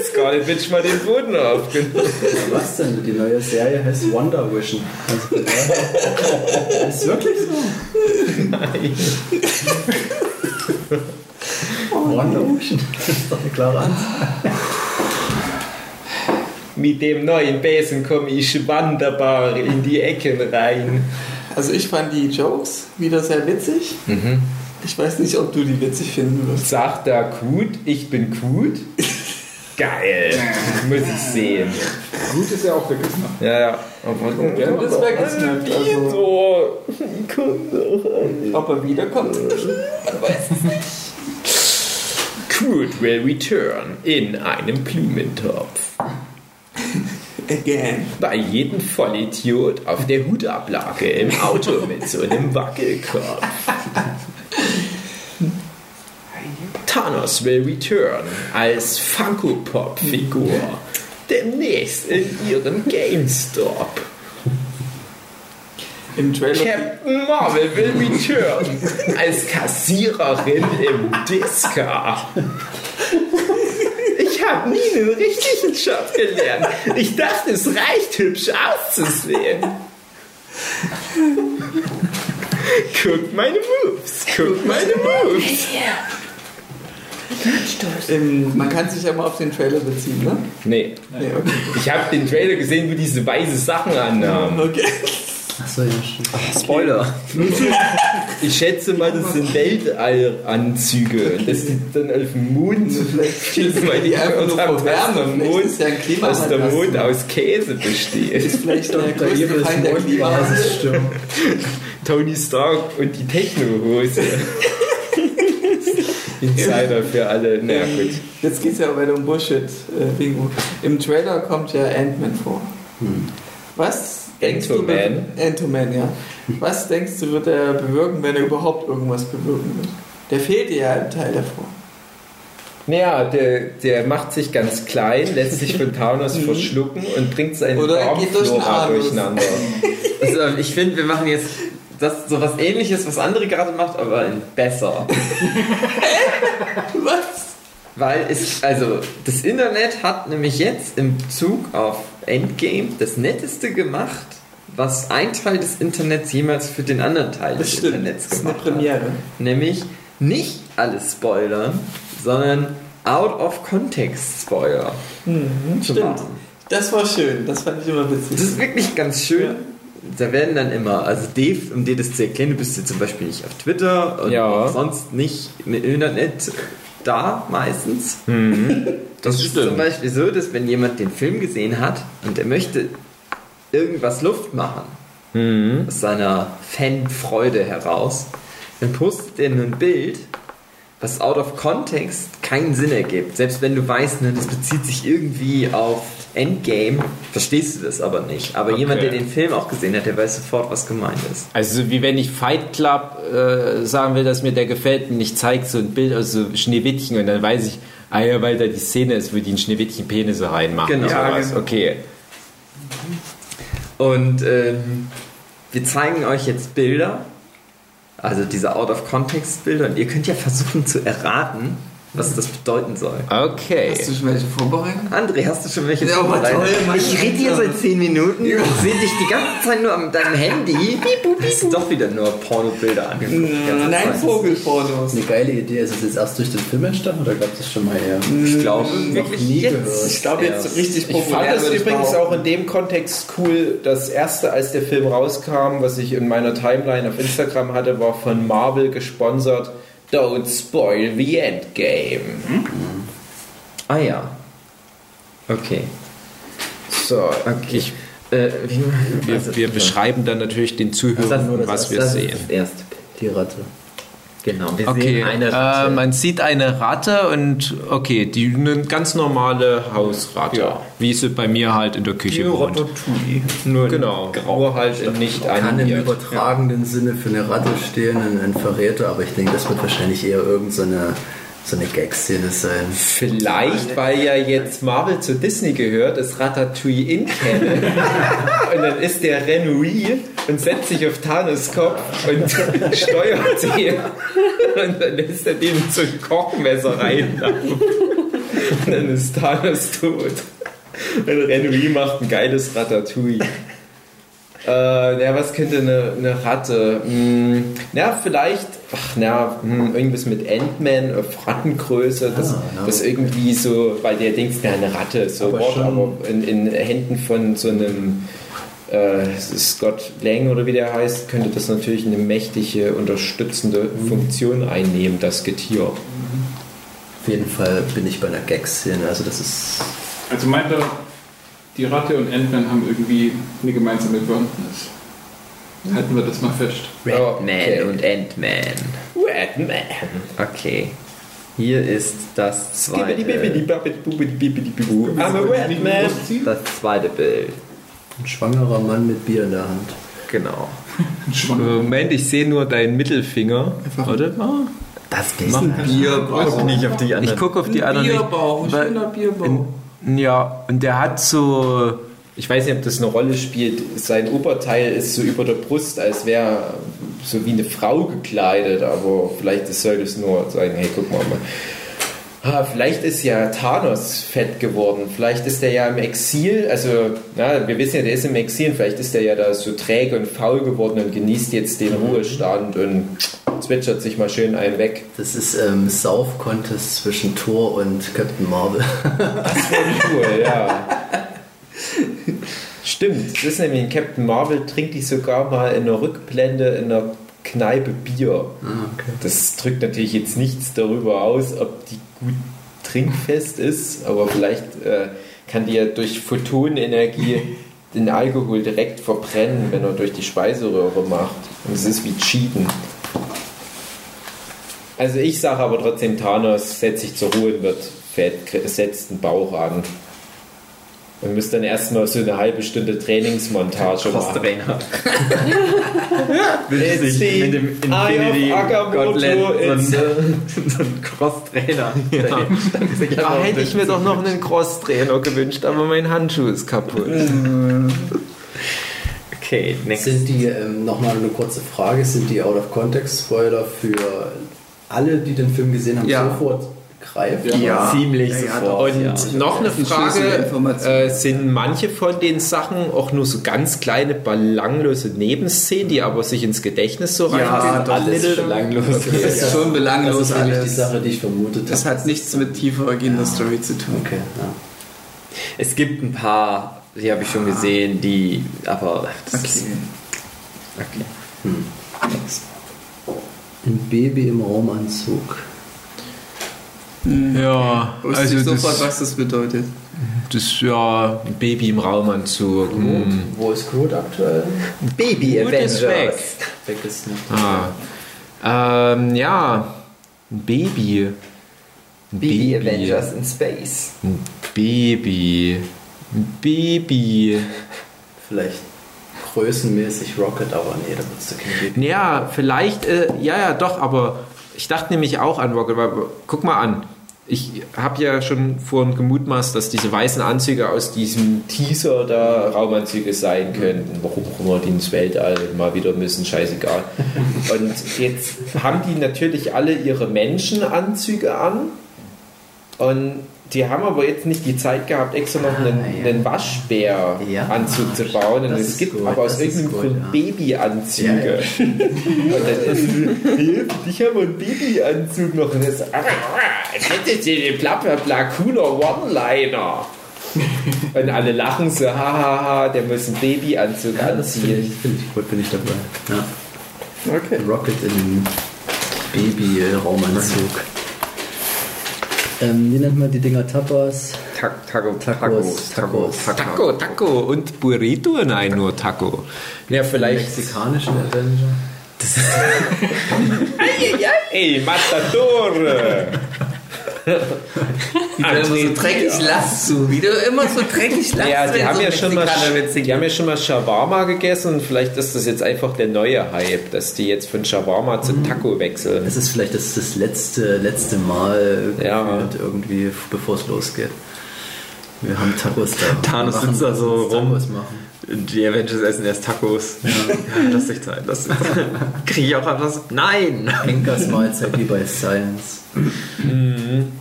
Scarlet Witch mal den Boden auf. Genau. Was denn? Die neue Serie heißt Wonder Vision. Also, ist wirklich so. Wonder Vision. Das ist doch eine klare Ansage. Mit dem neuen Besen komme ich wunderbar in die Ecken rein. Also ich fand die Jokes wieder sehr witzig. Ich weiß nicht, ob du die witzig finden wirst. Sagt er gut, ich bin gut. Geil. Muss ich sehen. Gut ist ja auch vergessen. Ja, ja. Aber Ja, Das vergessen hat. Also, so. Komm doch an. ob er wiederkommt. Good will return in einem Blumentopf. Again. Bei jedem Vollidiot auf der Hutablage im Auto mit so einem Wackelkopf. Thanos will return als Funko Pop Figur. Demnächst in ihrem GameStop. Im Trailer. Captain Marvel will return als Kassiererin im Disca. Ich habe nie einen richtigen Job gelernt. Ich dachte, es reicht, hübsch auszusehen. Guck meine Moves, guck meine Moves. Ähm, man kann sich ja mal auf den Trailer beziehen, ne? Nee, Nee, okay. ich habe den Trailer gesehen, wo diese weiße Sachen annahmen. okay. Achso, ja, stimmt. Spoiler. Ich schätze mal, das sind Weltallanzüge. Dass die dann auf dem Mond Vielleicht mal die einfach nur Dass Wärme. Mond, ist ja ein dass Klimawandel. der Mond aus Käse besteht. ist vielleicht der Der größte Feind der ist Mondbasis, Klimawandel. stimmt. Tony Stark und die Techno-Hose. Insider für alle. Na gut. Jetzt geht es ja weiter um Bullshit. Äh, Bingo. Im Trailer kommt ja Ant-Man vor. Was denkst du, Ant-Man? wird- Ant-Man, ja. Was denkst du, wird er bewirken, wenn er überhaupt irgendwas bewirken wird? Der fehlt dir ja ein Teil davor. Naja, der, der macht sich ganz klein, lässt sich von Thanos verschlucken und bringt seine Oder er geht durch den Darmflora Anus. durcheinander. Also, ich finde, wir machen jetzt das so was ähnliches, was andere gerade macht, aber in besser. Was? Weil es, also, das Internet hat nämlich jetzt im Zug auf Endgame das Netteste gemacht, was ein Teil des Internets jemals für den anderen Teil Das des stimmt. Internets Das ist eine gemacht hat. Premiere. Nämlich nicht alles spoilern, sondern out of context Spoiler. Mhm, stimmt. machen. Das war schön. Das fand ich immer Das witzig. ist wirklich ganz schön. Ja. Da werden dann immer, also Dave, um dir das zu erklären, du bist jetzt zum Beispiel nicht auf Twitter und Ja. sonst nicht im Internet da meistens. Das, ist stimmt. zum Beispiel so, dass wenn jemand den Film gesehen hat und er möchte irgendwas Luft machen, aus seiner Fanfreude heraus, dann postet er ein Bild, was out of context keinen Sinn ergibt. Selbst wenn du weißt, ne, das bezieht sich irgendwie auf Endgame, verstehst du das aber nicht. Aber jemand, der den Film auch gesehen hat, der weiß sofort, was gemeint ist. Also wie wenn ich Fight Club äh, sagen will, dass mir der gefällt und ich zeige so ein Bild aus so Schneewittchen und dann weiß ich, ah ja, weil da die Szene ist, wo die einen Schneewittchen Penisse reinmachen. Genau. Ja, genau. Okay. Und ähm, wir zeigen euch jetzt Bilder, also diese Out-of-Context-Bilder, und ihr könnt ja versuchen zu erraten, was das bedeuten soll. Okay. Hast du schon welche vorbereitet? André, hast du schon welche Ja, vorbereitet? toll. Ich rede hier seit 10 Minuten und sehe dich die ganze Zeit nur an deinem Handy. Piep. Hast doch wieder nur Pornobilder angeguckt. Nein. Vogelpornos. Eine geile Idee. Ist es jetzt erst durch den Film entstanden oder gab es das schon mal her? Ich glaube, Noch wirklich nie jetzt. gehört. Ich glaube jetzt erst. richtig Ich fand populär. das übrigens auch in dem Kontext cool. Das erste, als der Film rauskam, was ich in meiner Timeline auf Instagram hatte, war von Marvel gesponsert Don't spoil the endgame. Ah ja. Okay. So, Okay. Äh, wie, wir, wir beschreiben dann natürlich den Zuhörern, was wir das sehen. Das erste Bild. Die Ratte. Genau. Wir Okay, sehen eine äh, Ratte. man sieht eine Ratte und okay, die eine ganz normale Hausratte, Ja. wie sie bei mir halt in der Küche wohnt. Ratatouille. Nur Genau, nur halt in nicht Kann im animiert. übertragenen Sinne für eine Ratte stehen, ein, ein Verräter, aber ich denke, das wird wahrscheinlich eher irgendeine so eine, so eine Gag-Szene sein. Vielleicht, weil ja jetzt Marvel zu Disney gehört, ist Ratatouille in Canon. und dann ist der Renouille und setzt sich auf Thanos Kopf und steuert sie. Und dann lässt er den so ein Kochmesser reinlaufen. Und dann ist Thanos tot. Und Renouille macht ein geiles Ratatouille. Äh, ja, was könnte eine, eine Ratte? Hm, ja, vielleicht, ach, na, hm, irgendwas mit Ant-Man auf Rattengröße, das, Ah, ja. das irgendwie so, weil der denkt, ja, eine Ratte, so Aber Wort, aber in, in Händen von so einem äh, Scott Lang oder wie der heißt, könnte das natürlich eine mächtige, unterstützende Mhm. Funktion einnehmen, das Getier. Auf jeden Fall bin ich bei einer Gag-Szene, also das ist... Also meint er, die Ratte und Ant-Man haben irgendwie eine gemeinsame Bewandtnis. Halten wir das mal fest. Okay. Man und Ant-Man. Ant-Man. Okay. Hier ist das zweite, das zweite Bild. Ein schwangerer Mann mit Bier in der Hand. Genau. Moment, ich sehe nur deinen Mittelfinger. Warte mal. Das Mach ein Bier braucht nicht auf die Ich anderen. gucke auf die Ein anderen. Bierbauch, ein schöner Bierbauch. in- Ja, und der hat so. Ich weiß nicht, ob das eine Rolle spielt. Sein Oberteil ist so über der Brust, als wäre so wie eine Frau gekleidet, aber vielleicht soll es nur sagen: hey, guck mal. mal. Ah, vielleicht ist ja Thanos fett geworden. Vielleicht ist er ja im Exil. Also, na, wir wissen ja, der ist im Exil. Vielleicht ist er ja da so träge und faul geworden und genießt jetzt den Ruhestand und zwitschert sich mal schön einen weg. Das ist ähm, Sauf-Contest zwischen Thor und Captain Marvel. Cool, ja. Stimmt, das ist nämlich in Captain Marvel, trinkt die sogar mal in der Rückblende in einer Kneipe Bier. Ah, okay. Das drückt natürlich jetzt nichts darüber aus, ob die gut trinkfest ist, aber vielleicht äh, kann die ja durch Photonenergie den Alkohol direkt verbrennen, wenn er durch die Speiseröhre macht. Und es ist wie Cheaten. Also ich sage aber trotzdem, Thanos setzt sich zur Ruhe und wird fett, setzt einen Bauch an. Und müsst dann erstmal so eine halbe Stunde Trainingsmontage machen. Crosstrainer. It's the mit dem Eye of Agamotto, Gotland so ein, so ein Crosstrainer. Ah, hätte ich mir doch noch einen Crosstrainer gewünscht, aber mein Handschuh ist kaputt. Okay, next. Sind die, ähm, nochmal eine kurze Frage, sind die Out-of-Context-Spoiler für alle, die den Film gesehen haben, Ja. sofort greifbar? Ja, ziemlich Ja, ja, sofort. Und ja. noch eine Das ist Frage, äh, sind manche von den Sachen auch nur so ganz kleine, belanglose Nebenszenen, die aber sich ins Gedächtnis so Ja, reingehen? doch, Alles das ist belanglos. Das ist schon Das belanglos ist nämlich die alles. Sache, die ich vermutet Das habe. hat nichts mit tiefergehender Story zu tun. Okay, ja. Es gibt ein paar, die habe ich schon gesehen, die, aber das ist, Okay. okay. Ein Baby im Raumanzug. Ja, Wusste also ich sofort, das, was das bedeutet. das ist ja ein Baby im Raumanzug. Hm. Wo ist Groot aktuell? Baby Gut ist weg. Weg ist nicht. Ah. Ähm, ja, ein Baby. Ein Baby Avengers in Space. Ein Baby. Ein Baby. Vielleicht größenmäßig Rocket, aber nee, da würdest du kein Baby. Ja, vielleicht, äh, ja, ja, doch, aber ich dachte nämlich auch an Rocket, weil, guck mal an. Ich habe ja schon vorhin gemutmaßt, dass diese weißen Anzüge aus diesem Teaser da Raumanzüge sein könnten. Warum auch immer die ins Weltall mal wieder müssen, scheißegal. Und jetzt haben die natürlich alle ihre Menschenanzüge an. Und die haben aber jetzt nicht die Zeit gehabt, extra noch einen, Ah, ja. einen Waschbär-Anzug Ja. zu bauen. Und es gibt gut, aber aus irgendeinem gut, Grund ja. Babyanzüge. Und dann ist ich habe einen Babyanzug noch. Und das das ist den bla bla bla cooler One-Liner. Und alle lachen so, hahaha, der muss einen Babyanzug Ja, das finde anziehen. ich, finde ich gut, bin ich dabei. Ja. Okay. Rocket in Baby-Raumanzug. Ähm, wie nennt man die Dinger? Tapas? Ta Taco, Tacos, Tacos, Tacos. Taco, Taco und Burrito? Nein, nur Taco. Ja, vielleicht. Mexikanischen Avenger? Ey, Matador! Wie du immer so dreckig lachst du. Wie du immer so dreckig lachst. Ja, die haben so ja schon mal, die haben ja schon mal Shawarma gegessen und vielleicht ist das jetzt einfach der neue Hype, dass die jetzt von Shawarma zu Taco wechseln. Es ist vielleicht das, das letzte, letzte Mal Ja. irgendwie, bevor es losgeht. Wir haben Tacos da. Thanos sitzt da so rum. Tacos machen. Die Avengers essen erst Tacos. Ja. lass dich Zeit. Lass Kriege ich auch etwas? Nein! Henkers Mahlzeit wie bei Science. Mhm.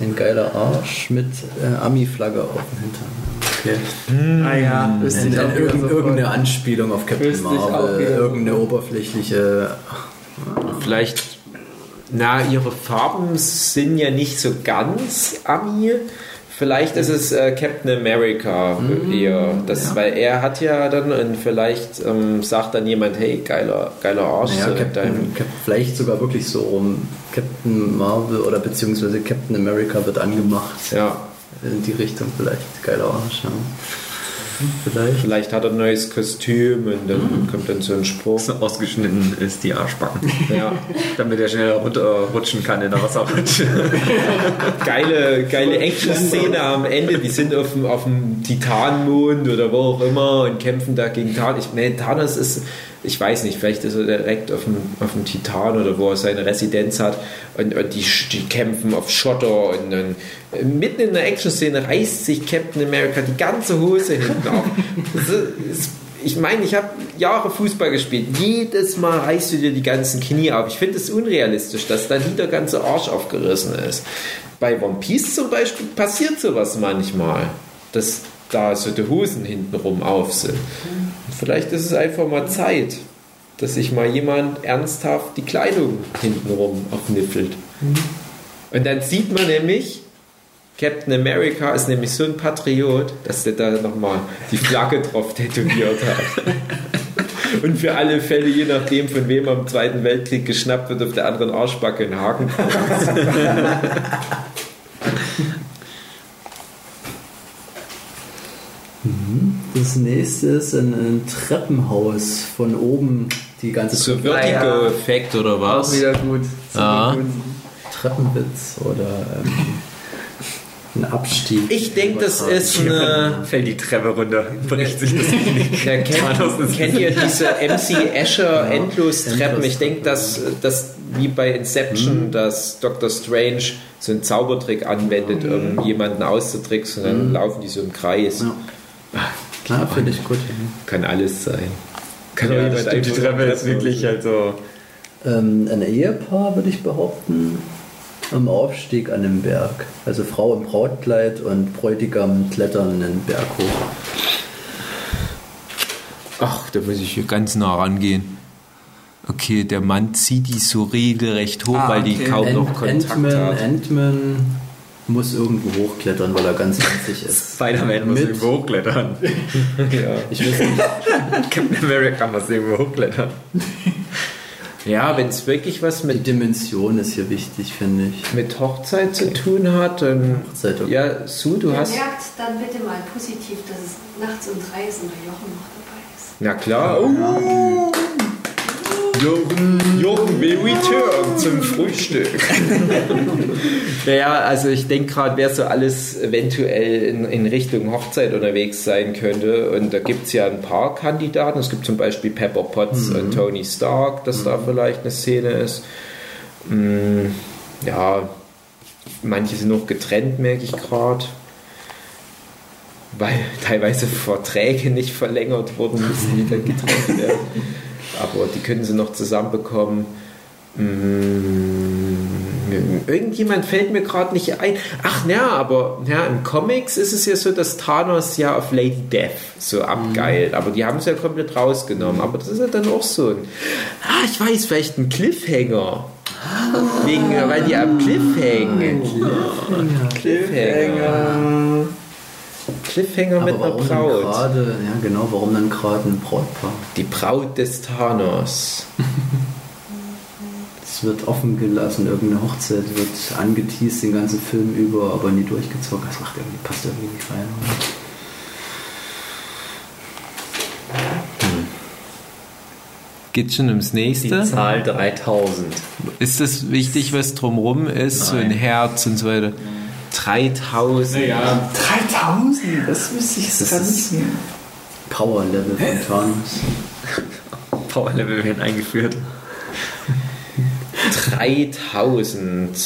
Ein geiler Arsch mit äh, Ami-Flagge auf dem Hintern. Okay. Ah ja, ich auch Irgend- irgendeine Anspielung auf Captain Marvel, irgendeine oberflächliche. Vielleicht, na, ihre Farben sind ja nicht so ganz Ami. Vielleicht ist es äh, Captain America eher. Das, Weil er hat ja dann und vielleicht ähm, sagt dann jemand, hey, geiler, geiler Arsch. Naja, so Captain, Cap, vielleicht sogar wirklich so rum. Captain Marvel oder beziehungsweise Captain America wird angemacht. ja. In die Richtung vielleicht. Geiler Arsch, ja. Vielleicht. Vielleicht hat er ein neues Kostüm und dann kommt dann so ein Spruch. So ausgeschnitten ist die Arschbacken. Ja. Damit er schneller runterrutschen kann in der Wasserrutsche. geile, geile Action-Szene am Ende. Die sind auf dem, auf dem Titanmond oder wo auch immer und kämpfen da gegen Thanos. Ich meine, Thanos ist, ich weiß nicht, vielleicht ist er direkt auf dem, auf dem Titan oder wo er seine Residenz hat und, und die, die kämpfen auf Schotter und dann äh, mitten in der Action-Szene reißt sich Captain America die ganze Hose hinten auf. Das ist, ich meine, ich habe Jahre Fußball gespielt. Jedes Mal reißt du dir die ganzen Knie auf. Ich finde es unrealistisch, dass da nie der ganze Arsch aufgerissen ist. Bei One Piece zum Beispiel passiert sowas manchmal, dass da so die Hosen hintenrum auf sind. Vielleicht ist es einfach mal Zeit, dass sich mal jemand ernsthaft die Kleidung hintenrum aufniffelt. Und dann sieht man nämlich, Captain America ist nämlich so ein Patriot, dass der da nochmal die Flagge drauf tätowiert hat. Und für alle Fälle, je nachdem, von wem am Zweiten Weltkrieg geschnappt wird, auf der anderen Arschbacke einen Haken. Das nächste ist ein, ein Treppenhaus von oben. Die ganze So Vertigo-Effekt oder Auch was? wieder gut. Ja. gut. Treppenwitz oder ähm, ein Abstieg. Ich denke, das ist eine. Fällt die Treppe runter, bricht sich das kennt, kennt ihr diese MC Escher Ja. Endlostreppen? Ich denke, dass das wie bei Inception, dass Dr. Strange so einen Zaubertrick anwendet, um jemanden auszutricksen und dann laufen die so im Kreis. Ja. Ja, finde ich gut. Kann alles sein. Kann Ja, jemand das stimmt, die Treppe ist Treppen wirklich halt so. Ähm, ein Ehepaar, würde ich behaupten, am Aufstieg an dem Berg. Also Frau im Brautkleid und Bräutigam klettern den Berg hoch. Ach, da muss ich hier ganz nah rangehen. Okay, der Mann zieht die so regelrecht hoch, Ah, weil die okay. kaum noch Ant- Kontakt Ant-Man, hat. Ant-Man muss irgendwo hochklettern, weil er ganz winzig ist. Spider-Man muss irgendwo hochklettern. Ja. Ich weiß nicht, Captain America muss irgendwo hochklettern. ja, wenn es wirklich was die mit, Dimension ist hier wichtig, finde ich. mit Hochzeit zu tun hat, dann. Hochzeit, okay. Ja, Sue, du Ihr hast. merkt dann bitte mal positiv, dass es nachts um drei ist und der Jochen noch dabei ist. Na klar. Oh. Jochen, Jochen will return zum Frühstück. ja, also ich denke gerade, wer so alles eventuell in, in Richtung Hochzeit unterwegs sein könnte. Und da gibt es ja ein paar Kandidaten. Es gibt zum Beispiel Pepper Potts und Tony Stark, dass da vielleicht eine Szene ist. Mm, ja, manche sind noch getrennt, merke ich gerade. Weil teilweise Verträge nicht verlängert wurden, müssen die dann getrennt werden. Aber die können sie noch zusammenbekommen. Mm, Irgendjemand fällt mir gerade nicht ein. Ach ja, aber ja, im Comics ist es ja so, dass Thanos ja auf Lady Death so abgeilt. Aber die haben es ja komplett rausgenommen. Aber das ist ja dann auch so ein. Ah, ich weiß, vielleicht ein Cliffhanger. Wegen, weil die am Cliff hängen. Cliffhanger. Cliffhanger Aber mit einer warum dann Braut. gerade, ja genau, warum dann gerade ein Brautpaar? Die Braut des Thanos. Es wird offen gelassen, irgendeine Hochzeit wird angeteased den ganzen Film über, aber nie durchgezogen. Das macht irgendwie, passt irgendwie nicht rein. Geht schon ums Die nächste? Zahl 3000. Ist das wichtig, was drumrum ist? So ein Nein. Herz und so weiter. 3000. Naja, 3000, das wüsste ich jetzt gar nicht mehr. Power Level von Thanos. Power Level werden eingeführt. 3000.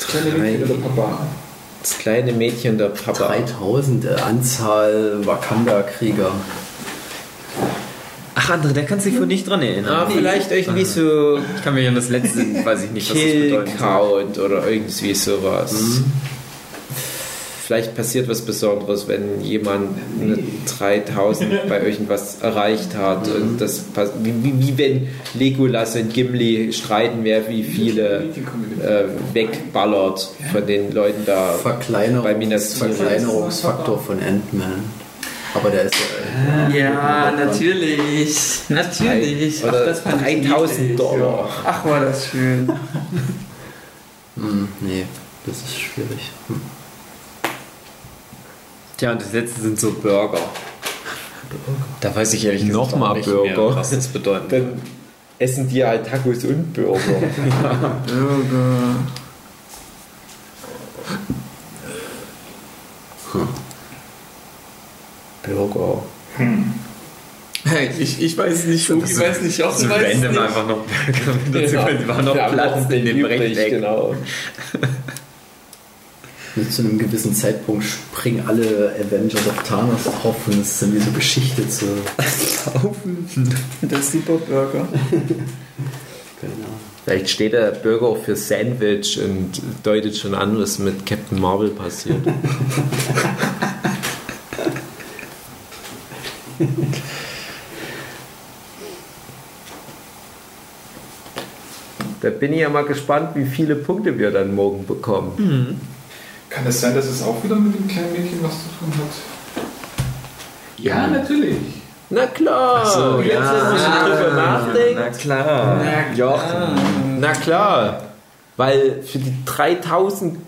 Drei, Papa. das kleine Mädchen der Papa. 3000 äh, Anzahl Wakanda-Krieger. Ach, André, da kannst du dich wohl nicht dran erinnern. Ah, vielleicht irgendwie so Ich kann mich an das letzte, weiß ich nicht, was das soll. Count oder irgendwie sowas. Vielleicht passiert was Besonderes, wenn jemand eine 3000 bei irgendwas erreicht hat. Und das pass- wie, wie, wie wenn Legolas und Gimli streiten, wer wie viele äh, wegballert von den Leuten da. Verkleinerung, Bei Minas. Verkleinerungsfaktor von Ant-Man. Aber der ist ja. Ja, natürlich. Natürlich. Oder das fand ich 3000 niedlich. Dollar. Ach, war das schön. Hm, nee, das ist schwierig. Hm. Tja, und das letzte sind so Burger. Da weiß ich ehrlich gesagt Nochmal auch nicht Burger. mehr, was das bedeutet. Dann essen die halt Tacos und Burger. Burger. Burger. Hey, ich, ich weiß nicht, Obi weiß nicht, Jochen so weiß random nicht. einfach noch Burger mit dazu können. Die waren noch Wir Platz in dem Rechteck. Genau. Und zu einem gewissen Zeitpunkt springen alle Avengers auf Thanos drauf und es ist dann wie so beschichtet so. Der Superburger. Genau. Vielleicht steht der Burger auch für Sandwich und deutet schon an, was mit Captain Marvel passiert. da bin ich ja mal gespannt, wie viele Punkte wir dann morgen bekommen. Kann es sein, dass es auch wieder mit dem kleinen Mädchen was zu tun hat? Ja, natürlich. Na klar, So, jetzt ja. man schon drüber nachdenkt. Na klar. Jochen. Na klar, weil für die 3000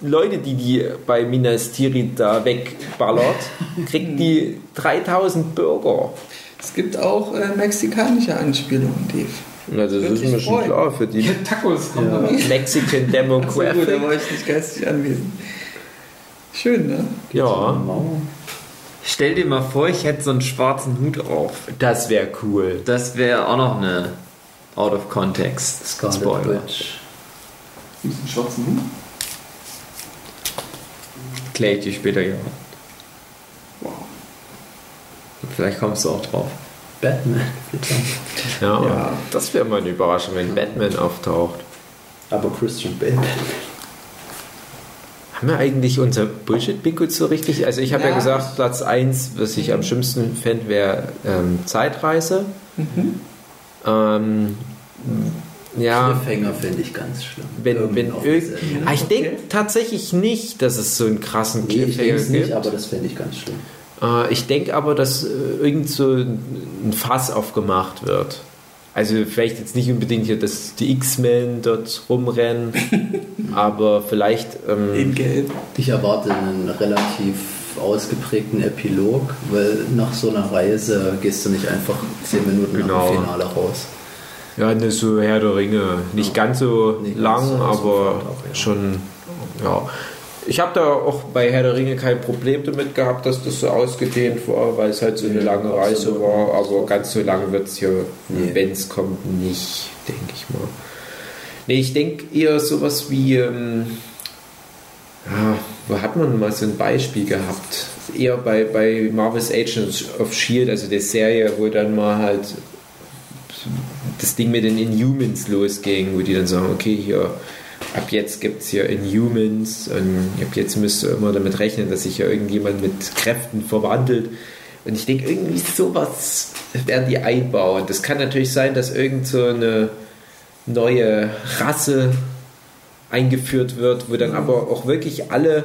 Leute, die die bei Minas Tirith da wegballert, kriegt die 3000 Bürger. Es gibt auch äh, mexikanische Anspielungen, Dave. Also das ist mir schon klar für die Tacos kommen da was. Mexican Achso, gut, da Demographic. war ich nicht geistig anwesend. Schön, ne? Ja, Stell dir mal vor, ich hätte so einen schwarzen Hut auf. das wäre cool. Das wäre auch noch eine Out of Context Scarlet Spoiler. Witch. Mit einem schwarzen Hut. Klär ich dir später ja. Wow. Vielleicht kommst du auch drauf. Batman. Ja, Ja. das wäre mal eine Überraschung, wenn Batman auftaucht. Aber Christian Bale. Haben wir eigentlich unser Bullshit-Bingo so richtig? Also ich habe ja. Ja. gesagt, Platz 1, was ich am schlimmsten fände, wäre ähm, Zeitreise. Ähm, ja, Cliffhanger finde ich ganz schlimm. wenn, wenn. Ah, ich denke tatsächlich nicht, dass es so einen krassen Nee, ich denke Cliffhanger es nicht, gibt. aber das fände ich ganz schlimm. Äh, ich denke aber, dass äh, irgend so ein Fass aufgemacht wird. Also vielleicht jetzt nicht unbedingt hier, dass die X-Men dort rumrennen, aber vielleicht ähm, In Gelb. Ich erwarte einen relativ ausgeprägten Epilog, weil nach so einer Reise gehst du nicht einfach zehn Minuten nach Genau. dem Finale raus. Ja, ne, so Herr der Ringe. Nicht ganz so Nicht ganz lang, so aber auch, ja. schon, ja. Ich habe da auch bei Herr der Ringe kein Problem damit gehabt, dass das so ausgedehnt war, weil es halt so eine lange Reise war, aber ganz so lange wird es hier, Nee. wenn es kommt, nicht, denke ich mal. Nee, ich denke eher sowas wie, ähm, ja, wo hat man mal so ein Beispiel gehabt? Eher bei, bei Marvel's Agents of S.H.I.E.L.D., also der Serie, wo dann mal halt das Ding mit den Inhumans losging, wo die dann sagen, okay, hier, ab jetzt gibt es hier Inhumans und ab jetzt müsst ihr immer damit rechnen, dass sich hier irgendjemand mit Kräften verwandelt. Und ich denke, irgendwie sowas werden die einbauen. Das kann natürlich sein, dass irgend so eine neue Rasse eingeführt wird, wo dann aber auch wirklich alle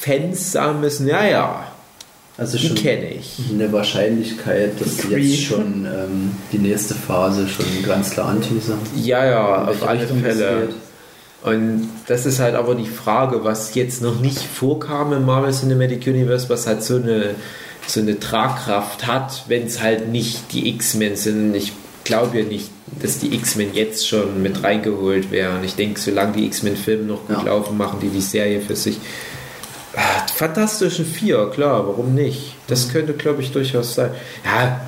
Fans sagen müssen, ja, ja, Also Die schon kenne ich. eine Wahrscheinlichkeit, dass sie jetzt schon ähm, die nächste Phase schon ganz klar anteasern. Ja, ja, auf alle Fälle. geht. Und das ist halt aber die Frage, was jetzt noch nicht vorkam im Marvel Cinematic Universe, was halt so eine, so eine Tragkraft hat, wenn es halt nicht die X-Men sind. Ich glaube ja nicht, dass die X-Men jetzt schon mit reingeholt wären. Ich denke, solange die X-Men-Filme noch gut Ja. laufen, machen die die Serie für sich. Die Fantastischen Vier, klar, warum nicht? Das könnte, glaube ich, durchaus sein. Ja,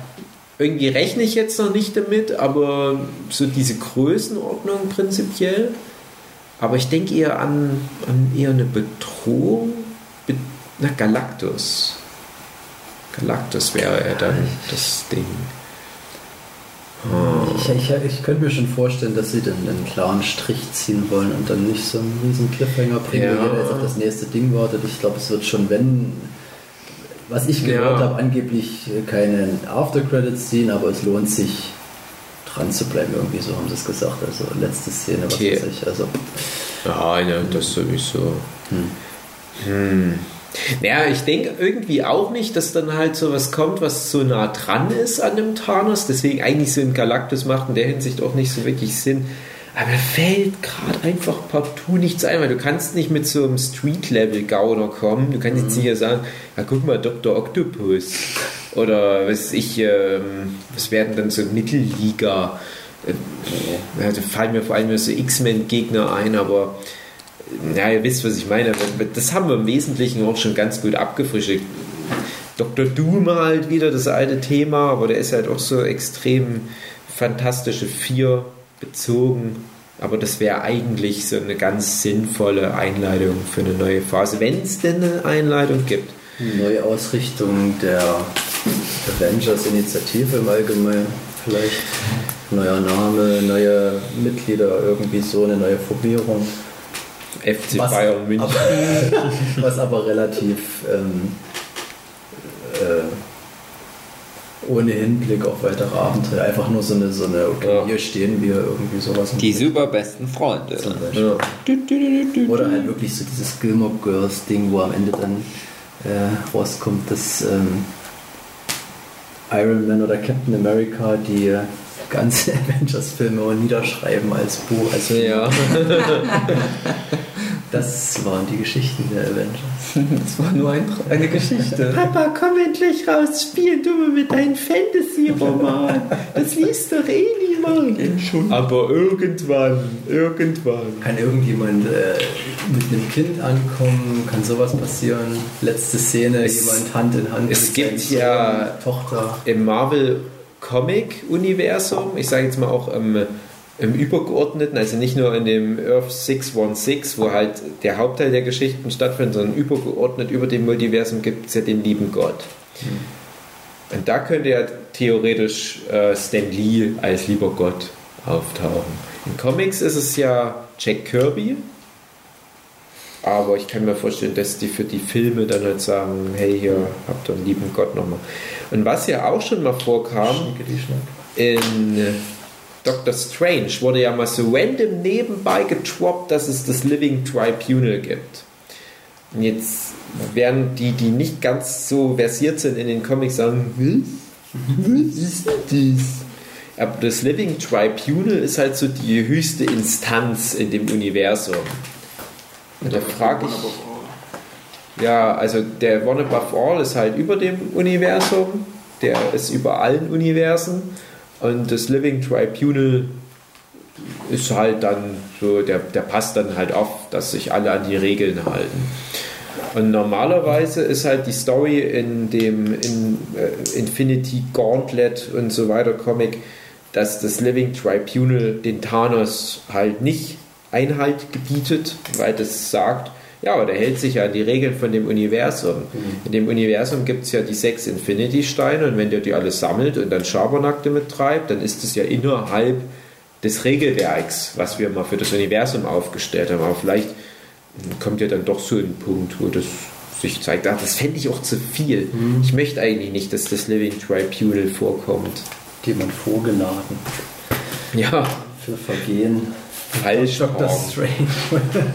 irgendwie rechne ich jetzt noch nicht damit, aber so diese Größenordnung prinzipiell. Aber ich denke eher an, an eher eine Bedrohung. Be na, Galactus. Galactus wäre ja dann das Ding. Ich, ich, ich könnte mir schon vorstellen, dass sie dann einen klaren Strich ziehen wollen und dann nicht so einen riesen Cliffhanger bringen, Ja. jeder jetzt auf das nächste Ding wartet. Ich glaube, es wird schon, wenn, was ich gehört Ja. habe, angeblich keinen After-Credits ziehen, aber es lohnt sich dran zu bleiben, irgendwie so haben sie es gesagt. Also letzte Szene, was Okay. weiß ich. Also Ja, ne, das sowieso. Hm. Ja, ich denke irgendwie auch nicht, dass dann halt so was kommt, was so nah dran ist an dem Thanos. Deswegen eigentlich so ein Galactus macht in der Hinsicht auch nicht so wirklich Sinn. Aber fällt gerade einfach partout nichts ein, weil du kannst nicht mit so einem Street-Level-Gauner kommen. Du kannst jetzt nicht sagen, ja, guck mal, Dr. Octopus. Oder was ich, ähm, was werden dann so Mittelliga? Äh, da fallen mir vor allem so X-Men-Gegner ein, aber ja, ihr wisst, was ich meine. Das haben wir im Wesentlichen auch schon ganz gut abgefrischt. Dr. Doom halt wieder das alte Thema, aber der ist halt auch so extrem fantastische Vier bezogen. Aber das wäre eigentlich so eine ganz sinnvolle Einleitung für eine neue Phase, wenn es denn eine Einleitung gibt. Neuausrichtung der Avengers-Initiative im Allgemeinen vielleicht. Neuer Name, neue Mitglieder, irgendwie so eine neue Formierung. FC Was- Bayern München. Aber, was aber relativ ähm, äh, ohne Hinblick auf weitere Abenteuer, einfach nur so eine, so eine okay, Ja. hier stehen wir, irgendwie sowas. Die super besten Freunde. Ja. Oder halt wirklich so dieses Gilmore Girls Ding, wo am Ende dann äh, rauskommt, dass ähm, Iron Man oder Captain America die äh, ganze Avengers-Filme niederschreiben als Buch. Also Ja. das waren die Geschichten der Avengers. Das war nur ein, eine Geschichte. Papa, komm endlich raus, spiel du mal mit deinem Fantasy-Roman. Das liest doch eh niemand. Aber irgendwann, irgendwann. Kann irgendjemand äh, mit einem Kind ankommen? Kann sowas passieren? Letzte Szene, Es- jemand Hand in Hand. es gibt ja- Tochter. Im Marvel Comic-Universum, ich sage jetzt mal auch im, im übergeordneten, also nicht nur in dem Earth 616, wo halt der Hauptteil der Geschichten stattfindet, sondern übergeordnet über dem Multiversum gibt es ja den lieben Gott. Und da könnte ja theoretisch äh, Stan Lee als lieber Gott auftauchen. In Comics ist es ja Jack Kirby, aber ich kann mir vorstellen, dass die für die Filme dann halt sagen, hey, hier habt ihr einen lieben Gott nochmal. Und was ja auch schon mal vorkam, in Doctor Strange wurde ja mal so random nebenbei getroppt, dass es das Living Tribunal gibt. Und jetzt werden die, die nicht ganz so versiert sind in den Comics, sagen, was? Was ist das? Aber das Living Tribunal ist halt so die höchste Instanz in dem Universum. Und da frage ich, ja, also der One Above All ist halt über dem Universum, der ist über allen Universen und das Living Tribunal ist halt dann so, der, der passt dann halt auf, dass sich alle an die Regeln halten. Und normalerweise ist halt die Story in dem in, äh, Infinity Gauntlet und so weiter Comic, dass das Living Tribunal den Thanos halt nicht Einhalt gebietet, weil das sagt, ja, aber der hält sich ja an die Regeln von dem Universum. In dem Universum gibt es ja die sechs Infinity-Steine und wenn der die alle sammelt und dann Schabernack damit treibt, dann ist es ja innerhalb des Regelwerks, was wir mal für das Universum aufgestellt haben. Aber vielleicht kommt ja dann doch so ein Punkt, wo das sich zeigt, ach, das fände ich auch zu viel. Ich möchte eigentlich nicht, dass das Living Tribunal vorkommt. Jemand vorgeladen Ja, für Vergehen. falsch. Dr. Strange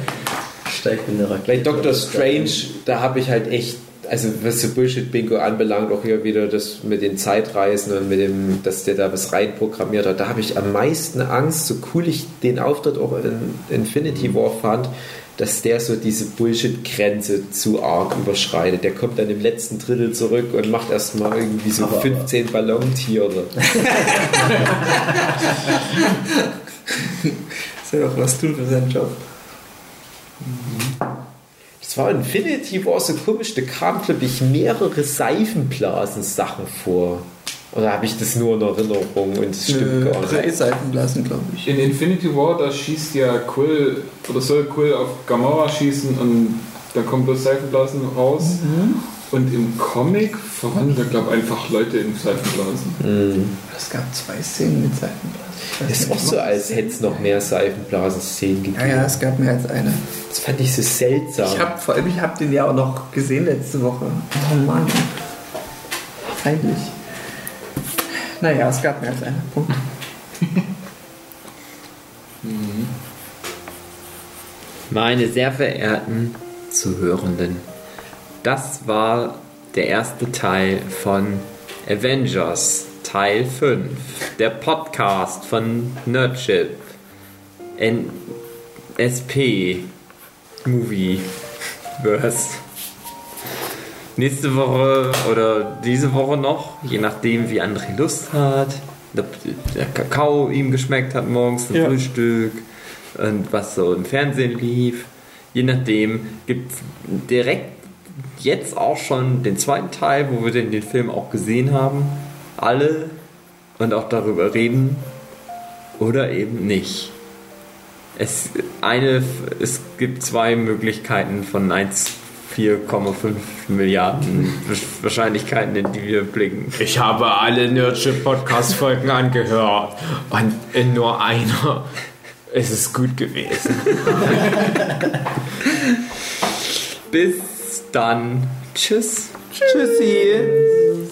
steigt in eine Rakete. Bei Doctor Strange, da habe ich halt echt, also was so Bullshit-Bingo anbelangt, auch hier wieder das mit den Zeitreisen und mit dem, dass der da was reinprogrammiert hat, da habe ich am meisten Angst, so cool ich den Auftritt auch in Infinity War fand, dass der so diese Bullshit-Grenze zu arg überschreitet. Der kommt dann im letzten Drittel zurück und macht erstmal irgendwie so Aber- 15 Ballontiere. Soll doch was tun für seinen Job. Das war Infinity War so komisch, da kamen, glaube ich, mehrere Seifenblasen-Sachen vor. Oder habe ich das nur in Erinnerung und es stimmt Nö, gar drei nicht? Seifenblasen, glaube ich. In Infinity War, da schießt ja Quill, oder soll Quill auf Gamora schießen und da kommen bloß Seifenblasen raus. Und im Comic verwandelt er, glaube ich, einfach Leute in Seifenblasen. Es gab zwei Szenen mit Seifenblasen. Weiß Ist auch so, als hätte es noch mehr Seifenblasen-Szenen gegeben. Ja, ja, es gab mehr als eine. Das fand ich so seltsam. Ich habe vor allem, ich habe den ja auch noch gesehen letzte Woche. Oh Mann. Peinlich. Naja, es gab mehr als eine. Punkt. Meine sehr verehrten Zuhörenden, das war der erste Teil von Avengers Teil 5, der Podcast von Nerdship, NSP, Movieverse. Nächste Woche oder diese Woche noch, je nachdem wie André Lust hat, ob der Kakao ihm geschmeckt hat morgens zum Ja. Frühstück und was so im Fernsehen lief. Je nachdem gibt es direkt jetzt auch schon den zweiten Teil, wo wir den, den Film auch gesehen haben. Alle und auch darüber reden oder eben nicht. Es, eine, es gibt zwei Möglichkeiten von 1 4,5 Milliarden Wahrscheinlichkeiten, in die wir blicken. Ich habe alle Nerdship-Podcast-Folgen angehört und in nur einer ist es gut gewesen. Bis dann. Tschüss. Tschüssi.